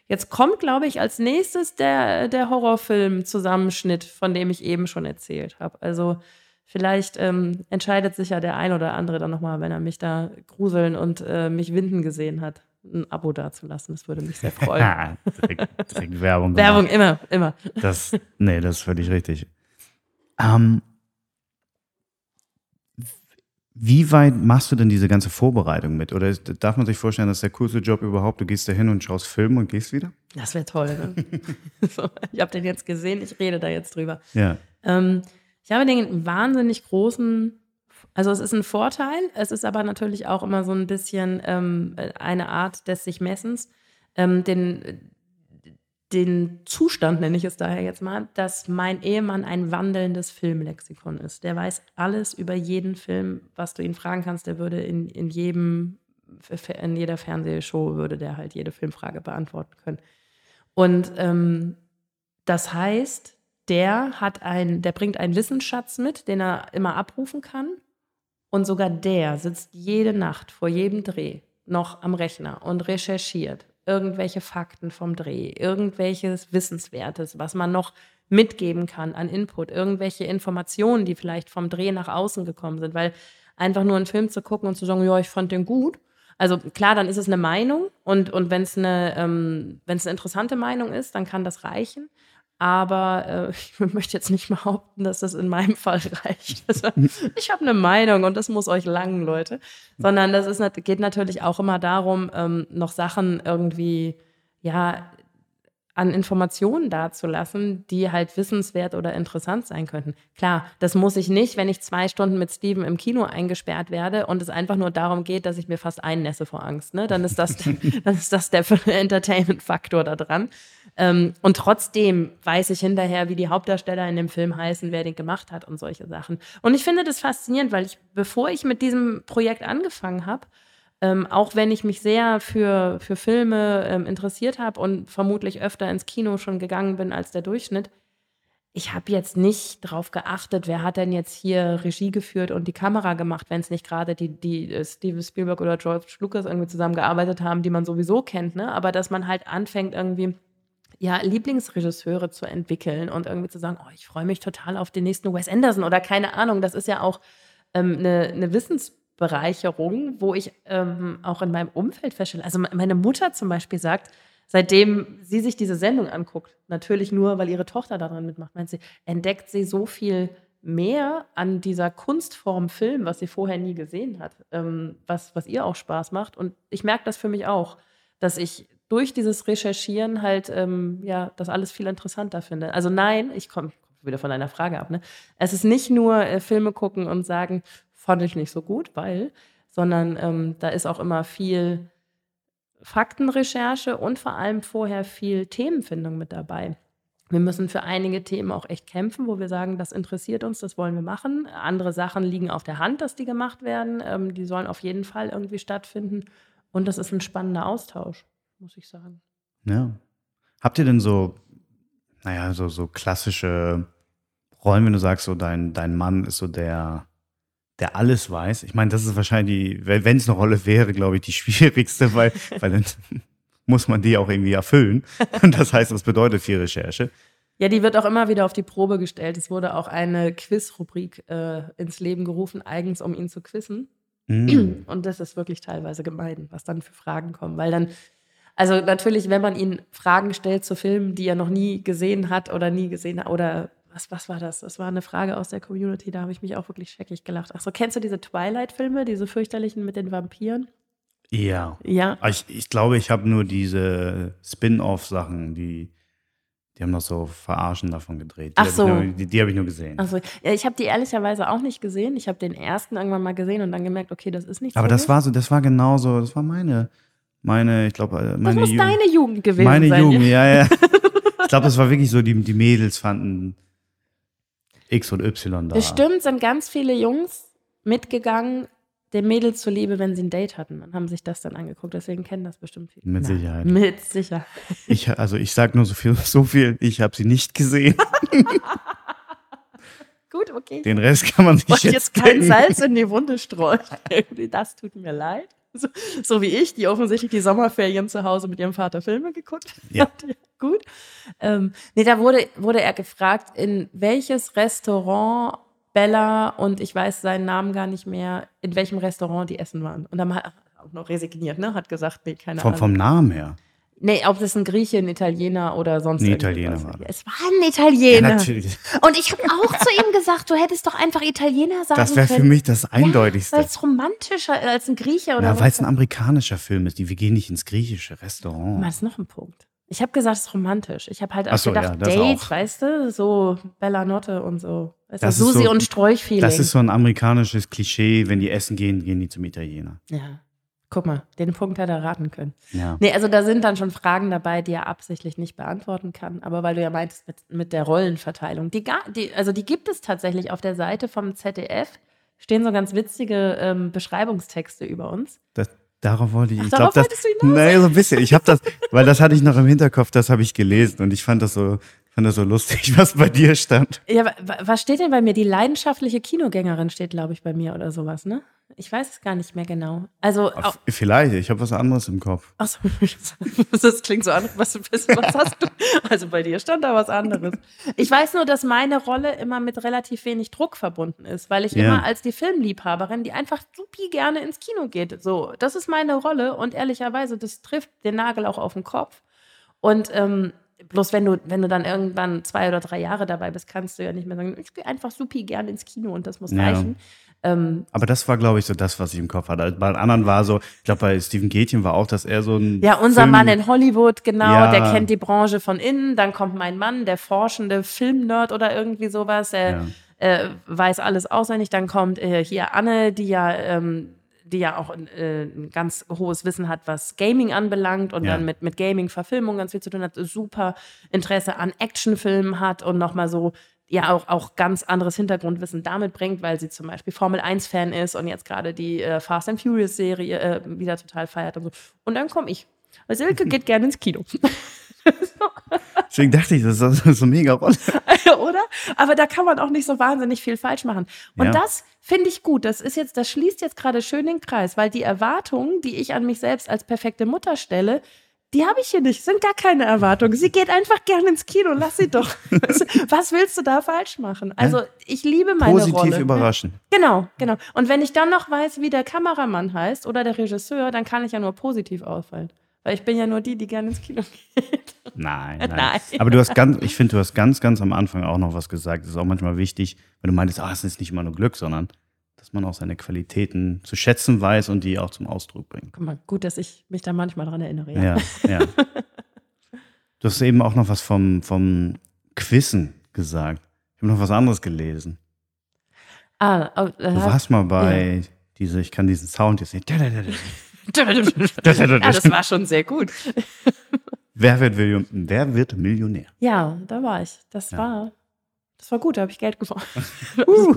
Jetzt kommt, glaube ich, als nächstes der, der Horrorfilm-Zusammenschnitt, von dem ich eben schon erzählt habe. Also Vielleicht ähm, entscheidet sich ja der ein oder andere dann nochmal, wenn er mich da gruseln und äh, mich winden gesehen hat, ein Abo dazulassen. Das würde mich sehr (laughs) freuen. direkt, direkt Werbung. (laughs) Werbung immer, immer. Das, nee, das ist völlig richtig. Ähm, wie weit machst du denn diese ganze Vorbereitung mit? Oder darf man sich vorstellen, dass der coolste Job überhaupt, du gehst da hin und schaust Filme und gehst wieder? Das wäre toll. Ne? (laughs) so, ich habe den jetzt gesehen, ich rede da jetzt drüber. Ja. Ähm, ich habe den wahnsinnig großen, also es ist ein Vorteil, es ist aber natürlich auch immer so ein bisschen ähm, eine Art des sich Messens. Ähm, den, den Zustand nenne ich es daher jetzt mal, dass mein Ehemann ein wandelndes Filmlexikon ist. Der weiß alles über jeden Film, was du ihn fragen kannst. Der würde in, in jedem, in jeder Fernsehshow würde der halt jede Filmfrage beantworten können. Und ähm, das heißt, der hat ein, der bringt einen Wissensschatz mit, den er immer abrufen kann. Und sogar der sitzt jede Nacht vor jedem Dreh noch am Rechner und recherchiert irgendwelche Fakten vom Dreh, irgendwelches Wissenswertes, was man noch mitgeben kann an Input, irgendwelche Informationen, die vielleicht vom Dreh nach außen gekommen sind, weil einfach nur einen Film zu gucken und zu sagen, ja, ich fand den gut. Also klar, dann ist es eine Meinung und, und wenn es eine, ähm, eine interessante Meinung ist, dann kann das reichen. Aber äh, (laughs) ich möchte jetzt nicht behaupten, dass das in meinem Fall (laughs) reicht. Also, (laughs) ich habe eine Meinung und das muss euch langen, Leute. Sondern das ist, geht natürlich auch immer darum, ähm, noch Sachen irgendwie, ja, an Informationen dazulassen, die halt wissenswert oder interessant sein könnten. Klar, das muss ich nicht, wenn ich zwei Stunden mit Steven im Kino eingesperrt werde und es einfach nur darum geht, dass ich mir fast einnässe vor Angst. Ne? Dann ist das, dann ist das der Entertainment-Faktor da dran. Ähm, und trotzdem weiß ich hinterher, wie die Hauptdarsteller in dem Film heißen, wer den gemacht hat und solche Sachen. Und ich finde das faszinierend, weil ich, bevor ich mit diesem Projekt angefangen habe, ähm, auch wenn ich mich sehr für, für Filme ähm, interessiert habe und vermutlich öfter ins Kino schon gegangen bin als der Durchschnitt, ich habe jetzt nicht darauf geachtet, wer hat denn jetzt hier Regie geführt und die Kamera gemacht, wenn es nicht gerade die, die äh, Steven Spielberg oder George Lucas irgendwie zusammengearbeitet haben, die man sowieso kennt, ne? Aber dass man halt anfängt, irgendwie ja, Lieblingsregisseure zu entwickeln und irgendwie zu sagen, oh, ich freue mich total auf den nächsten Wes Anderson oder keine Ahnung. Das ist ja auch ähm, eine, eine Wissensbereicherung, wo ich ähm, auch in meinem Umfeld feststelle. Also meine Mutter zum Beispiel sagt, seitdem sie sich diese Sendung anguckt, natürlich nur, weil ihre Tochter daran mitmacht, meint sie, entdeckt sie so viel mehr an dieser Kunstform Film, was sie vorher nie gesehen hat, ähm, was, was ihr auch Spaß macht. Und ich merke das für mich auch, dass ich durch dieses Recherchieren halt ähm, ja das alles viel interessanter finde. Also nein, ich komme komm wieder von deiner Frage ab. Ne? Es ist nicht nur äh, Filme gucken und sagen, fand ich nicht so gut, weil, sondern ähm, da ist auch immer viel Faktenrecherche und vor allem vorher viel Themenfindung mit dabei. Wir müssen für einige Themen auch echt kämpfen, wo wir sagen, das interessiert uns, das wollen wir machen. Andere Sachen liegen auf der Hand, dass die gemacht werden. Ähm, die sollen auf jeden Fall irgendwie stattfinden. Und das ist ein spannender Austausch muss ich sagen. Ja. Habt ihr denn so, naja, so, so klassische Rollen, wenn du sagst, so dein, dein Mann ist so der, der alles weiß? Ich meine, das ist wahrscheinlich, wenn es eine Rolle wäre, glaube ich, die (laughs) schwierigste, weil, weil dann, (laughs) muss man die auch irgendwie erfüllen. Und (laughs) das heißt, das bedeutet viel Recherche. Ja, die wird auch immer wieder auf die Probe gestellt. Es wurde auch eine Quiz-Rubrik äh, ins Leben gerufen, eigens um ihn zu quizzen. Mm. Und das ist wirklich teilweise gemein, was dann für Fragen kommen. Weil dann, also natürlich, wenn man ihn Fragen stellt zu Filmen, die er noch nie gesehen hat oder nie gesehen hat, oder was, was war das? Das war eine Frage aus der Community, da habe ich mich auch wirklich scheckig gelacht. Ach so, kennst du diese Twilight-Filme, diese fürchterlichen mit den Vampiren? Ja. Ja. Ich, ich glaube, ich habe nur diese Spin-off-Sachen, die, die haben noch so Verarschen davon gedreht. Die Ach so. Nur, die die habe ich nur gesehen. Also, ja, ich habe die ehrlicherweise auch nicht gesehen. Ich habe den ersten irgendwann mal gesehen und dann gemerkt, okay, das ist nicht Aber so. das war so, das war genauso, das war meine, meine, ich glaube, das meine muss Jugend. deine Jugend gewesen Meine sein. Jugend, ja, ja. (laughs) ich glaube, das war wirklich so, die, die Mädels fanden X und Y da. Bestimmt sind ganz viele Jungs mitgegangen, den Mädels zuliebe, wenn sie ein Date hatten und haben sich das dann angeguckt. Deswegen kennen das bestimmt viele. Mit Na, Sicherheit. Mit Sicherheit. Ich, also ich sag nur so viel, (laughs) so viel, ich habe sie nicht gesehen. (laughs) Gut, okay. Den Rest kann man sich Ich wollte jetzt jetzt kein. Salz in die Wunde streuen. Das tut mir leid. (laughs) So, so wie ich, die offensichtlich die Sommerferien zu Hause mit ihrem Vater Filme geguckt (laughs) Ja. hat. Ja, gut. Ähm, nee, da wurde, wurde er gefragt, in welches Restaurant Bella und ich weiß seinen Namen gar nicht mehr, in welchem Restaurant die essen waren. Und dann hat er auch noch resigniert, ne? Hat gesagt, nee, keine Vom, Ahnung. vom Namen her. Nee, ob das ein Grieche, ein Italiener oder sonst Ein. Italiener war das. Es war ein Italiener. natürlich. und ich habe auch zu ihm gesagt, du hättest doch einfach Italiener sagen Das wäre für können. mich das Eindeutigste. Weil es romantischer als ein Grieche oder Ja, weil es ein amerikanischer Film ist. Die, wir gehen nicht ins griechische Restaurant. Das ist noch ein Punkt. Ich habe gesagt, es ist romantisch. Ich habe halt auch so, gedacht, ja, das Date, auch. weißt du, so Bella Notte und so. Weißt Das ist Susi so- und Sträuchfeeling. Das ist so ein amerikanisches Klischee. Wenn die essen gehen, gehen die zum Italiener. ja. Guck mal, den Punkt hat er raten können. Ja. Nee, also da sind dann schon Fragen dabei, die er absichtlich nicht beantworten kann. Aber weil du ja meintest mit, mit der Rollenverteilung, die, die, also die gibt es tatsächlich auf der Seite vom ZDF. Stehen so ganz witzige ähm, Beschreibungstexte über uns. Das, darauf wollte ich. Ach, ich darauf glaub, das, wolltest du hinaus? Nee, so ein bisschen. Ich habe das, weil das hatte ich noch im Hinterkopf, das habe ich gelesen und ich fand das so, fand das so lustig, (laughs) was bei dir stand. Ja, wa- wa- was steht denn bei mir? Die leidenschaftliche Kinogängerin steht, glaube ich, bei mir oder sowas, ne? Ich weiß es gar nicht mehr genau. Also, auch, Vielleicht, ich habe was anderes im Kopf. Achso, (laughs) das klingt so an. Was, was, was hast du? Also bei dir stand da was anderes. Ich weiß nur, dass meine Rolle immer mit relativ wenig Druck verbunden ist, weil ich Ja. immer als die Filmliebhaberin, die einfach supi gerne ins Kino geht. So, das ist meine Rolle und ehrlicherweise, das trifft den Nagel auch auf den Kopf. Und ähm, bloß wenn du, wenn du dann irgendwann zwei oder drei Jahre dabei bist, kannst du ja nicht mehr sagen, ich gehe einfach supi gerne ins Kino und das muss Ja. reichen. Ähm, Aber das war, glaube ich, so das, was ich im Kopf hatte. Bei den anderen war so, ich glaube, bei Steven Gätchen war auch, dass er so ein. Ja, unser Film- Mann in Hollywood, genau, Ja. der kennt die Branche von innen. Dann kommt mein Mann, der forschende Filmnerd oder irgendwie sowas, der Ja. äh, weiß alles auswendig. Dann kommt äh, hier Anne, die ja, ähm, die ja auch äh, ein ganz hohes Wissen hat, was Gaming anbelangt und Ja. dann mit, mit Gaming-Verfilmung ganz viel zu tun hat, super Interesse an Actionfilmen hat und nochmal so ja auch, auch ganz anderes Hintergrundwissen damit bringt, weil sie zum Beispiel Formel 1-Fan ist und jetzt gerade die äh, Fast and Furious-Serie äh, wieder total feiert und so. Und dann komme ich. Weil Silke (laughs) geht gerne ins Kino. (laughs) Deswegen dachte ich, das ist so, so eine mega Rolle. (laughs) Oder? Aber da kann man auch nicht so wahnsinnig viel falsch machen. Und Ja. das finde ich gut. Das ist jetzt, das schließt jetzt gerade schön den Kreis, weil die Erwartungen, die ich an mich selbst als perfekte Mutter stelle, die habe ich hier nicht. Sind gar keine Erwartungen. Sie geht einfach gerne ins Kino. Lass sie doch. (laughs) Was willst du da falsch machen? Also, ich liebe meine Positiv Rolle. überraschen. Genau, genau. Und wenn ich dann noch weiß, wie der Kameramann heißt oder der Regisseur, dann kann ich ja nur positiv auffallen. Weil ich bin ja nur die, die gerne ins Kino geht. (laughs) Nein, nein. Nein. Aber du hast ganz, ich finde, du hast ganz, ganz am Anfang auch noch was gesagt. Das ist auch manchmal wichtig, wenn du meintest, ah, es ist nicht immer nur Glück, sondern dass man auch seine Qualitäten zu schätzen weiß und die auch zum Ausdruck bringt. Guck mal, gut, dass ich mich da manchmal dran erinnere. Ja, ja. (laughs) Du hast eben auch noch was vom, vom Quizzen gesagt. Ich habe noch was anderes gelesen. Ah, oh, Du äh, warst mal bei diese, ich kann diesen Sound jetzt nicht. (laughs) ja, das war schon sehr gut. (laughs) Wer wird, Million, wer wird Millionär? Ja, da war ich. Das Ja. war, das war gut, da habe ich Geld gewonnen. Uh.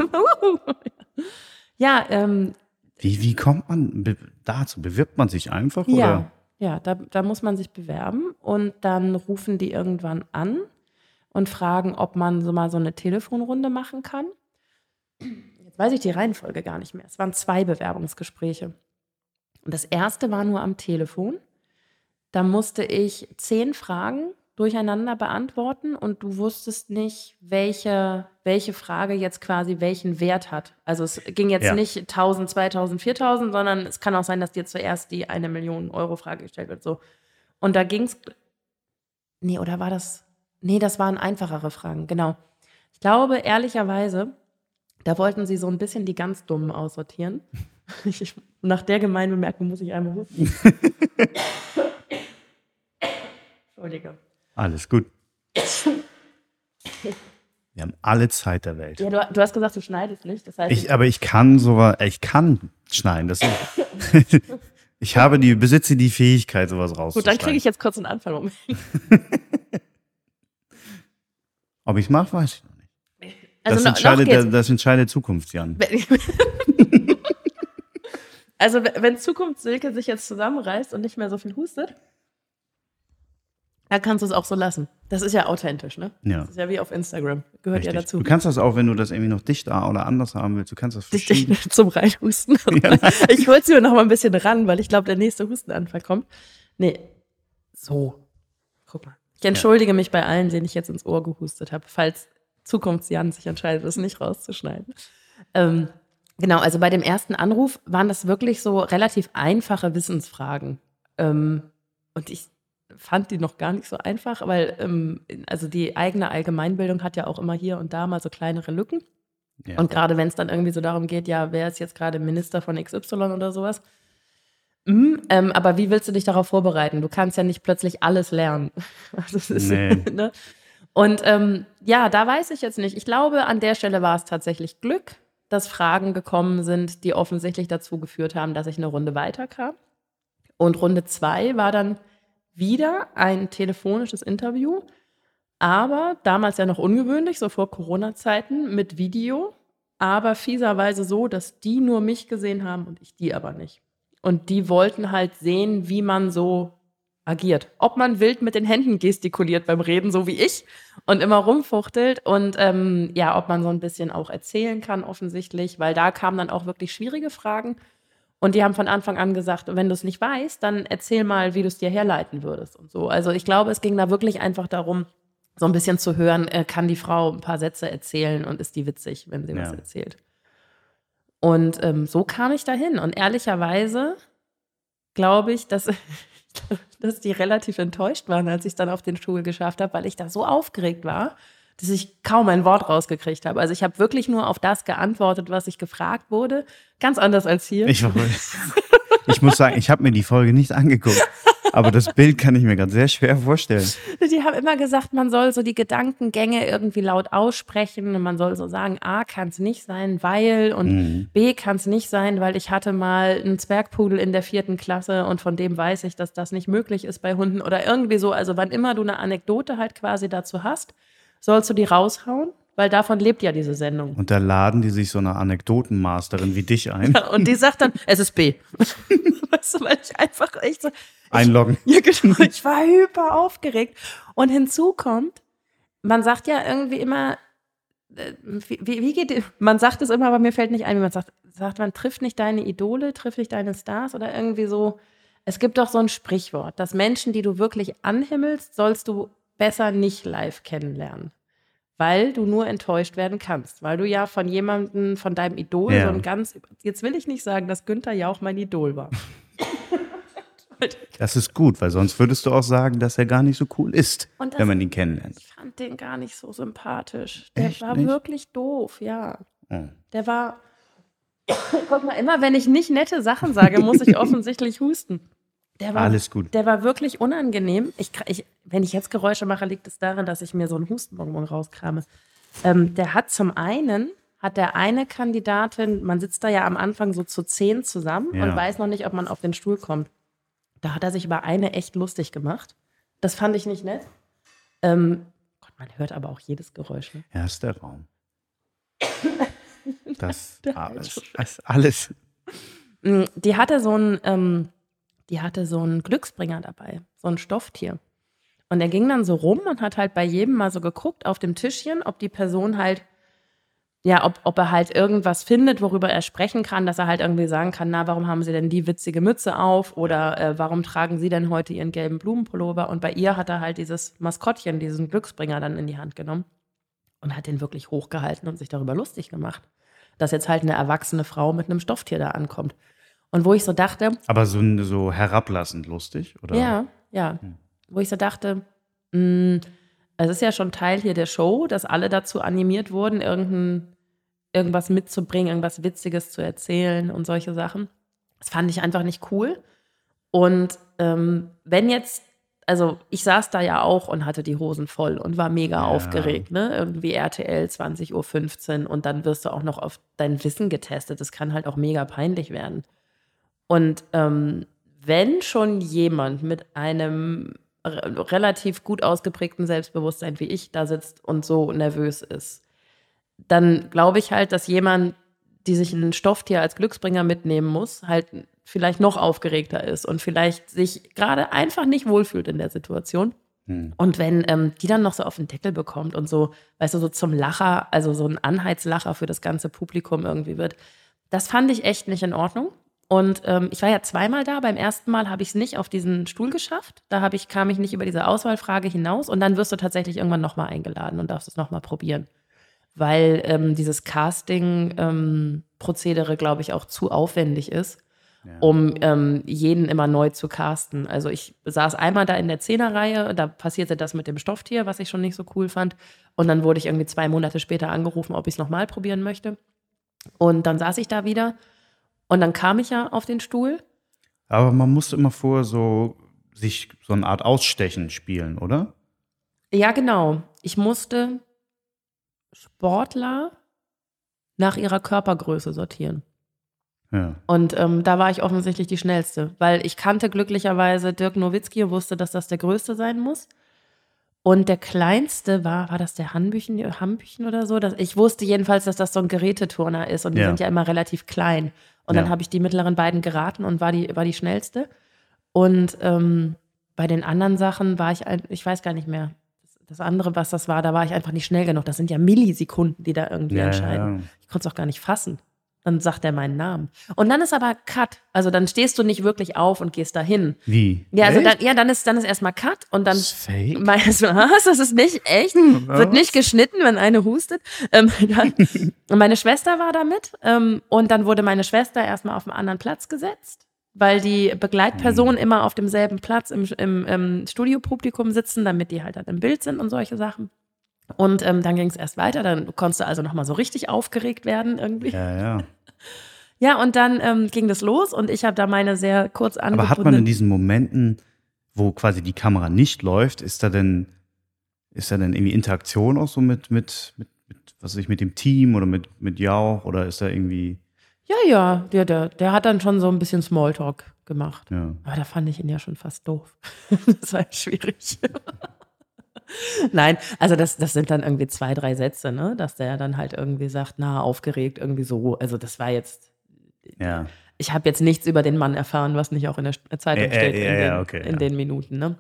Ja, ähm, Wie, wie kommt man dazu? Bewirbt man sich einfach? ja, Oder? ja, da, da muss man sich bewerben und dann rufen die irgendwann an und fragen, ob man so mal so eine Telefonrunde machen kann. Jetzt weiß ich die Reihenfolge gar nicht mehr. Es waren zwei Bewerbungsgespräche. Und das erste war nur am Telefon. Da musste ich zehn Fragen durcheinander beantworten und du wusstest nicht, welche, welche Frage jetzt quasi welchen Wert hat. Also es ging jetzt Ja. nicht 1000, 2000, 4000, sondern es kann auch sein, dass dir zuerst die eine Million Euro Frage gestellt wird. So. Und da ging es. Nee, oder war das. Nee, das waren einfachere Fragen, genau. Ich glaube, ehrlicherweise, da wollten sie so ein bisschen die ganz Dummen aussortieren. (laughs) Ich, nach der gemeinen Bemerkung muss ich einmal husten. (laughs) Alles gut. Wir haben alle Zeit der Welt. Ja, du, du hast gesagt, du schneidest nicht. Das heißt, Ich, aber ich kann sowas, ich kann schneiden. Das ist, (laughs) ich habe die, besitze die Fähigkeit, sowas gut, rauszuschneiden. dann kriege ich jetzt kurz einen Anfall. Moment. (laughs) Ob ich es mache, weiß ich noch nicht. Das, Also, no, noch entscheidet, das, das entscheidet Zukunft, Jan. (laughs) also, wenn Zukunft Silke sich jetzt zusammenreißt und nicht mehr so viel hustet, dann kannst du es auch so lassen. Das ist ja authentisch, ne? Ja. Das ist ja wie auf Instagram. Gehört ja Richtig. dazu. Du kannst das auch, wenn du das irgendwie noch dichter oder anders haben willst, du kannst das Dich verschieben. dich (laughs) zum Reinhusten. (laughs) (laughs) Ich hol's mir noch mal ein bisschen ran, weil ich glaube, der nächste Hustenanfall kommt. Nee, so. Guck mal. Ich entschuldige mich bei allen, denen ich jetzt ins Ohr gehustet habe, falls Zukunftsjan sich entscheidet, das nicht rauszuschneiden. Ähm, genau, also bei dem ersten Anruf waren das wirklich so relativ einfache Wissensfragen. Ähm, und ich fand die noch gar nicht so einfach, weil ähm, also die eigene Allgemeinbildung hat ja auch immer hier und da mal so kleinere Lücken. Ja. Und gerade wenn es dann irgendwie so darum geht, ja, wer ist jetzt gerade Minister von XY oder sowas. Mhm, ähm, aber wie willst du dich darauf vorbereiten? Du kannst ja nicht plötzlich alles lernen. (laughs) Also ist, Nee. (laughs) ne? Und ähm, ja, da weiß ich jetzt nicht. Ich glaube, an der Stelle war es tatsächlich Glück, dass Fragen gekommen sind, die offensichtlich dazu geführt haben, dass ich eine Runde weiterkam. Und Runde zwei war dann wieder ein telefonisches Interview, aber damals ja noch ungewöhnlich, so vor Corona-Zeiten mit Video, aber fieserweise so, dass die nur mich gesehen haben und ich die aber nicht. Und die wollten halt sehen, wie man so agiert. Ob man wild mit den Händen gestikuliert beim Reden, so wie ich, und immer rumfuchtelt und ähm, ja, ob man so ein bisschen auch erzählen kann, offensichtlich, weil da kamen dann auch wirklich schwierige Fragen. Und die haben von Anfang an gesagt, wenn du es nicht weißt, dann erzähl mal, wie du es dir herleiten würdest und so. Also ich glaube, es ging da wirklich einfach darum, so ein bisschen zu hören, äh, kann die Frau ein paar Sätze erzählen und ist die witzig, wenn sie was Ja. erzählt. Und ähm, so kam ich dahin. Und ehrlicherweise glaube ich, dass, (laughs) dass die relativ enttäuscht waren, als ich es dann auf den Stuhl geschafft habe, weil ich da so aufgeregt war, dass ich kaum ein Wort rausgekriegt habe. Also ich habe wirklich nur auf das geantwortet, was ich gefragt wurde. Ganz anders als hier. Ich, ich muss sagen, ich habe mir die Folge nicht angeguckt. Aber das Bild kann ich mir gerade sehr schwer vorstellen. Die haben immer gesagt, man soll so die Gedankengänge irgendwie laut aussprechen und man soll so sagen, A kann es nicht sein, weil und Mhm. B kann es nicht sein, weil ich hatte mal einen Zwergpudel in der vierten Klasse und von dem weiß ich, dass das nicht möglich ist bei Hunden oder irgendwie so. Also wann immer du eine Anekdote halt quasi dazu hast, sollst du die raushauen, weil davon lebt ja diese Sendung. Und da laden die sich so eine Anekdotenmasterin wie dich ein. Und die sagt dann, es ist B. (laughs) weißt du, weil ich einfach echt so, Einloggen. Ja, genau. Ich war hyper aufgeregt. Und hinzu kommt, man sagt ja irgendwie immer, äh, wie, wie wie geht, man sagt es immer, aber mir fällt nicht ein, wie man sagt, sagt man, trifft nicht deine Idole, trifft nicht deine Stars oder irgendwie so. Es gibt doch so ein Sprichwort, dass Menschen, die du wirklich anhimmelst, sollst du besser nicht live kennenlernen. Weil du nur enttäuscht werden kannst. Weil du ja von jemandem, von deinem Idol, Ja. so ein ganz, jetzt will ich nicht sagen, dass Günther ja auch mein Idol war. Das ist gut, weil sonst würdest du auch sagen, dass er gar nicht so cool ist, Und das- wenn man ihn kennenlernt. Ich fand den gar nicht so sympathisch. Der Echt war nicht? wirklich doof, ja. Oh. Der war. (coughs) Guck mal, immer wenn ich nicht nette Sachen sage, muss ich (laughs) offensichtlich husten. Der war, Alles gut. Der war wirklich unangenehm. Ich, ich, wenn ich jetzt Geräusche mache, liegt es daran, dass ich mir so einen Hustenbonbon rauskrame. Ähm, der hat zum einen, hat der eine Kandidatin, man sitzt da ja am Anfang so zu zehn zusammen Ja. und weiß noch nicht, ob man auf den Stuhl kommt. Da hat er sich über eine echt lustig gemacht. Das fand ich nicht nett. Ähm, Gott, man hört aber auch jedes Geräusch. Ne? Ja, ist der Raum. (laughs) Das Der alles, alles. Mm, Die hatte so ein, ähm, die hatte so einen Glücksbringer dabei, so ein Stofftier. Und er ging dann so rum und hat halt bei jedem mal so geguckt auf dem Tischchen, ob die Person halt ja, ob, ob er halt irgendwas findet, worüber er sprechen kann, dass er halt irgendwie sagen kann, na, warum haben Sie denn die witzige Mütze auf oder äh, warum tragen Sie denn heute Ihren gelben Blumenpullover? Und bei ihr hat er halt dieses Maskottchen, diesen Glücksbringer dann in die Hand genommen und hat den wirklich hochgehalten und sich darüber lustig gemacht, dass jetzt halt eine erwachsene Frau mit einem Stofftier da ankommt. Und wo ich so dachte. Aber so, so herablassend lustig, oder? Ja, ja. Hm. Wo ich so dachte, mh, mm, es ist ja schon Teil hier der Show, dass alle dazu animiert wurden, irgendein, irgendwas mitzubringen, irgendwas Witziges zu erzählen und solche Sachen. Das fand ich einfach nicht cool. Und ähm, wenn jetzt, also ich saß da ja auch und hatte die Hosen voll und war mega ja. aufgeregt, ne? Irgendwie RTL 20.15 Uhr und dann wirst du auch noch auf dein Wissen getestet. Das kann halt auch mega peinlich werden. Und ähm, wenn schon jemand mit einem relativ gut ausgeprägten Selbstbewusstsein wie ich da sitzt und so nervös ist, dann glaube ich halt, dass jemand, die sich ein Stofftier als Glücksbringer mitnehmen muss, halt vielleicht noch aufgeregter ist und vielleicht sich gerade einfach nicht wohlfühlt in der Situation. Hm. Und wenn ähm, die dann noch so auf den Deckel bekommt und so, weißt du, so zum Lacher, also so ein Anheizlacher für das ganze Publikum irgendwie wird, das fand ich echt nicht in Ordnung. Und ähm, ich war ja zweimal da. Beim ersten Mal habe ich es nicht auf diesen Stuhl geschafft. Da ich, kam ich nicht über diese Auswahlfrage hinaus. Und dann wirst du tatsächlich irgendwann nochmal eingeladen und darfst es nochmal probieren. Weil ähm, dieses Casting-Prozedere, ähm, glaube ich, auch zu aufwendig ist, ja. um ähm, jeden immer neu zu casten. Also ich saß einmal da in der Zehnerreihe, da passierte das mit dem Stofftier, was ich schon nicht so cool fand. Und dann wurde ich irgendwie zwei Monate später angerufen, ob ich es nochmal probieren möchte. Und dann saß ich da wieder und dann kam ich ja auf den Stuhl. Aber man musste immer vorher so sich so eine Art Ausstechen spielen, oder? Ja, genau. Ich musste Sportler nach ihrer Körpergröße sortieren. Ja. Und ähm, da war ich offensichtlich die Schnellste, weil ich kannte glücklicherweise Dirk Nowitzki und wusste, dass das der Größte sein muss. Und der kleinste war, war das der Hambüchen, Hambüchen oder so? Das, ich wusste jedenfalls, dass das so ein Geräteturner ist und die ja. sind ja immer relativ klein. Und ja. dann habe ich die mittleren beiden geraten und war die, war die schnellste. Und ähm, bei den anderen Sachen war ich, ich weiß gar nicht mehr. Das andere, was das war, da war ich einfach nicht schnell genug. Das sind ja Millisekunden, die da irgendwie ja, entscheiden. Ja. Ich konnte es auch gar nicht fassen. Dann sagt er meinen Namen. Und dann ist aber Cut. Also dann stehst du nicht wirklich auf und gehst dahin. Wie? Ja, also dann, ja, dann ist, dann ist erstmal Cut und dann. Das ist fake. (laughs) Meinst du, was? Das ist nicht echt? Was? Wird nicht geschnitten, wenn eine hustet. Ähm, (laughs) dann, (laughs) meine Schwester war da mit. Ähm, und dann wurde meine Schwester erstmal auf einen anderen Platz gesetzt, weil die Begleitpersonen mhm. immer auf demselben Platz im, im, im Studiopublikum sitzen, damit die halt dann im Bild sind und solche Sachen. Und ähm, dann ging es erst weiter. Dann konntest du also nochmal so richtig aufgeregt werden irgendwie. Ja, ja. (laughs) Ja, und dann ähm, ging das los und ich habe da meine sehr kurz angebundene... Aber hat man in diesen Momenten, wo quasi die Kamera nicht läuft, ist da denn, ist da denn irgendwie Interaktion auch so mit, mit, mit, mit was weiß ich, mit dem Team oder mit, mit Jauch oder ist da irgendwie... Ja, ja, der, der, der hat dann schon so ein bisschen Smalltalk gemacht. Ja. Aber da fand ich ihn ja schon fast doof. (laughs) das war schwierig. (laughs) Nein, also das, das sind dann irgendwie zwei, drei Sätze, ne? Dass der dann halt irgendwie sagt, na, aufgeregt, irgendwie so. Also das war jetzt. Ja. Ich habe jetzt nichts über den Mann erfahren, was nicht auch in der Zeitung äh, steht, äh, in, den, okay, in den Minuten, ne?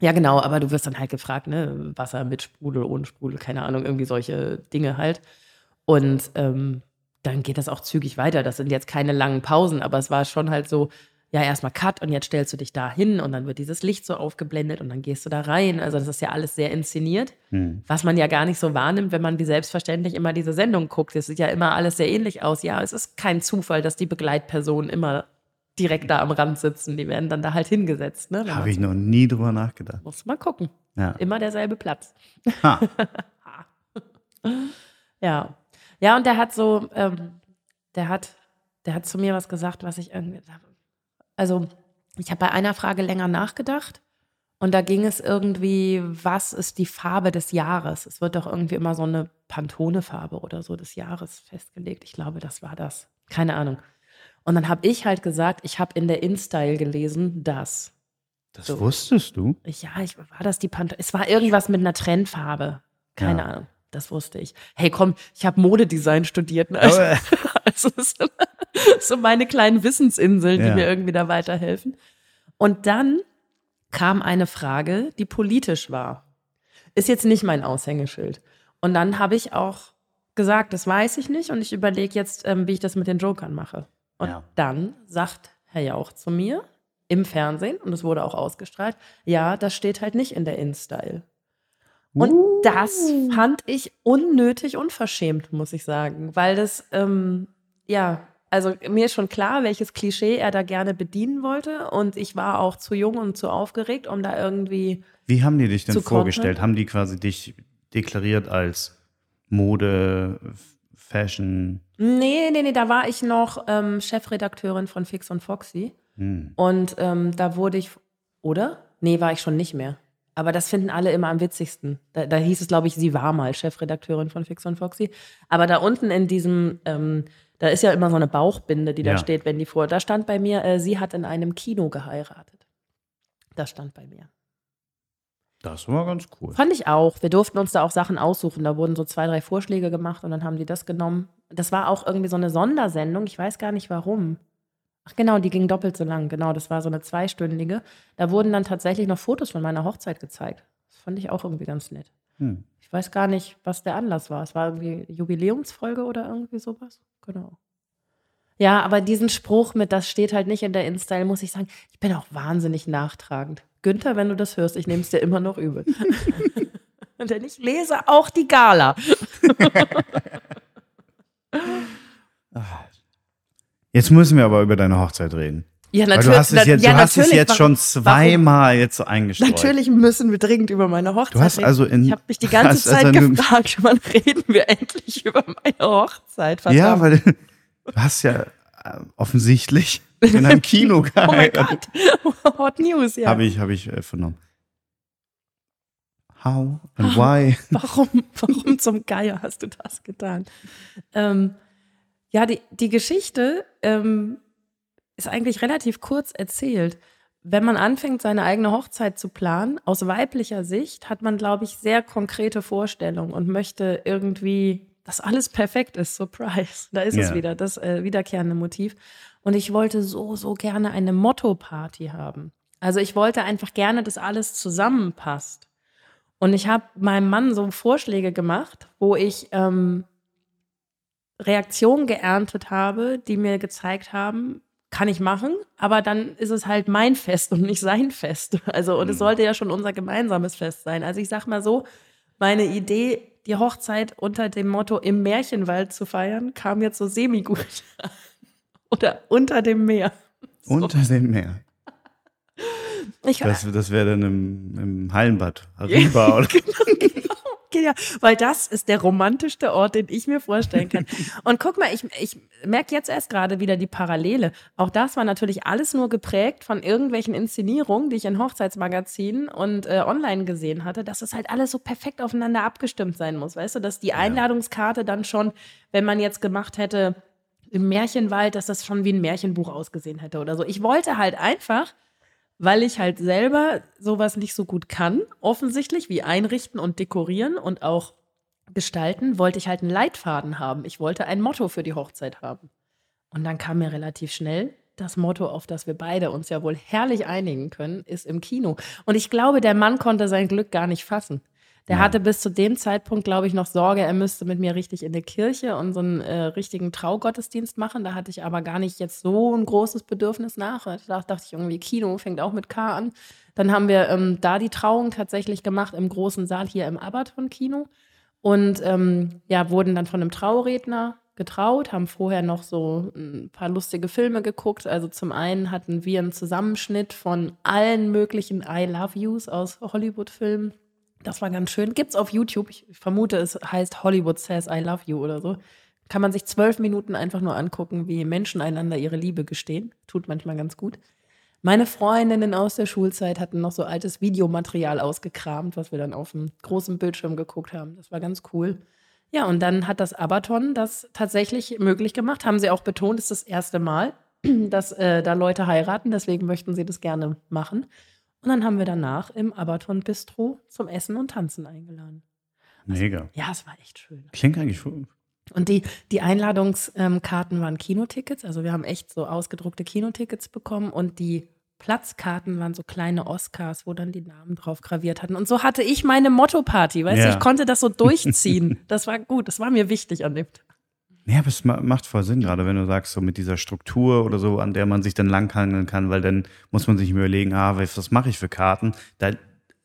Ja, genau, aber du wirst dann halt gefragt, ne? Wasser mit Sprudel, ohne Sprudel, keine Ahnung, irgendwie solche Dinge halt. Und ähm, dann geht das auch zügig weiter. Das sind jetzt keine langen Pausen, aber es war schon halt so, ja, erstmal Cut und jetzt stellst du dich da hin und dann wird dieses Licht so aufgeblendet und dann gehst du da rein. Also das ist ja alles sehr inszeniert, hm. was man ja gar nicht so wahrnimmt, wenn man wie selbstverständlich immer diese Sendung guckt. Es sieht ja immer alles sehr ähnlich aus. Ja, es ist kein Zufall, dass die Begleitpersonen immer direkt da am Rand sitzen. Die werden dann da halt hingesetzt. Ne, Habe ich noch nie drüber nachgedacht. Muss mal gucken. Ja. Immer derselbe Platz. (laughs) ja. Ja, und der hat so, ähm, der hat, der hat zu mir was gesagt, was ich irgendwie, also ich habe bei einer Frage länger nachgedacht und da ging es irgendwie, was ist die Farbe des Jahres? Es wird doch irgendwie immer so eine Pantone-Farbe oder so des Jahres festgelegt. Ich glaube, das war das. Keine Ahnung. Und dann habe ich halt gesagt, ich habe in der InStyle gelesen, dass. Das so, wusstest du? Ja, ich, war das die Pantone? Es war irgendwas mit einer Trendfarbe. Keine ja. Ahnung. Das wusste ich. Hey, komm, ich habe Modedesign studiert. Ne? (laughs) Also, also so, (laughs) so, meine kleinen Wissensinseln, die ja. mir irgendwie da weiterhelfen. Und dann kam eine Frage, die politisch war. Ist jetzt nicht mein Aushängeschild. Und dann habe ich auch gesagt, das weiß ich nicht und ich überlege jetzt, ähm, wie ich das mit den Jokern mache. Und Ja. dann sagt Herr Jauch zu mir im Fernsehen, und es wurde auch ausgestrahlt, ja, das steht halt nicht in der InStyle. Und Uh. das fand ich unnötig unverschämt, muss ich sagen, weil das, ähm, ja, also mir ist schon klar, welches Klischee er da gerne bedienen wollte und ich war auch zu jung und zu aufgeregt, um da irgendwie Wie haben die dich denn vorgestellt? Haben die quasi dich deklariert als Mode, Fashion? Nee, nee, nee, da war ich noch ähm, Chefredakteurin von Fix und Foxy. Hm. Und ähm, da wurde ich, oder? Nee, war ich schon nicht mehr. Aber das finden alle immer am witzigsten. Da, da hieß es, glaube ich, sie war mal Chefredakteurin von Fix und Foxy. Aber da unten in diesem, ähm, da ist ja immer so eine Bauchbinde, die Ja. da steht, wenn die vor. Da stand bei mir, äh, sie hat in einem Kino geheiratet. Das stand bei mir. Das war ganz cool. Fand ich auch. Wir durften uns da auch Sachen aussuchen. Da wurden so zwei, drei Vorschläge gemacht und dann haben die das genommen. Das war auch irgendwie so eine Sondersendung. Ich weiß gar nicht warum. Ach genau, die ging doppelt so lang. Genau, das war so eine zweistündige. Da wurden dann tatsächlich noch Fotos von meiner Hochzeit gezeigt. Das fand ich auch irgendwie ganz nett. Hm. Ich weiß gar nicht, was der Anlass war. Es war irgendwie Jubiläumsfolge oder irgendwie sowas. Genau. Ja, aber diesen Spruch mit, das steht halt nicht in der InStyle, muss ich sagen, ich bin auch wahnsinnig nachtragend. Günther, wenn du das hörst, ich nehme es dir immer noch übel. (laughs) Denn ich lese auch die Gala. (laughs) Jetzt müssen wir aber über deine Hochzeit reden. Ja, Weil du hast es jetzt, ja, du hast es natürlich, jetzt warum- schon zweimal jetzt so eingestreut. Natürlich müssen wir dringend über meine Hochzeit Du hast reden. also in- ich habe mich die ganze Zeit also gefragt, (laughs) wann reden wir endlich über meine Hochzeit? Verdammt. Ja, weil du hast ja äh, offensichtlich in einem Kino (laughs) Oh mein geheiratet. Gott, (laughs) Hot News, ja. Habe ich, habe ich äh, vernommen. How and why? Warum, warum zum Geier hast du das getan? Ähm, ja, die, die Geschichte ähm, ist eigentlich relativ kurz erzählt. Wenn man anfängt, seine eigene Hochzeit zu planen, aus weiblicher Sicht, hat man, glaube ich, sehr konkrete Vorstellungen und möchte irgendwie, dass alles perfekt ist. Surprise. Da ist es Ja. wieder, das äh, wiederkehrende Motiv. Und ich wollte so, so gerne eine Motto-Party haben. Also ich wollte einfach gerne, dass alles zusammenpasst. Und ich habe meinem Mann so Vorschläge gemacht, wo ich ähm, Reaktionen geerntet habe, die mir gezeigt haben, kann ich machen, aber dann ist es halt mein Fest und nicht sein Fest. Also, und es sollte ja schon unser gemeinsames Fest sein. Also ich sag mal so, meine Idee, die Hochzeit unter dem Motto im Märchenwald zu feiern, kam jetzt so semi-gut. an. (laughs) Oder unter dem Meer. Unter dem Meer. Ich, Das, das wäre dann im, im Hallenbad. Arriba oder (laughs) Ja, weil das ist der romantischste Ort, den ich mir vorstellen kann. (laughs) Und guck mal, ich, ich merke jetzt erst gerade wieder die Parallele. Auch das war natürlich alles nur geprägt von irgendwelchen Inszenierungen, die ich in Hochzeitsmagazinen und äh, online gesehen hatte, dass es halt alles so perfekt aufeinander abgestimmt sein muss. Weißt du, dass die Einladungskarte dann schon, wenn man jetzt gemacht hätte, im Märchenwald, dass das schon wie ein Märchenbuch ausgesehen hätte oder so. Ich wollte halt einfach weil ich halt selber sowas nicht so gut kann, offensichtlich, wie einrichten und dekorieren und auch gestalten, wollte ich halt einen Leitfaden haben. Ich wollte ein Motto für die Hochzeit haben. Und dann kam mir relativ schnell das Motto, auf das wir beide uns ja wohl herrlich einigen können, ist im Kino. Und ich glaube, der Mann konnte sein Glück gar nicht fassen. Der hatte bis zu dem Zeitpunkt, glaube ich, noch Sorge, er müsste mit mir richtig in die Kirche und so einen äh, richtigen Traugottesdienst machen. Da hatte ich aber gar nicht jetzt so ein großes Bedürfnis nach. Da dachte ich irgendwie, Kino fängt auch mit K an. Dann haben wir ähm, da die Trauung tatsächlich gemacht im großen Saal hier im Abaton-Kino und ähm, ja, wurden dann von einem Trauredner getraut, haben vorher noch so ein paar lustige Filme geguckt. Also zum einen hatten wir einen Zusammenschnitt von allen möglichen I Love Yous aus Hollywood-Filmen. Das war ganz schön. Gibt's auf YouTube. Ich vermute, es heißt Hollywood Says I Love You oder so. Kann man sich zwölf Minuten einfach nur angucken, wie Menschen einander ihre Liebe gestehen. Tut manchmal ganz gut. Meine Freundinnen aus der Schulzeit hatten noch so altes Videomaterial ausgekramt, was wir dann auf dem großen Bildschirm geguckt haben. Das war ganz cool. Ja, und dann hat das Abaton das tatsächlich möglich gemacht. Haben sie auch betont, es ist das erste Mal, (clears throat) dass äh, da Leute heiraten. Deswegen möchten sie das gerne machen. Und dann haben wir danach im Abaton Bistro zum Essen und Tanzen eingeladen. Mega. Ja, es war echt schön. Klingt eigentlich cool. Und die, die Einladungskarten waren Kinotickets. Also wir haben echt so ausgedruckte Kinotickets bekommen und die Platzkarten waren so kleine Oscars, wo dann die Namen drauf graviert hatten. Und so hatte ich meine Motto-Party, weißt ja. du, ich konnte das so (laughs) durchziehen. das war gut, das war mir wichtig an dem Tag. Ja, aber es macht voll Sinn, gerade wenn du sagst, so mit dieser Struktur oder so, an der man sich dann langhangeln kann, weil dann muss man sich überlegen, ah, was mache ich für Karten? Da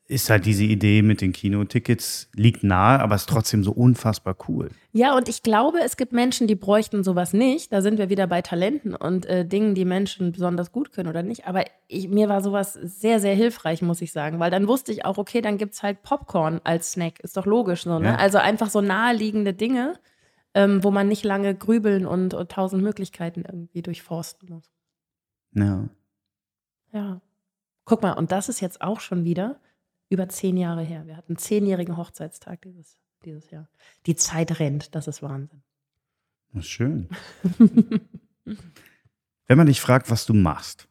ist halt diese Idee mit den Kinotickets, liegt nahe, aber ist trotzdem so unfassbar cool. Ja, und ich glaube, es gibt Menschen, die bräuchten sowas nicht. Da sind wir wieder bei Talenten und äh, Dingen, die Menschen besonders gut können oder nicht. Aber ich, mir war sowas sehr, sehr hilfreich, muss ich sagen, weil dann wusste ich auch, okay, dann gibt es halt Popcorn als Snack. Ist doch logisch so, ne? Ja. Also einfach so naheliegende Dinge ähm, wo man nicht lange grübeln und, und tausend Möglichkeiten irgendwie durchforsten muss. Ja. Ja. Guck mal, und das ist jetzt auch schon wieder über zehn Jahre her. Wir hatten zehnjährigen Hochzeitstag dieses, dieses Jahr. Die Zeit rennt, das ist Wahnsinn. Das ist schön. (laughs) Wenn man dich fragt, was du machst,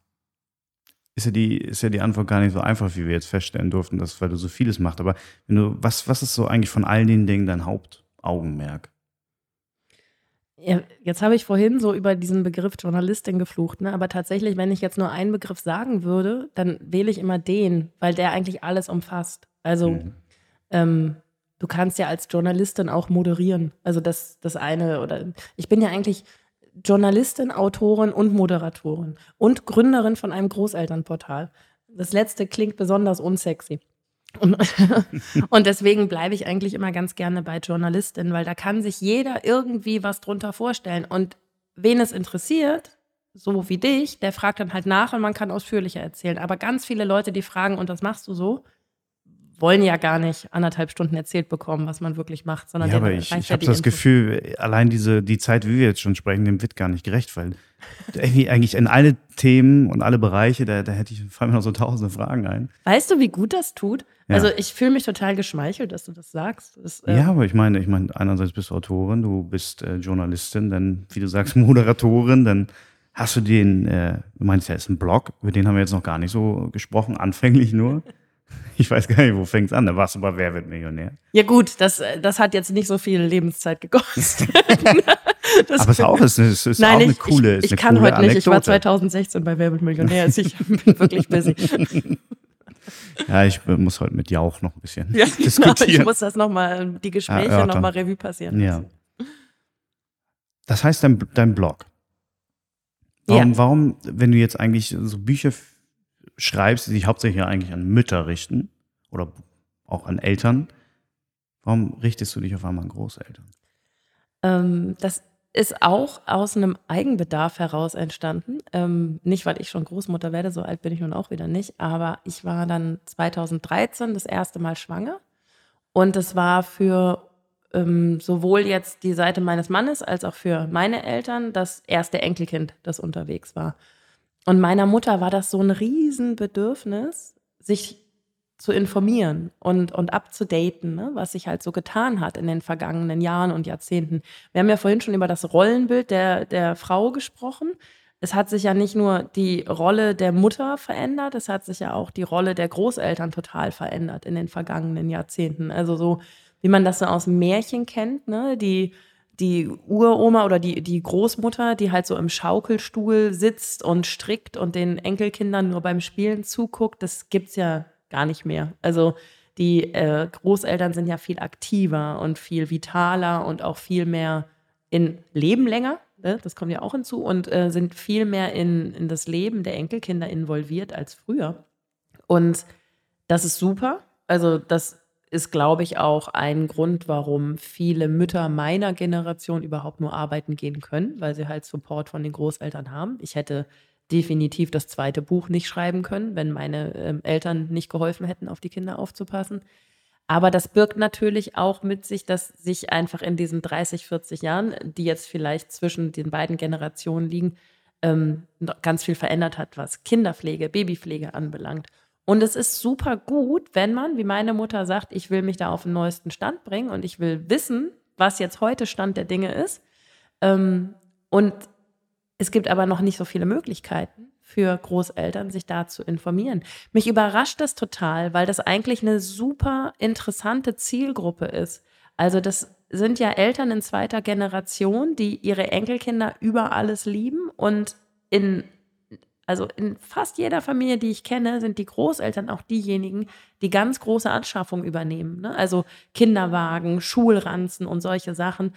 ist ja, die, ist ja die Antwort gar nicht so einfach, wie wir jetzt feststellen durften, dass, weil du so vieles machst. Aber wenn du, was, was ist so eigentlich von all den Dingen dein Hauptaugenmerk? Ja, jetzt habe ich vorhin so über diesen Begriff Journalistin geflucht, ne? aber tatsächlich, wenn ich jetzt nur einen Begriff sagen würde, dann wähle ich immer den, weil der eigentlich alles umfasst. Also mhm. ähm, du kannst ja als Journalistin auch moderieren. Also das, das eine oder ich bin ja eigentlich Journalistin, Autorin und Moderatorin und Gründerin von einem Großelternportal. Das letzte klingt besonders unsexy. Und, (laughs) und deswegen bleibe ich eigentlich immer ganz gerne bei Journalistin, weil da kann sich jeder irgendwie was drunter vorstellen. Und wen es interessiert, so wie dich, der fragt dann halt nach und man kann ausführlicher erzählen. Aber ganz viele Leute, die fragen, und das machst du so, wollen ja gar nicht anderthalb Stunden erzählt bekommen, was man wirklich macht, sondern ja, aber ich, ich habe das Gefühl, allein diese die Zeit, wie wir jetzt schon sprechen, dem wird gar nicht gerecht, weil eigentlich in alle Themen und alle Bereiche, da, da hätte ich fallen mir noch so tausende Fragen ein. Weißt du, wie gut das tut? Ja. Also ich fühle mich total geschmeichelt, dass du das sagst. Das, äh ja, aber ich meine, ich meine, einerseits bist du Autorin, du bist äh, Journalistin, dann, wie du sagst, (laughs) Moderatorin, dann hast du den, äh, du meinst ja, ist ein Blog, über den haben wir jetzt noch gar nicht so gesprochen, anfänglich nur. (laughs) Ich weiß gar nicht, wo fängt es an. Da warst du bei Wer wird Millionär? Ja, gut, das, das hat jetzt nicht so viel Lebenszeit gekostet. (laughs) (laughs) das Aber es ist auch, ist, ist nein, auch eine coole Ich, ich kann coole heute Anekdote. nicht. Ich war 2016 bei Wer wird Millionär. Also ich bin wirklich busy. Ja, ich muss heute mit dir auch noch ein bisschen ja, diskutieren. Genau, ich muss das nochmal, die Gespräche ja, nochmal Revue passieren Ja. Das heißt, dein, dein Blog. Warum, ja. warum, wenn du jetzt eigentlich so Bücher schreibst, die sich hauptsächlich eigentlich an Mütter richten oder auch an Eltern. Warum richtest du dich auf einmal an Großeltern? Ähm, das ist auch aus einem Eigenbedarf heraus entstanden. Ähm, nicht, weil ich schon Großmutter werde, so alt bin ich nun auch wieder nicht, aber ich war dann 2013 das erste Mal schwanger und es war für ähm, sowohl jetzt die Seite meines Mannes als auch für meine Eltern das erste Enkelkind, das unterwegs war. Und meiner Mutter war das so ein Riesenbedürfnis, sich zu informieren und, und abzudaten, ne, was sich halt so getan hat in den vergangenen Jahren und Jahrzehnten. Wir haben ja vorhin schon über das Rollenbild der, der Frau gesprochen. Es hat sich ja nicht nur die Rolle der Mutter verändert, es hat sich ja auch die Rolle der Großeltern total verändert in den vergangenen Jahrzehnten. Also so, wie man das so aus Märchen kennt, ne, die die Uroma oder die, die Großmutter, die halt so im Schaukelstuhl sitzt und strickt und den Enkelkindern nur beim Spielen zuguckt, das gibt's ja gar nicht mehr. Also die äh, Großeltern sind ja viel aktiver und viel vitaler und auch viel mehr in Leben länger, ne? das kommt ja auch hinzu, und äh, sind viel mehr in, in das Leben der Enkelkinder involviert als früher. Und das ist super. Also das ist, glaube ich, auch ein Grund, warum viele Mütter meiner Generation überhaupt nur arbeiten gehen können, weil sie halt Support von den Großeltern haben. Ich hätte definitiv das zweite Buch nicht schreiben können, wenn meine äh, Eltern nicht geholfen hätten, auf die Kinder aufzupassen. Aber das birgt natürlich auch mit sich, dass sich einfach in diesen 30, 40 Jahren, die jetzt vielleicht zwischen den beiden Generationen liegen, ähm, ganz viel verändert hat, was Kinderpflege, Babypflege anbelangt. Und es ist super gut, wenn man, wie meine Mutter sagt, ich will mich da auf den neuesten Stand bringen und ich will wissen, was jetzt heute Stand der Dinge ist. Ähm, und es gibt aber noch nicht so viele Möglichkeiten für Großeltern, sich da zu informieren. Mich überrascht das total, weil das eigentlich eine super interessante Zielgruppe ist. Also das sind ja Eltern in zweiter Generation, die ihre Enkelkinder über alles lieben und in Also in fast jeder Familie, die ich kenne, sind die Großeltern auch diejenigen, die ganz große Anschaffungen übernehmen. Ne? Also Kinderwagen, Schulranzen und solche Sachen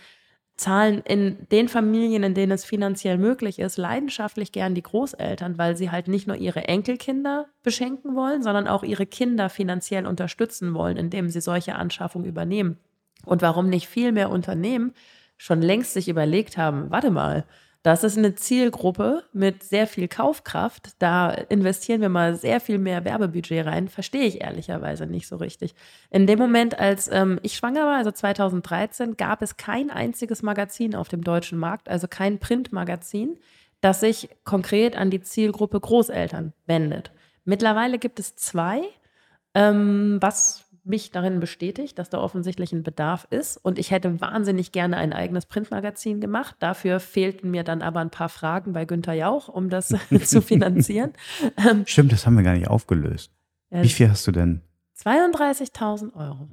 zahlen in den Familien, in denen es finanziell möglich ist, leidenschaftlich gern die Großeltern, weil sie halt nicht nur ihre Enkelkinder beschenken wollen, sondern auch ihre Kinder finanziell unterstützen wollen, indem sie solche Anschaffungen übernehmen. Und warum nicht viel mehr Unternehmen schon längst sich überlegt haben, warte mal, das ist eine Zielgruppe mit sehr viel Kaufkraft. Da investieren wir mal sehr viel mehr Werbebudget rein. Verstehe ich ehrlicherweise nicht so richtig. In dem Moment, als ähm, ich schwanger war, also 2013, gab es kein einziges Magazin auf dem deutschen Markt, also kein Printmagazin, das sich konkret an die Zielgruppe Großeltern wendet. Mittlerweile gibt es zwei, ähm, was mich darin bestätigt, dass da offensichtlich ein Bedarf ist. Und ich hätte wahnsinnig gerne ein eigenes Printmagazin gemacht. Dafür fehlten mir dann aber ein paar Fragen bei Günther Jauch, um das (laughs) zu finanzieren. (laughs) Ähm, Stimmt, das haben wir gar nicht aufgelöst. Wie viel hast du denn? 32.000 Euro.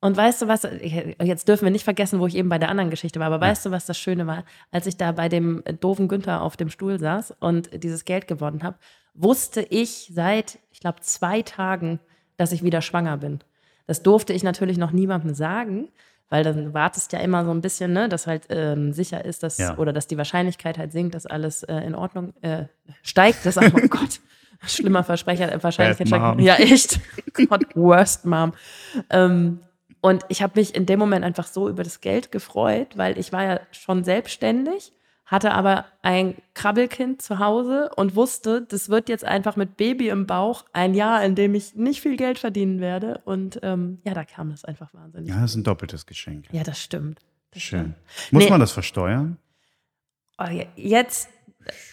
Und weißt du was, jetzt dürfen wir nicht vergessen, wo ich eben bei der anderen Geschichte war, aber weißt du, was das Schöne war? Als ich da bei dem doofen Günther auf dem Stuhl saß und dieses Geld gewonnen habe, wusste ich seit, ich glaube, zwei Tagen, dass ich wieder schwanger bin. Das durfte ich natürlich noch niemandem sagen, weil dann wartest ja immer so ein bisschen, ne, dass halt ähm, sicher ist, dass ja. oder dass die Wahrscheinlichkeit halt sinkt, dass alles äh, in Ordnung äh, steigt. Das, oh (laughs) Gott, schlimmer Versprecher, äh, Wahrscheinlichkeit steigt. Ja, echt. Gott, worst Mom. Ähm, und ich habe mich in dem Moment einfach so über das Geld gefreut, weil ich war ja schon selbstständig hatte aber ein Krabbelkind zu Hause und wusste, das wird jetzt einfach mit Baby im Bauch ein Jahr, in dem ich nicht viel Geld verdienen werde. Und ähm, ja, da kam das einfach wahnsinnig. Ja, das ist ein doppeltes Geschenk. Ja, das stimmt. Das Schön. Stimmt. Muss nee. man das versteuern? Oh, jetzt,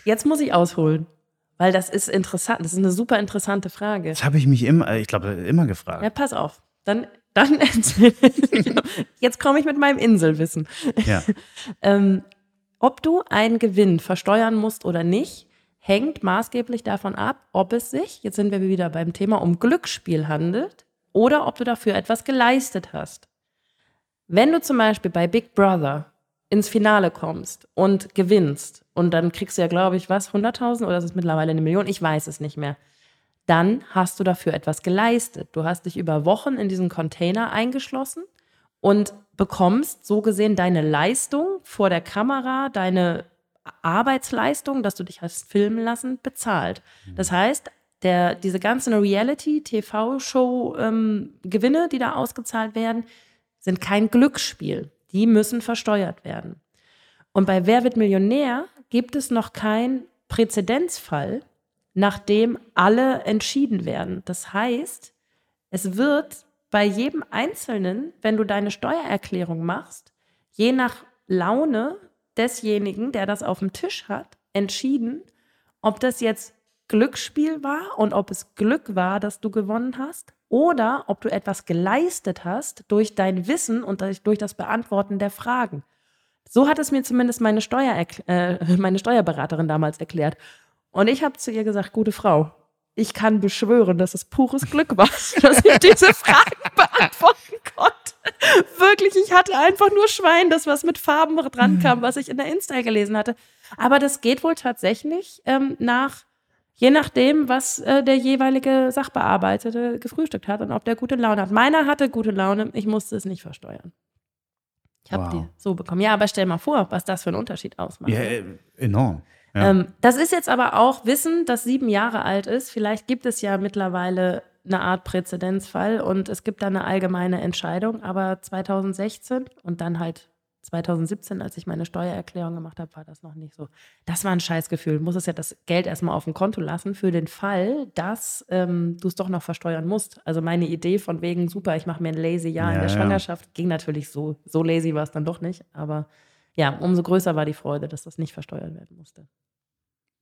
jetzt muss ich ausholen. Weil das ist interessant. Das ist eine super interessante Frage. Das habe ich mich immer, ich glaube, immer gefragt. Ja, pass auf. Dann, dann (laughs) jetzt komme ich mit meinem Inselwissen. Ja. (laughs) ähm, ob du einen Gewinn versteuern musst oder nicht, hängt maßgeblich davon ab, ob es sich, jetzt sind wir wieder beim Thema, um Glücksspiel handelt oder ob du dafür etwas geleistet hast. Wenn du zum Beispiel bei Big Brother ins Finale kommst und gewinnst und dann kriegst du ja, glaube ich, was, 100.000 oder ist es mittlerweile eine Million? Ich weiß es nicht mehr. Dann hast du dafür etwas geleistet. Du hast dich über Wochen in diesen Container eingeschlossen und bekommst so gesehen deine Leistung vor der Kamera, deine Arbeitsleistung, dass du dich hast filmen lassen, bezahlt. Mhm. Das heißt, der, diese ganzen Reality-TV-Show-Gewinne, ähm, die da ausgezahlt werden, sind kein Glücksspiel. Die müssen versteuert werden. Und bei Wer wird Millionär gibt es noch keinen Präzedenzfall, nachdem alle entschieden werden. Das heißt, es wird bei jedem Einzelnen, wenn du deine Steuererklärung machst, je nach Laune desjenigen, der das auf dem Tisch hat, entschieden, ob das jetzt Glücksspiel war und ob es Glück war, dass du gewonnen hast, oder ob du etwas geleistet hast durch dein Wissen und durch das Beantworten der Fragen. So hat es mir zumindest meine, Steuer, äh, (laughs) meine Steuerberaterin damals erklärt. Und ich habe zu ihr gesagt, gute Frau, ich kann beschwören, dass es pures Glück war, (laughs) dass ich diese Fragen beantworten konnte. Wirklich, ich hatte einfach nur Schwein, das was mit Farben dran kam, was ich in der Insta gelesen hatte. Aber das geht wohl tatsächlich ähm, nach, je nachdem, was äh, der jeweilige Sachbearbeitete gefrühstückt hat und ob der gute Laune hat. Meiner hatte gute Laune, ich musste es nicht versteuern. Ich habe wow. die so bekommen. Ja, aber stell mal vor, was das für einen Unterschied ausmacht. Ja, äh, Ähm, das ist jetzt aber auch Wissen, das sieben Jahre alt ist. Vielleicht gibt es ja mittlerweile eine Art Präzedenzfall und es gibt da eine allgemeine Entscheidung. Aber 2016 und dann halt 2017, als ich meine Steuererklärung gemacht habe, war das noch nicht so. Das war ein Scheißgefühl. Du musstest ja das Geld erstmal auf dem Konto lassen für den Fall, dass ähm, du es doch noch versteuern musst. Also meine Idee von wegen, super, ich mache mir ein lazy Jahr ja, in der ja. Schwangerschaft, ging natürlich so. So lazy war es dann doch nicht. Aber ja, umso größer war die Freude, dass das nicht versteuert werden musste.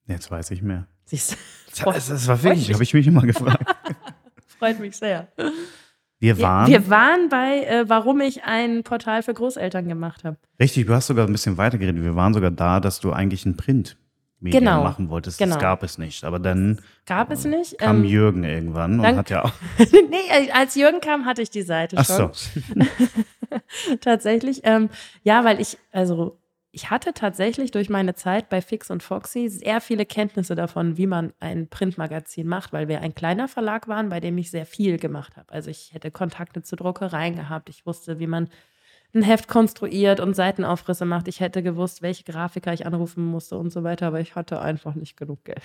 Jetzt weiß ich mehr. Siehst du? Das, das war wirklich, habe ich mich immer gefragt. (laughs) Freut mich sehr. Wir waren. Wir waren bei, äh, warum ich ein Portal für Großeltern gemacht habe. Richtig, du hast sogar ein bisschen weitergeredet. Wir waren sogar da, dass du eigentlich ein Print Medien genau, machen wolltest. Genau. Das gab es nicht. Aber dann gab es nicht. kam ähm, Jürgen irgendwann und hat ja (laughs) auch. nee, als Jürgen kam, hatte ich die Seite schon. Ach so. (laughs) Tatsächlich. Ähm, ja, weil ich, also ich hatte tatsächlich durch meine Zeit bei Fix und Foxy sehr viele Kenntnisse davon, wie man ein Printmagazin macht, weil wir ein kleiner Verlag waren, bei dem ich sehr viel gemacht habe. Also ich hätte Kontakte zu Druckereien gehabt, ich wusste, wie man ein Heft konstruiert und Seitenaufrisse macht. Ich hätte gewusst, welche Grafiker ich anrufen musste und so weiter, aber ich hatte einfach nicht genug Geld.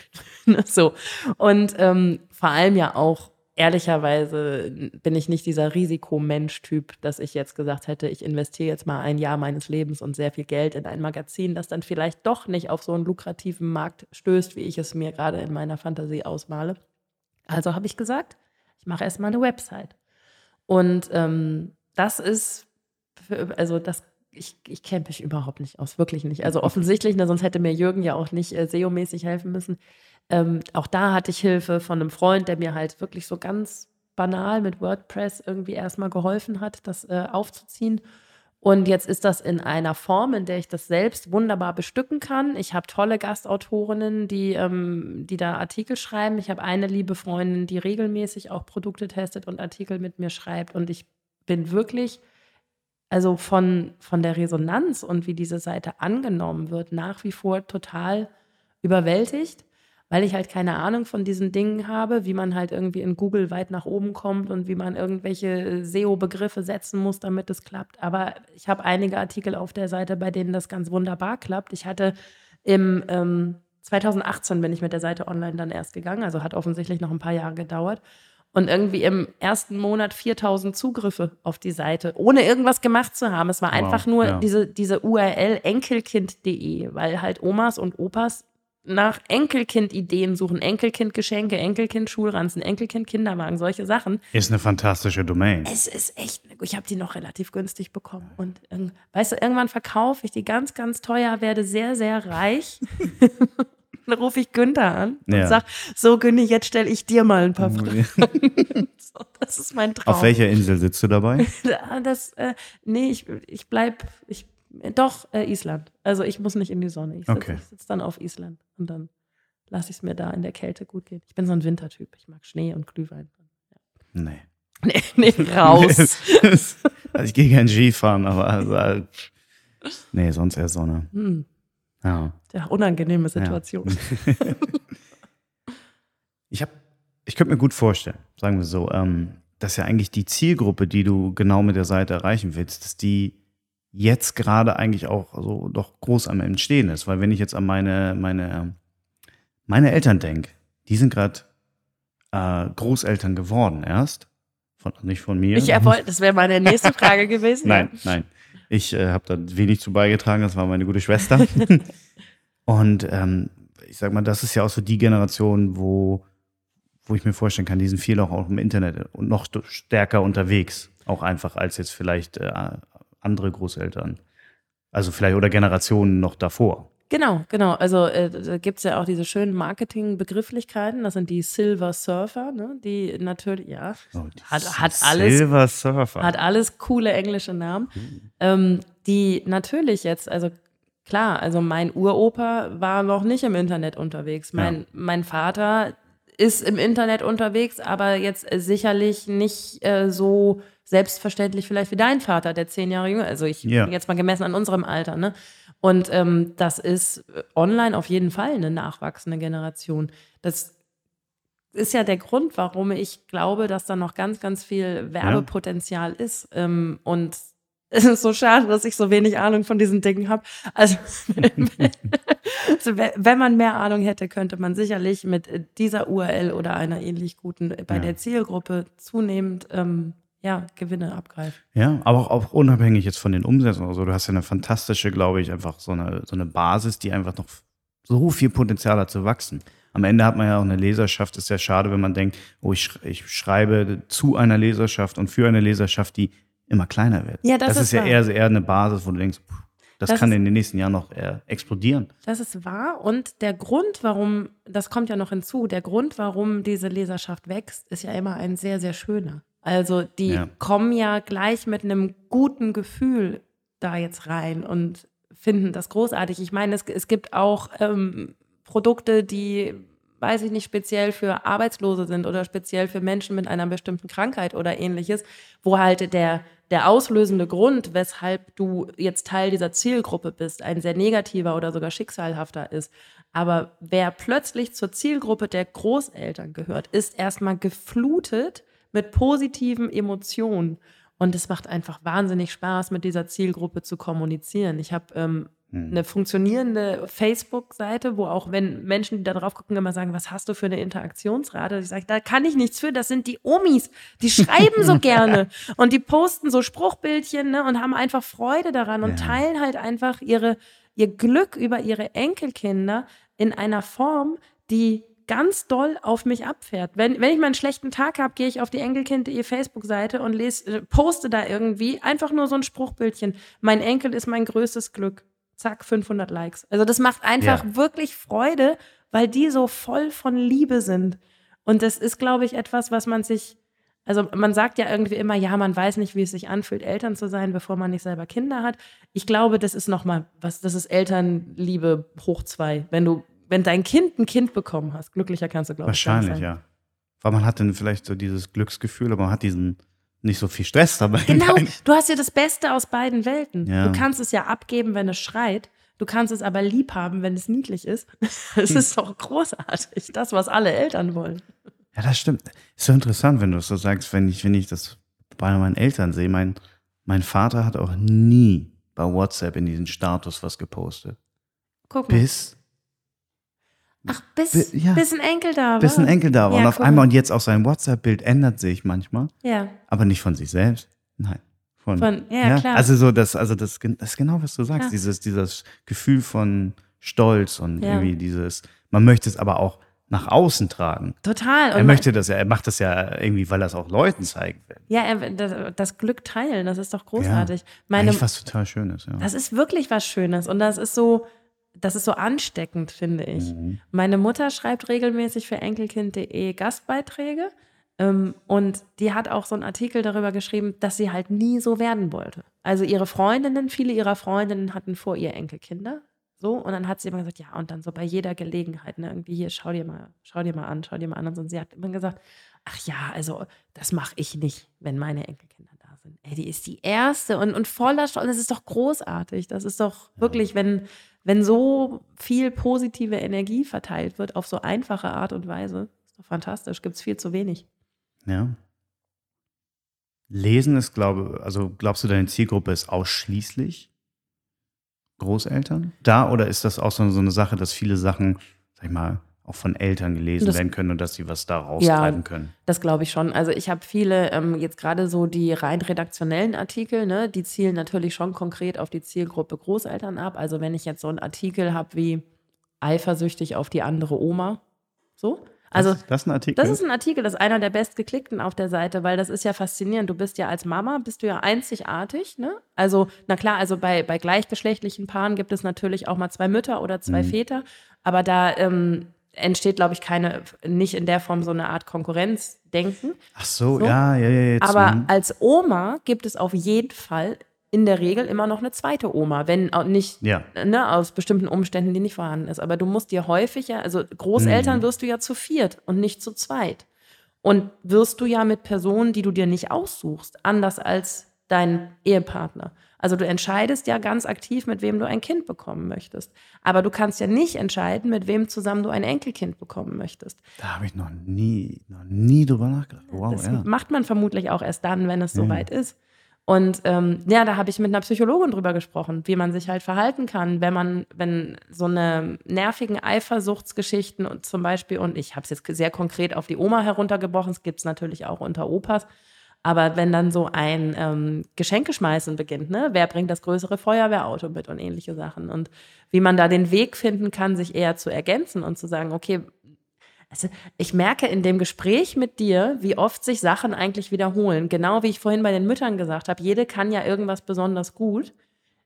(laughs) so. Und ähm, vor allem ja auch ehrlicherweise bin ich nicht dieser Risikomensch-Typ, dass ich jetzt gesagt hätte, ich investiere jetzt mal ein Jahr meines Lebens und sehr viel Geld in ein Magazin, das dann vielleicht doch nicht auf so einen lukrativen Markt stößt, wie ich es mir gerade in meiner Fantasie ausmale. Also habe ich gesagt, ich mache erstmal eine Website. Und ähm, das ist, also das ich, ich kenne mich überhaupt nicht aus, wirklich nicht. Also offensichtlich, ne, sonst hätte mir Jürgen ja auch nicht äh, SEO-mäßig helfen müssen. Ähm, auch da hatte ich Hilfe von einem Freund, der mir halt wirklich so ganz banal mit WordPress irgendwie erstmal geholfen hat, das äh, aufzuziehen. Und jetzt ist das in einer Form, in der ich das selbst wunderbar bestücken kann. Ich habe tolle Gastautorinnen, die, ähm, die da Artikel schreiben. Ich habe eine liebe Freundin, die regelmäßig auch Produkte testet und Artikel mit mir schreibt. Und ich bin wirklich, also von, von der Resonanz und wie diese Seite angenommen wird, nach wie vor total überwältigt weil ich halt keine Ahnung von diesen Dingen habe, wie man halt irgendwie in Google weit nach oben kommt und wie man irgendwelche SEO-Begriffe setzen muss, damit es klappt. Aber ich habe einige Artikel auf der Seite, bei denen das ganz wunderbar klappt. Ich hatte im ähm, 2018 bin ich mit der Seite online dann erst gegangen, also hat offensichtlich noch ein paar Jahre gedauert. Und irgendwie im ersten Monat 4000 Zugriffe auf die Seite, ohne irgendwas gemacht zu haben. Es war wow, einfach nur ja. diese, diese URL enkelkind.de, weil halt Omas und Opas nach Enkelkind-Ideen suchen, Enkelkind-Geschenke, Enkelkind-Schulranzen, Enkelkind-Kinderwagen, solche Sachen. Ist eine fantastische Domain. Es ist echt, ich habe die noch relativ günstig bekommen. Und weißt du, irgendwann verkaufe ich die ganz, ganz teuer, werde sehr, sehr reich. (laughs) Dann rufe ich Günther an und ja. sage, so Günni, jetzt stelle ich dir mal ein paar Fragen. (laughs) so, das ist mein Traum. Auf welcher Insel sitzt du dabei? (laughs) das, äh, nee, ich, ich bleib, ich doch, äh, Island. Also ich muss nicht in die Sonne. Ich sitze okay. sitz dann auf Island und dann lasse ich es mir da in der Kälte gut gehen. Ich bin so ein Wintertyp. Ich mag Schnee und Glühwein. Ja. (laughs) Nee. Nee, nee, raus. also ich gehe gern Skifahren, aber also, nee, sonst eher Sonne. Hm. Ja. Ja, unangenehme Situation. Ja. (laughs) ich habe, ich könnte mir gut vorstellen, sagen wir so, ähm, dass ja eigentlich die Zielgruppe, die du genau mit der Seite erreichen willst, dass die jetzt gerade eigentlich auch so doch groß am Entstehen ist. Weil wenn ich jetzt an meine, meine, meine Eltern denke, die sind gerade äh, Großeltern geworden erst. Von, nicht von mir. Ich wollte, das wäre meine nächste Frage gewesen. (laughs) nein, nein. Ich äh, habe da wenig zu beigetragen, das war meine gute Schwester. (laughs) Und ähm, ich sag mal, das ist ja auch so die Generation, wo, wo ich mir vorstellen kann, die sind viel auch, auch im Internet und noch stärker unterwegs. Auch einfach als jetzt vielleicht äh, andere Großeltern. Also vielleicht oder Generationen noch davor. Genau, genau. Also äh, da gibt es ja auch diese schönen Marketing-Begrifflichkeiten. Das sind die Silver Surfer, ne? die natürlich, ja, oh, hat, hat alles. Silver Surfer. Hat alles coole englische Namen. Mhm. Ähm, die natürlich jetzt, also klar, also mein Uropa war noch nicht im Internet unterwegs. Mein, ja. mein Vater ist im Internet unterwegs, aber jetzt sicherlich nicht äh, so selbstverständlich vielleicht wie dein Vater, der zehn Jahre jünger, also ich ja. bin jetzt mal gemessen an unserem Alter, ne? Und ähm, das ist äh, online auf jeden Fall eine nachwachsende Generation. Das ist ja der Grund, warum ich glaube, dass da noch ganz, ganz viel Werbepotenzial ja. ist. Ähm, und es ist so schade, dass ich so wenig Ahnung von diesen Dingen habe. Also, (laughs) also, wenn man mehr Ahnung hätte, könnte man sicherlich mit dieser URL oder einer ähnlich guten bei ja. der Zielgruppe zunehmend ähm, ja, Gewinne abgreifen. Ja, aber auch, auch unabhängig jetzt von den Umsätzen oder so. Du hast ja eine fantastische, glaube ich, einfach so eine, so eine Basis, die einfach noch so viel Potenzial hat zu wachsen. Am Ende hat man ja auch eine Leserschaft. Ist ja schade, wenn man denkt, oh, ich, ich schreibe zu einer Leserschaft und für eine Leserschaft, die immer kleiner wird. Ja, das, das ist, ist ja eher, eher eine Basis, wo du denkst, das, das kann in den nächsten Jahren noch äh, explodieren. Das ist wahr. Und der Grund, warum, das kommt ja noch hinzu, der Grund, warum diese Leserschaft wächst, ist ja immer ein sehr, sehr schöner. Also die ja. kommen ja gleich mit einem guten Gefühl da jetzt rein und finden das großartig. Ich meine, es, es gibt auch ähm, Produkte, die weiß ich nicht, speziell für Arbeitslose sind oder speziell für Menschen mit einer bestimmten Krankheit oder ähnliches, wo halt der, der auslösende Grund, weshalb du jetzt Teil dieser Zielgruppe bist, ein sehr negativer oder sogar schicksalhafter ist. Aber wer plötzlich zur Zielgruppe der Großeltern gehört, ist erstmal geflutet mit positiven Emotionen. Und es macht einfach wahnsinnig Spaß, mit dieser Zielgruppe zu kommunizieren. Ich habe ähm, hm. eine funktionierende Facebook-Seite, wo auch wenn Menschen, die da drauf gucken, immer sagen, was hast du für eine Interaktionsrate? Ich sage, da kann ich nichts für, das sind die Omis, die schreiben so (laughs) gerne und die posten so Spruchbildchen ne, und haben einfach Freude daran und ja. teilen halt einfach ihre, ihr Glück über ihre Enkelkinder in einer Form, die ganz doll auf mich abfährt. Wenn, wenn ich mal einen schlechten Tag habe, gehe ich auf die Enkelkind.de Facebook-Seite und lese, äh, poste da irgendwie einfach nur so ein Spruchbildchen. Mein Enkel ist mein größtes Glück zack, 500 Likes. Also das macht einfach ja. wirklich Freude, weil die so voll von Liebe sind. Und das ist, glaube ich, etwas, was man sich, also man sagt ja irgendwie immer, ja, man weiß nicht, wie es sich anfühlt, Eltern zu sein, bevor man nicht selber Kinder hat. Ich glaube, das ist nochmal was, das ist Elternliebe hoch zwei. Wenn du, wenn dein Kind ein Kind bekommen hast, glücklicher kannst du, glaube ich, Wahrscheinlich, ja. Weil man hat dann vielleicht so dieses Glücksgefühl, aber man hat diesen, nicht so viel Stress dabei. Genau, (laughs) du hast ja das Beste aus beiden Welten. Ja. Du kannst es ja abgeben, wenn es schreit. Du kannst es aber lieb haben, wenn es niedlich ist. (laughs) Es hm. ist doch großartig. Das, was alle Eltern wollen. Ja, das stimmt. Ist so interessant, wenn du es so sagst, wenn ich, wenn ich das bei meinen Eltern sehe. Mein, mein Vater hat auch nie bei WhatsApp in diesen Status was gepostet. Guck mal. Bis Ach, bis, ja, bis ein Enkel da war. Bis ein Enkel da war. Ja, und auf cool. einmal und jetzt auch sein WhatsApp-Bild ändert sich manchmal. Ja. Aber nicht von sich selbst. Nein. Von, von ja, ja, klar. Also so das, also das, das ist genau, was du sagst. Dieses, dieses Gefühl von Stolz und irgendwie dieses, man möchte es aber auch nach außen tragen. Total. Und er möchte das ja, er macht das ja irgendwie, weil er es auch Leuten zeigen will. Ja, er, das, das, Glück teilen, das ist doch großartig. Ja, Meine, was total Schönes, ja. Das ist wirklich was Schönes und das ist so, das ist so ansteckend, finde ich. Mhm. Meine Mutter schreibt regelmäßig für enkelkind.de Gastbeiträge. Ähm, und die hat auch so einen Artikel darüber geschrieben, dass sie halt nie so werden wollte. Also ihre Freundinnen, viele ihrer Freundinnen hatten vor ihr Enkelkinder. So, und dann hat sie immer gesagt, ja, und dann so bei jeder Gelegenheit, ne, irgendwie hier, schau dir mal, schau dir mal an, schau dir mal an. Und, so. und sie hat immer gesagt, ach ja, also das mache ich nicht, wenn meine Enkelkinder da sind. Ey, die ist die erste und, und voller Stolz. Das ist doch großartig. Das ist doch wirklich, wenn, wenn so viel positive Energie verteilt wird auf so einfache Art und Weise, ist doch fantastisch. Gibt es viel zu wenig. Ja. Lesen ist, glaube also glaubst du, deine Zielgruppe ist ausschließlich Großeltern da oder ist das auch so, so eine Sache, dass viele Sachen, sag ich mal, auch von Eltern gelesen das, werden können und dass sie was da raustreiben ja, können. Das glaube ich schon. Also ich habe viele, ähm, jetzt gerade so die rein redaktionellen Artikel, ne, die zielen natürlich schon konkret auf die Zielgruppe Großeltern ab. Also wenn ich jetzt so einen Artikel habe wie eifersüchtig auf die andere Oma, so. Also, das, das, ist ein Artikel? Das ist ein Artikel, das ist einer der bestgeklickten auf der Seite, weil das ist ja faszinierend. Du bist ja als Mama, bist du ja einzigartig, ne? Also, na klar, also bei, bei gleichgeschlechtlichen Paaren gibt es natürlich auch mal zwei Mütter oder zwei mhm. Väter, aber da ähm, entsteht, glaube ich, keine, nicht in der Form so eine Art Konkurrenzdenken. Ach so, so. ja, ja, ja. Jetzt, Aber hm. als Oma gibt es auf jeden Fall in der Regel immer noch eine zweite Oma, wenn nicht ja. ne, aus bestimmten Umständen, die nicht vorhanden ist. Aber du musst dir häufig ja, also Großeltern mhm. wirst du ja zu viert und nicht zu zweit. Und wirst du ja mit Personen, die du dir nicht aussuchst, anders als dein Ehepartner. Also du entscheidest ja ganz aktiv, mit wem du ein Kind bekommen möchtest. Aber du kannst ja nicht entscheiden, mit wem zusammen du ein Enkelkind bekommen möchtest. Da habe ich noch nie, noch nie drüber nachgedacht. Wow, das ja. macht man vermutlich auch erst dann, wenn es ja. soweit ist. Und ähm, ja, da habe ich mit einer Psychologin drüber gesprochen, wie man sich halt verhalten kann, wenn man, wenn so eine nervigen Eifersuchtsgeschichten und zum Beispiel, und ich habe es jetzt sehr konkret auf die Oma heruntergebrochen, es gibt es natürlich auch unter Opas, aber wenn dann so ein ähm, Geschenkeschmeißen beginnt, ne, wer bringt das größere Feuerwehrauto mit und ähnliche Sachen und wie man da den Weg finden kann, sich eher zu ergänzen und zu sagen, okay, also ich merke in dem Gespräch mit dir, wie oft sich Sachen eigentlich wiederholen. Genau wie ich vorhin bei den Müttern gesagt habe, jede kann ja irgendwas besonders gut.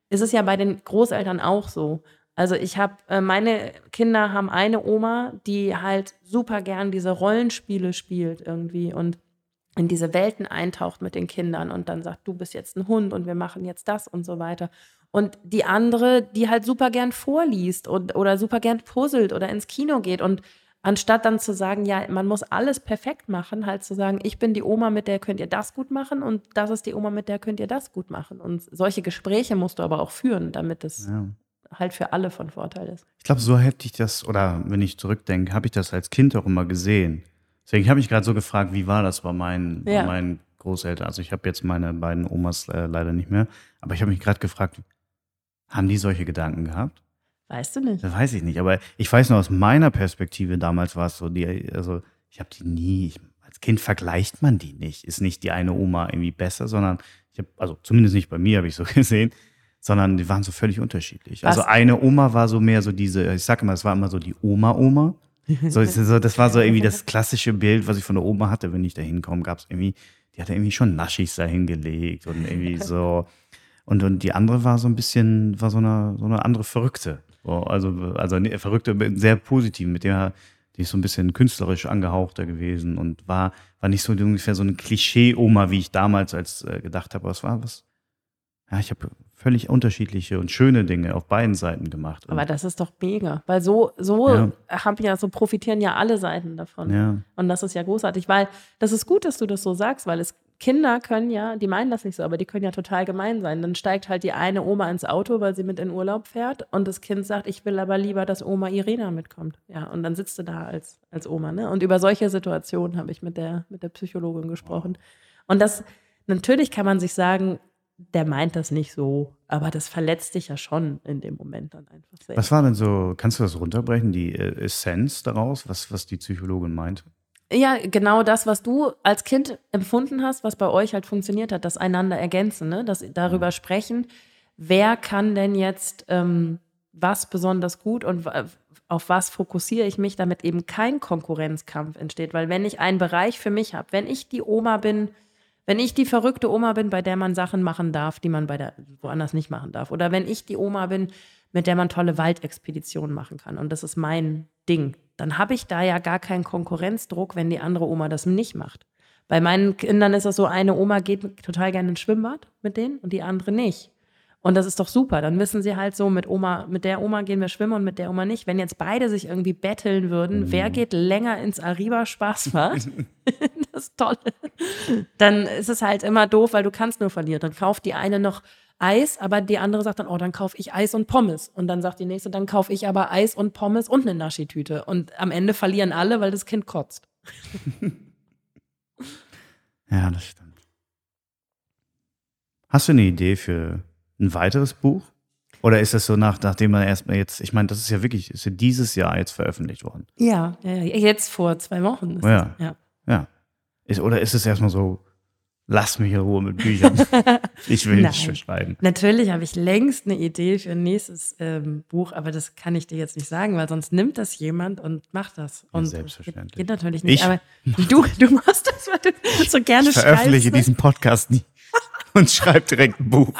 Ist es ja bei den Großeltern auch so. Also ich habe, äh, meine Kinder haben eine Oma, die halt super gern diese Rollenspiele spielt irgendwie und in diese Welten eintaucht mit den Kindern und dann sagt, du bist jetzt ein Hund und wir machen jetzt das und so weiter. Und die andere, die halt super gern vorliest und, oder super gern puzzelt oder ins Kino geht und anstatt dann zu sagen, ja, man muss alles perfekt machen, halt zu sagen, ich bin die Oma, mit der könnt ihr das gut machen und das ist die Oma, mit der könnt ihr das gut machen. Und solche Gespräche musst du aber auch führen, damit es ja. halt für alle von Vorteil ist. Ich glaube, so hätte ich das, oder wenn ich zurückdenke, habe ich das als Kind auch immer gesehen. Deswegen habe ich gerade so gefragt, wie war das bei meinen, ja. bei meinen Großeltern? Also ich habe jetzt meine beiden Omas äh, leider nicht mehr, aber ich habe mich gerade gefragt, haben die solche Gedanken gehabt? Weißt du nicht. Das weiß ich nicht, aber ich weiß nur aus meiner Perspektive damals war es so, die, also ich habe die nie, ich, als Kind vergleicht man die nicht. Ist nicht die eine Oma irgendwie besser, sondern ich habe, also zumindest nicht bei mir habe ich so (laughs) gesehen, sondern die waren so völlig unterschiedlich. Was? Also eine Oma war so mehr so diese, ich sage immer, es war immer so die Oma-Oma. So, so, das war so irgendwie das klassische Bild, was ich von der Oma hatte, wenn ich da hinkomme, gab es irgendwie, die hatte irgendwie schon Naschis da hingelegt und irgendwie so. Und, und die andere war so ein bisschen, war so eine, so eine andere Verrückte. So, also, also eine Verrückte, sehr positiv, mit der, die ist so ein bisschen künstlerisch angehauchter gewesen und war, war nicht so ungefähr so eine Klischee-Oma, wie ich damals als äh, gedacht habe. Aber es war was, ja, ich habe völlig unterschiedliche und schöne Dinge auf beiden Seiten gemacht. Aber das ist doch mega, weil so, so ja. haben ja, so profitieren ja alle Seiten davon. Ja. Und das ist ja großartig, weil das ist gut, dass du das so sagst, weil es Kinder können ja, die meinen das nicht so, aber die können ja total gemein sein. Dann steigt halt die eine Oma ins Auto, weil sie mit in Urlaub fährt und das Kind sagt, ich will aber lieber, dass Oma Irena mitkommt. Ja, und dann sitzt du da als, als Oma. Ne? Und über solche Situationen habe ich mit der, mit der Psychologin gesprochen. Und das, natürlich kann man sich sagen, der meint das nicht so, aber das verletzt dich ja schon in dem Moment dann einfach sehr. Was war denn so, kannst du das runterbrechen, die äh, Essenz daraus, was, was die Psychologin meint? Ja, genau das, was du als Kind empfunden hast, was bei euch halt funktioniert hat, das einander ergänzen, ne? das darüber mhm. sprechen, wer kann denn jetzt ähm, was besonders gut und auf was fokussiere ich mich, damit eben kein Konkurrenzkampf entsteht. Weil wenn ich einen Bereich für mich habe, wenn ich die Oma bin, wenn ich die verrückte Oma bin, bei der man Sachen machen darf, die man bei der woanders nicht machen darf, oder wenn ich die Oma bin, mit der man tolle Waldexpeditionen machen kann und das ist mein Ding, dann habe ich da ja gar keinen Konkurrenzdruck, wenn die andere Oma das nicht macht. Bei meinen Kindern ist das so, eine Oma geht total gerne ins Schwimmbad mit denen und die andere nicht. Und das ist doch super. Dann wissen sie halt so, mit Oma, mit der Oma gehen wir schwimmen und mit der Oma nicht. Wenn jetzt beide sich irgendwie betteln würden, mhm. wer geht länger ins Arriba Spaßbad? (laughs) das ist toll. Dann ist es halt immer doof, weil du kannst nur verlieren. Dann kauft die eine noch Eis, aber die andere sagt dann, oh, dann kaufe ich Eis und Pommes. Und dann sagt die nächste, dann kaufe ich aber Eis und Pommes und eine Naschitüte. Und am Ende verlieren alle, weil das Kind kotzt. (laughs) ja, das stimmt. Hast du eine Idee für ein weiteres Buch? Oder ist das so nach, nachdem man erstmal jetzt, ich meine, das ist ja wirklich, ist ja dieses Jahr jetzt veröffentlicht worden. Ja, ja jetzt vor zwei Wochen. ja. Das, ja. ja. Ist, oder ist es erstmal so, Lass mich in Ruhe mit Büchern. (laughs) Ich will nicht schreiben. Natürlich habe ich längst eine Idee für ein nächstes ähm, Buch, aber das kann ich dir jetzt nicht sagen, weil sonst nimmt das jemand und macht das. Und ja, selbstverständlich. Geht, natürlich nicht. Ich aber (laughs) du, du machst das, weil du so gerne ich veröffentliche schreibst. diesen Podcast nie (laughs) und schreibe direkt ein Buch.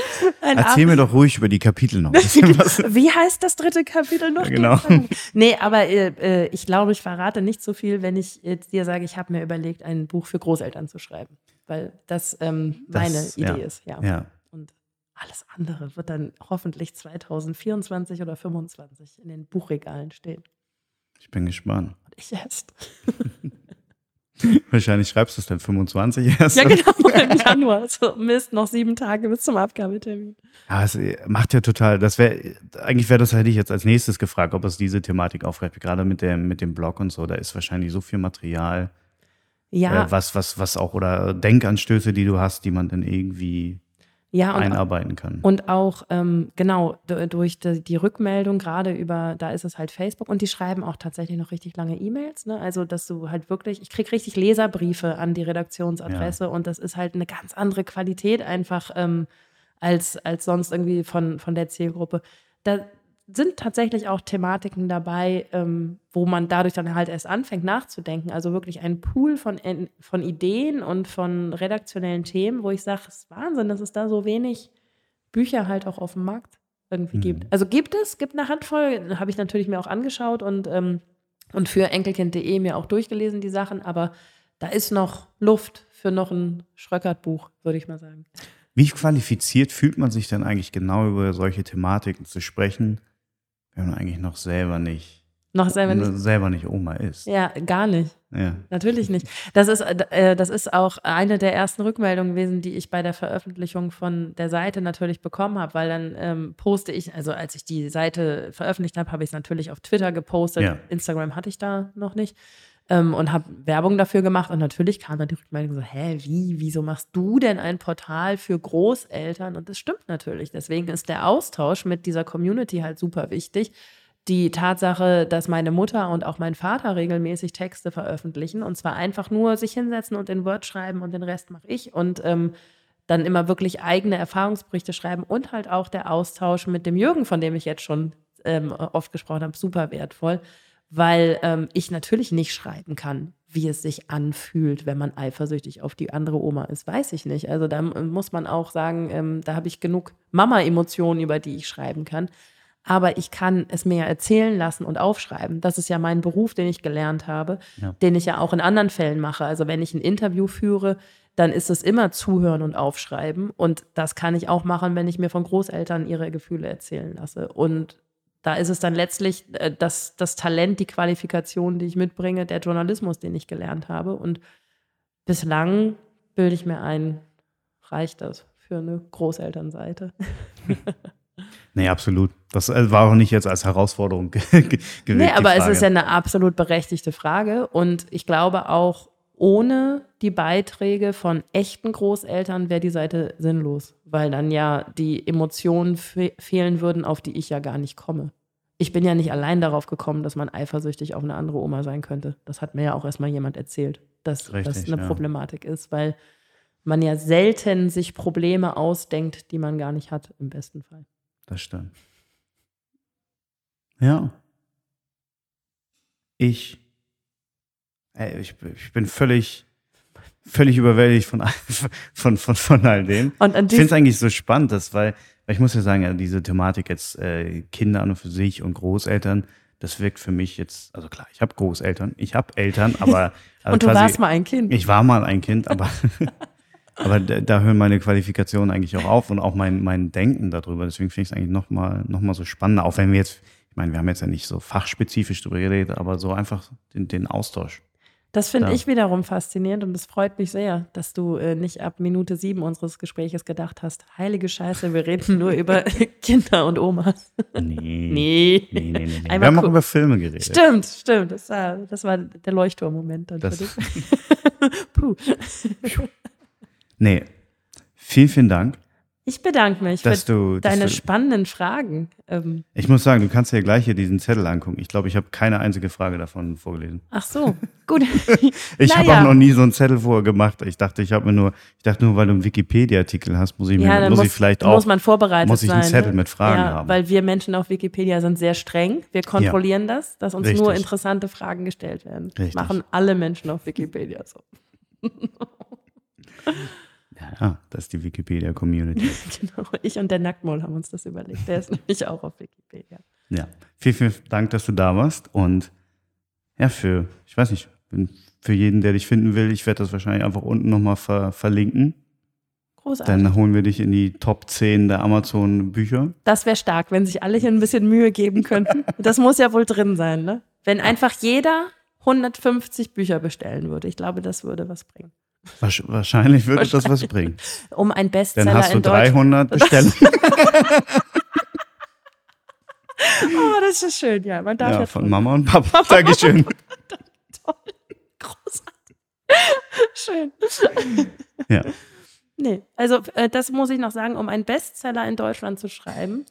(laughs) Ein Erzähl mir doch ruhig über die Kapitel noch. (laughs) Wie heißt das dritte Kapitel noch? Ja, genau. Nee, aber äh, äh, ich glaube, ich verrate nicht so viel, wenn ich jetzt dir sage, ich habe mir überlegt, ein Buch für Großeltern zu schreiben. Weil das ähm, meine das, Idee ja. ist. Ja. ja. Und alles andere wird dann hoffentlich 2024 oder 2025 in den Buchregalen stehen. Ich bin gespannt. Und ich erst. (laughs) (laughs) Wahrscheinlich schreibst du es dann 25 erst. Ja, genau, (laughs) im Januar. So, Mist, noch sieben Tage bis zum Abgabetermin. Ja, es macht ja total, das wäre, eigentlich wäre das, hätte ich jetzt als nächstes gefragt, ob es diese Thematik aufgreift, gerade mit dem, mit dem Blog und so, da ist wahrscheinlich so viel Material. Ja. Äh, was, was, was auch, oder Denkanstöße, die du hast, die man dann irgendwie ja, und, einarbeiten kann. Und auch, ähm, genau, durch die, die, Rückmeldung, gerade über, da ist es halt Facebook und die schreiben auch tatsächlich noch richtig lange E-Mails. Ne? Also, dass du halt wirklich, ich kriege richtig Leserbriefe an die Redaktionsadresse ja. und das ist halt eine ganz andere Qualität einfach ähm, als, als sonst irgendwie von, von der Zielgruppe. Da, sind tatsächlich auch Thematiken dabei, ähm, wo man dadurch dann halt erst anfängt nachzudenken. Also wirklich ein Pool von, von Ideen und von redaktionellen Themen, wo ich sage, es ist Wahnsinn, dass es da so wenig Bücher halt auch auf dem Markt irgendwie mhm. gibt. Also gibt es, gibt eine Handvoll, habe ich natürlich mir auch angeschaut und, ähm, und für enkelkind.de mir auch durchgelesen, die Sachen, aber da ist noch Luft für noch ein Schröckert-Buch, würde ich mal sagen. Wie qualifiziert fühlt man sich denn eigentlich genau über solche Thematiken zu sprechen? Wenn man eigentlich noch selber nicht noch selber nicht, selber nicht Oma ist. Ja, gar nicht. Ja. Natürlich nicht. Das ist, äh, das ist auch eine der ersten Rückmeldungen gewesen, die ich bei der Veröffentlichung von der Seite natürlich bekommen habe, weil dann ähm, poste ich, also als ich die Seite veröffentlicht habe, habe ich es natürlich auf Twitter gepostet. Ja. Instagram hatte ich da noch nicht. Ähm, und habe Werbung dafür gemacht und natürlich kam dann die Rückmeldung so, hä, wie, wieso machst du denn ein Portal für Großeltern? Und das stimmt natürlich. Deswegen ist der Austausch mit dieser Community halt super wichtig die Tatsache, dass meine Mutter und auch mein Vater regelmäßig Texte veröffentlichen und zwar einfach nur sich hinsetzen und in Word schreiben und den Rest mache ich und ähm, dann immer wirklich eigene Erfahrungsberichte schreiben und halt auch der Austausch mit dem Jürgen, von dem ich jetzt schon ähm, oft gesprochen habe, super wertvoll, weil ähm, ich natürlich nicht schreiben kann, wie es sich anfühlt, wenn man eifersüchtig auf die andere Oma ist, weiß ich nicht. Also da muss man auch sagen, ähm, da habe ich genug Mama-Emotionen, über die ich schreiben kann aber ich kann es mir ja erzählen lassen und aufschreiben. Das ist ja mein Beruf, den ich gelernt habe, ja. den ich ja auch in anderen Fällen mache. Also wenn ich ein Interview führe, dann ist es immer zuhören und aufschreiben. Und das kann ich auch machen, wenn ich mir von Großeltern ihre Gefühle erzählen lasse. Und da ist es dann letztlich äh, das, das Talent, die Qualifikation, die ich mitbringe, der Journalismus, den ich gelernt habe. Und bislang bilde ich mir ein, reicht das für eine Großelternseite. (laughs) Nee, absolut. Das äh, war auch nicht jetzt als Herausforderung (laughs) gewählt. Nee, aber es ist ja eine absolut berechtigte Frage. Und ich glaube auch, ohne die Beiträge von echten Großeltern wäre die Seite sinnlos, weil dann ja die Emotionen fe fehlen würden, auf die ich ja gar nicht komme. Ich bin ja nicht allein darauf gekommen, dass man eifersüchtig auf eine andere Oma sein könnte. Das hat mir ja auch erstmal jemand erzählt, dass Richtig, das eine ja. Problematik ist, weil man ja selten sich Probleme ausdenkt, die man gar nicht hat, im besten Fall. Das stimmt. Ja. Ich, ey, ich, ich bin völlig, völlig überwältigt von, von, von, von all dem. Und ich finde es eigentlich so spannend, dass, weil, weil ich muss ja sagen, diese Thematik jetzt äh, Kinder an und für sich und Großeltern, das wirkt für mich jetzt, also klar, ich habe Großeltern, ich habe Eltern, (laughs) aber. Also und du quasi, warst mal ein Kind. Ich war mal ein Kind, aber (laughs) Aber da, da, hören meine Qualifikationen eigentlich auch auf und auch mein, mein Denken darüber. Deswegen finde ich es eigentlich nochmal noch mal so spannend, auch wenn wir jetzt, ich meine, wir haben jetzt ja nicht so fachspezifisch darüber geredet, aber so einfach den, den Austausch. Das finde da. ich wiederum faszinierend und es freut mich sehr, dass du äh, nicht ab Minute sieben unseres Gespräches gedacht hast, heilige Scheiße, wir reden (laughs) nur über (laughs) Kinder und Omas. (laughs) Nee. nee. Nee, nee, nee. nee. Wir haben auch über Filme geredet. Stimmt, stimmt. Das war, das war der Leuchtturmmoment dann das. für dich. Puh. Nee. Vielen, vielen Dank. Ich bedanke mich dass für du, deine du, spannenden Fragen. Ähm, ich muss sagen, du kannst ja gleich hier diesen Zettel angucken. Ich glaube, ich habe keine einzige Frage davon vorgelesen. Ach so, gut. (laughs) ich habe auch noch nie so einen Zettel vorher gemacht. Ich dachte, ich habe mir nur, ich dachte nur, weil du einen Wikipedia-Artikel hast, muss ich mir, ja, muss, muss, ich vielleicht auch, muss man vorbereitet muss ich einen sein, Zettel ne? mit Fragen ja, haben. Weil wir Menschen auf Wikipedia sind sehr streng. Wir kontrollieren ja. das, dass uns Richtig. nur interessante Fragen gestellt werden. Richtig. Machen alle Menschen auf Wikipedia so. (laughs) Ja, das ist die Wikipedia-Community. (laughs) genau, ich und der Nacktmoll haben uns das überlegt. Der ist (laughs) nämlich auch auf Wikipedia. Ja, vielen, vielen Dank, dass du da warst. Und ja, für, ich weiß nicht, für jeden, der dich finden will, ich werde das wahrscheinlich einfach unten nochmal ver verlinken. Großartig. Dann holen wir dich in die Top 10 der Amazon-Bücher. Das wäre stark, wenn sich alle hier ein bisschen Mühe geben könnten. (laughs) Das muss ja wohl drin sein, ne? Wenn einfach jeder 150 Bücher bestellen würde. Ich glaube, das würde was bringen. Wahrscheinlich würde das was bringen. Um ein Bestseller Dann hast du 300 Bestellungen. (laughs) oh, das ist schön, ja. Man darf ja, ja von Mama und Papa. Papa. Dankeschön. Toll. (laughs) Großartig. Schön. Ja. Nee, also äh, das muss ich noch sagen, um einen Bestseller in Deutschland zu schreiben,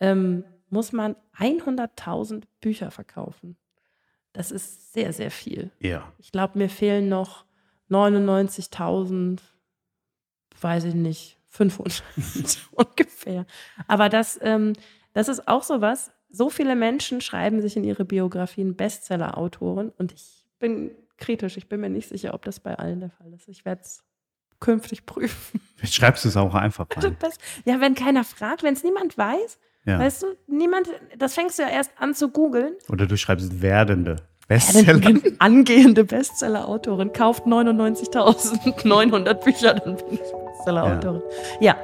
ähm, muss man 100.000 Bücher verkaufen. Das ist sehr, sehr viel. Ja. Ich glaube, mir fehlen noch 99.000, weiß ich nicht, 500 (laughs) ungefähr. Aber das, ähm, das ist auch so was. So viele Menschen schreiben sich in ihre Biografien Bestseller-Autoren und ich bin kritisch. Ich bin mir nicht sicher, ob das bei allen der Fall ist. Ich werde es künftig (laughs) prüfen. Vielleicht schreibst du es auch einfach rein. Ja, wenn keiner fragt, wenn es niemand weiß, ja. weißt du, niemand, das fängst du ja erst an zu googeln. Oder du schreibst werdende. Bestseller. angehende Bestseller-Autorin kauft 99.900 Bücher, dann bin ich Bestseller-Autorin. Ja. ja.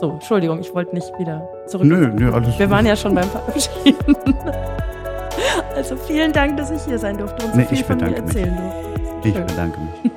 So, Entschuldigung, ich wollte nicht wieder zurück. Nö, nö, alles Wir waren ja schon beim Verabschieden. (laughs) Also vielen Dank, dass ich hier sein durfte und so Nee, viel ich von mir erzählen durfte. Ich bedanke mich.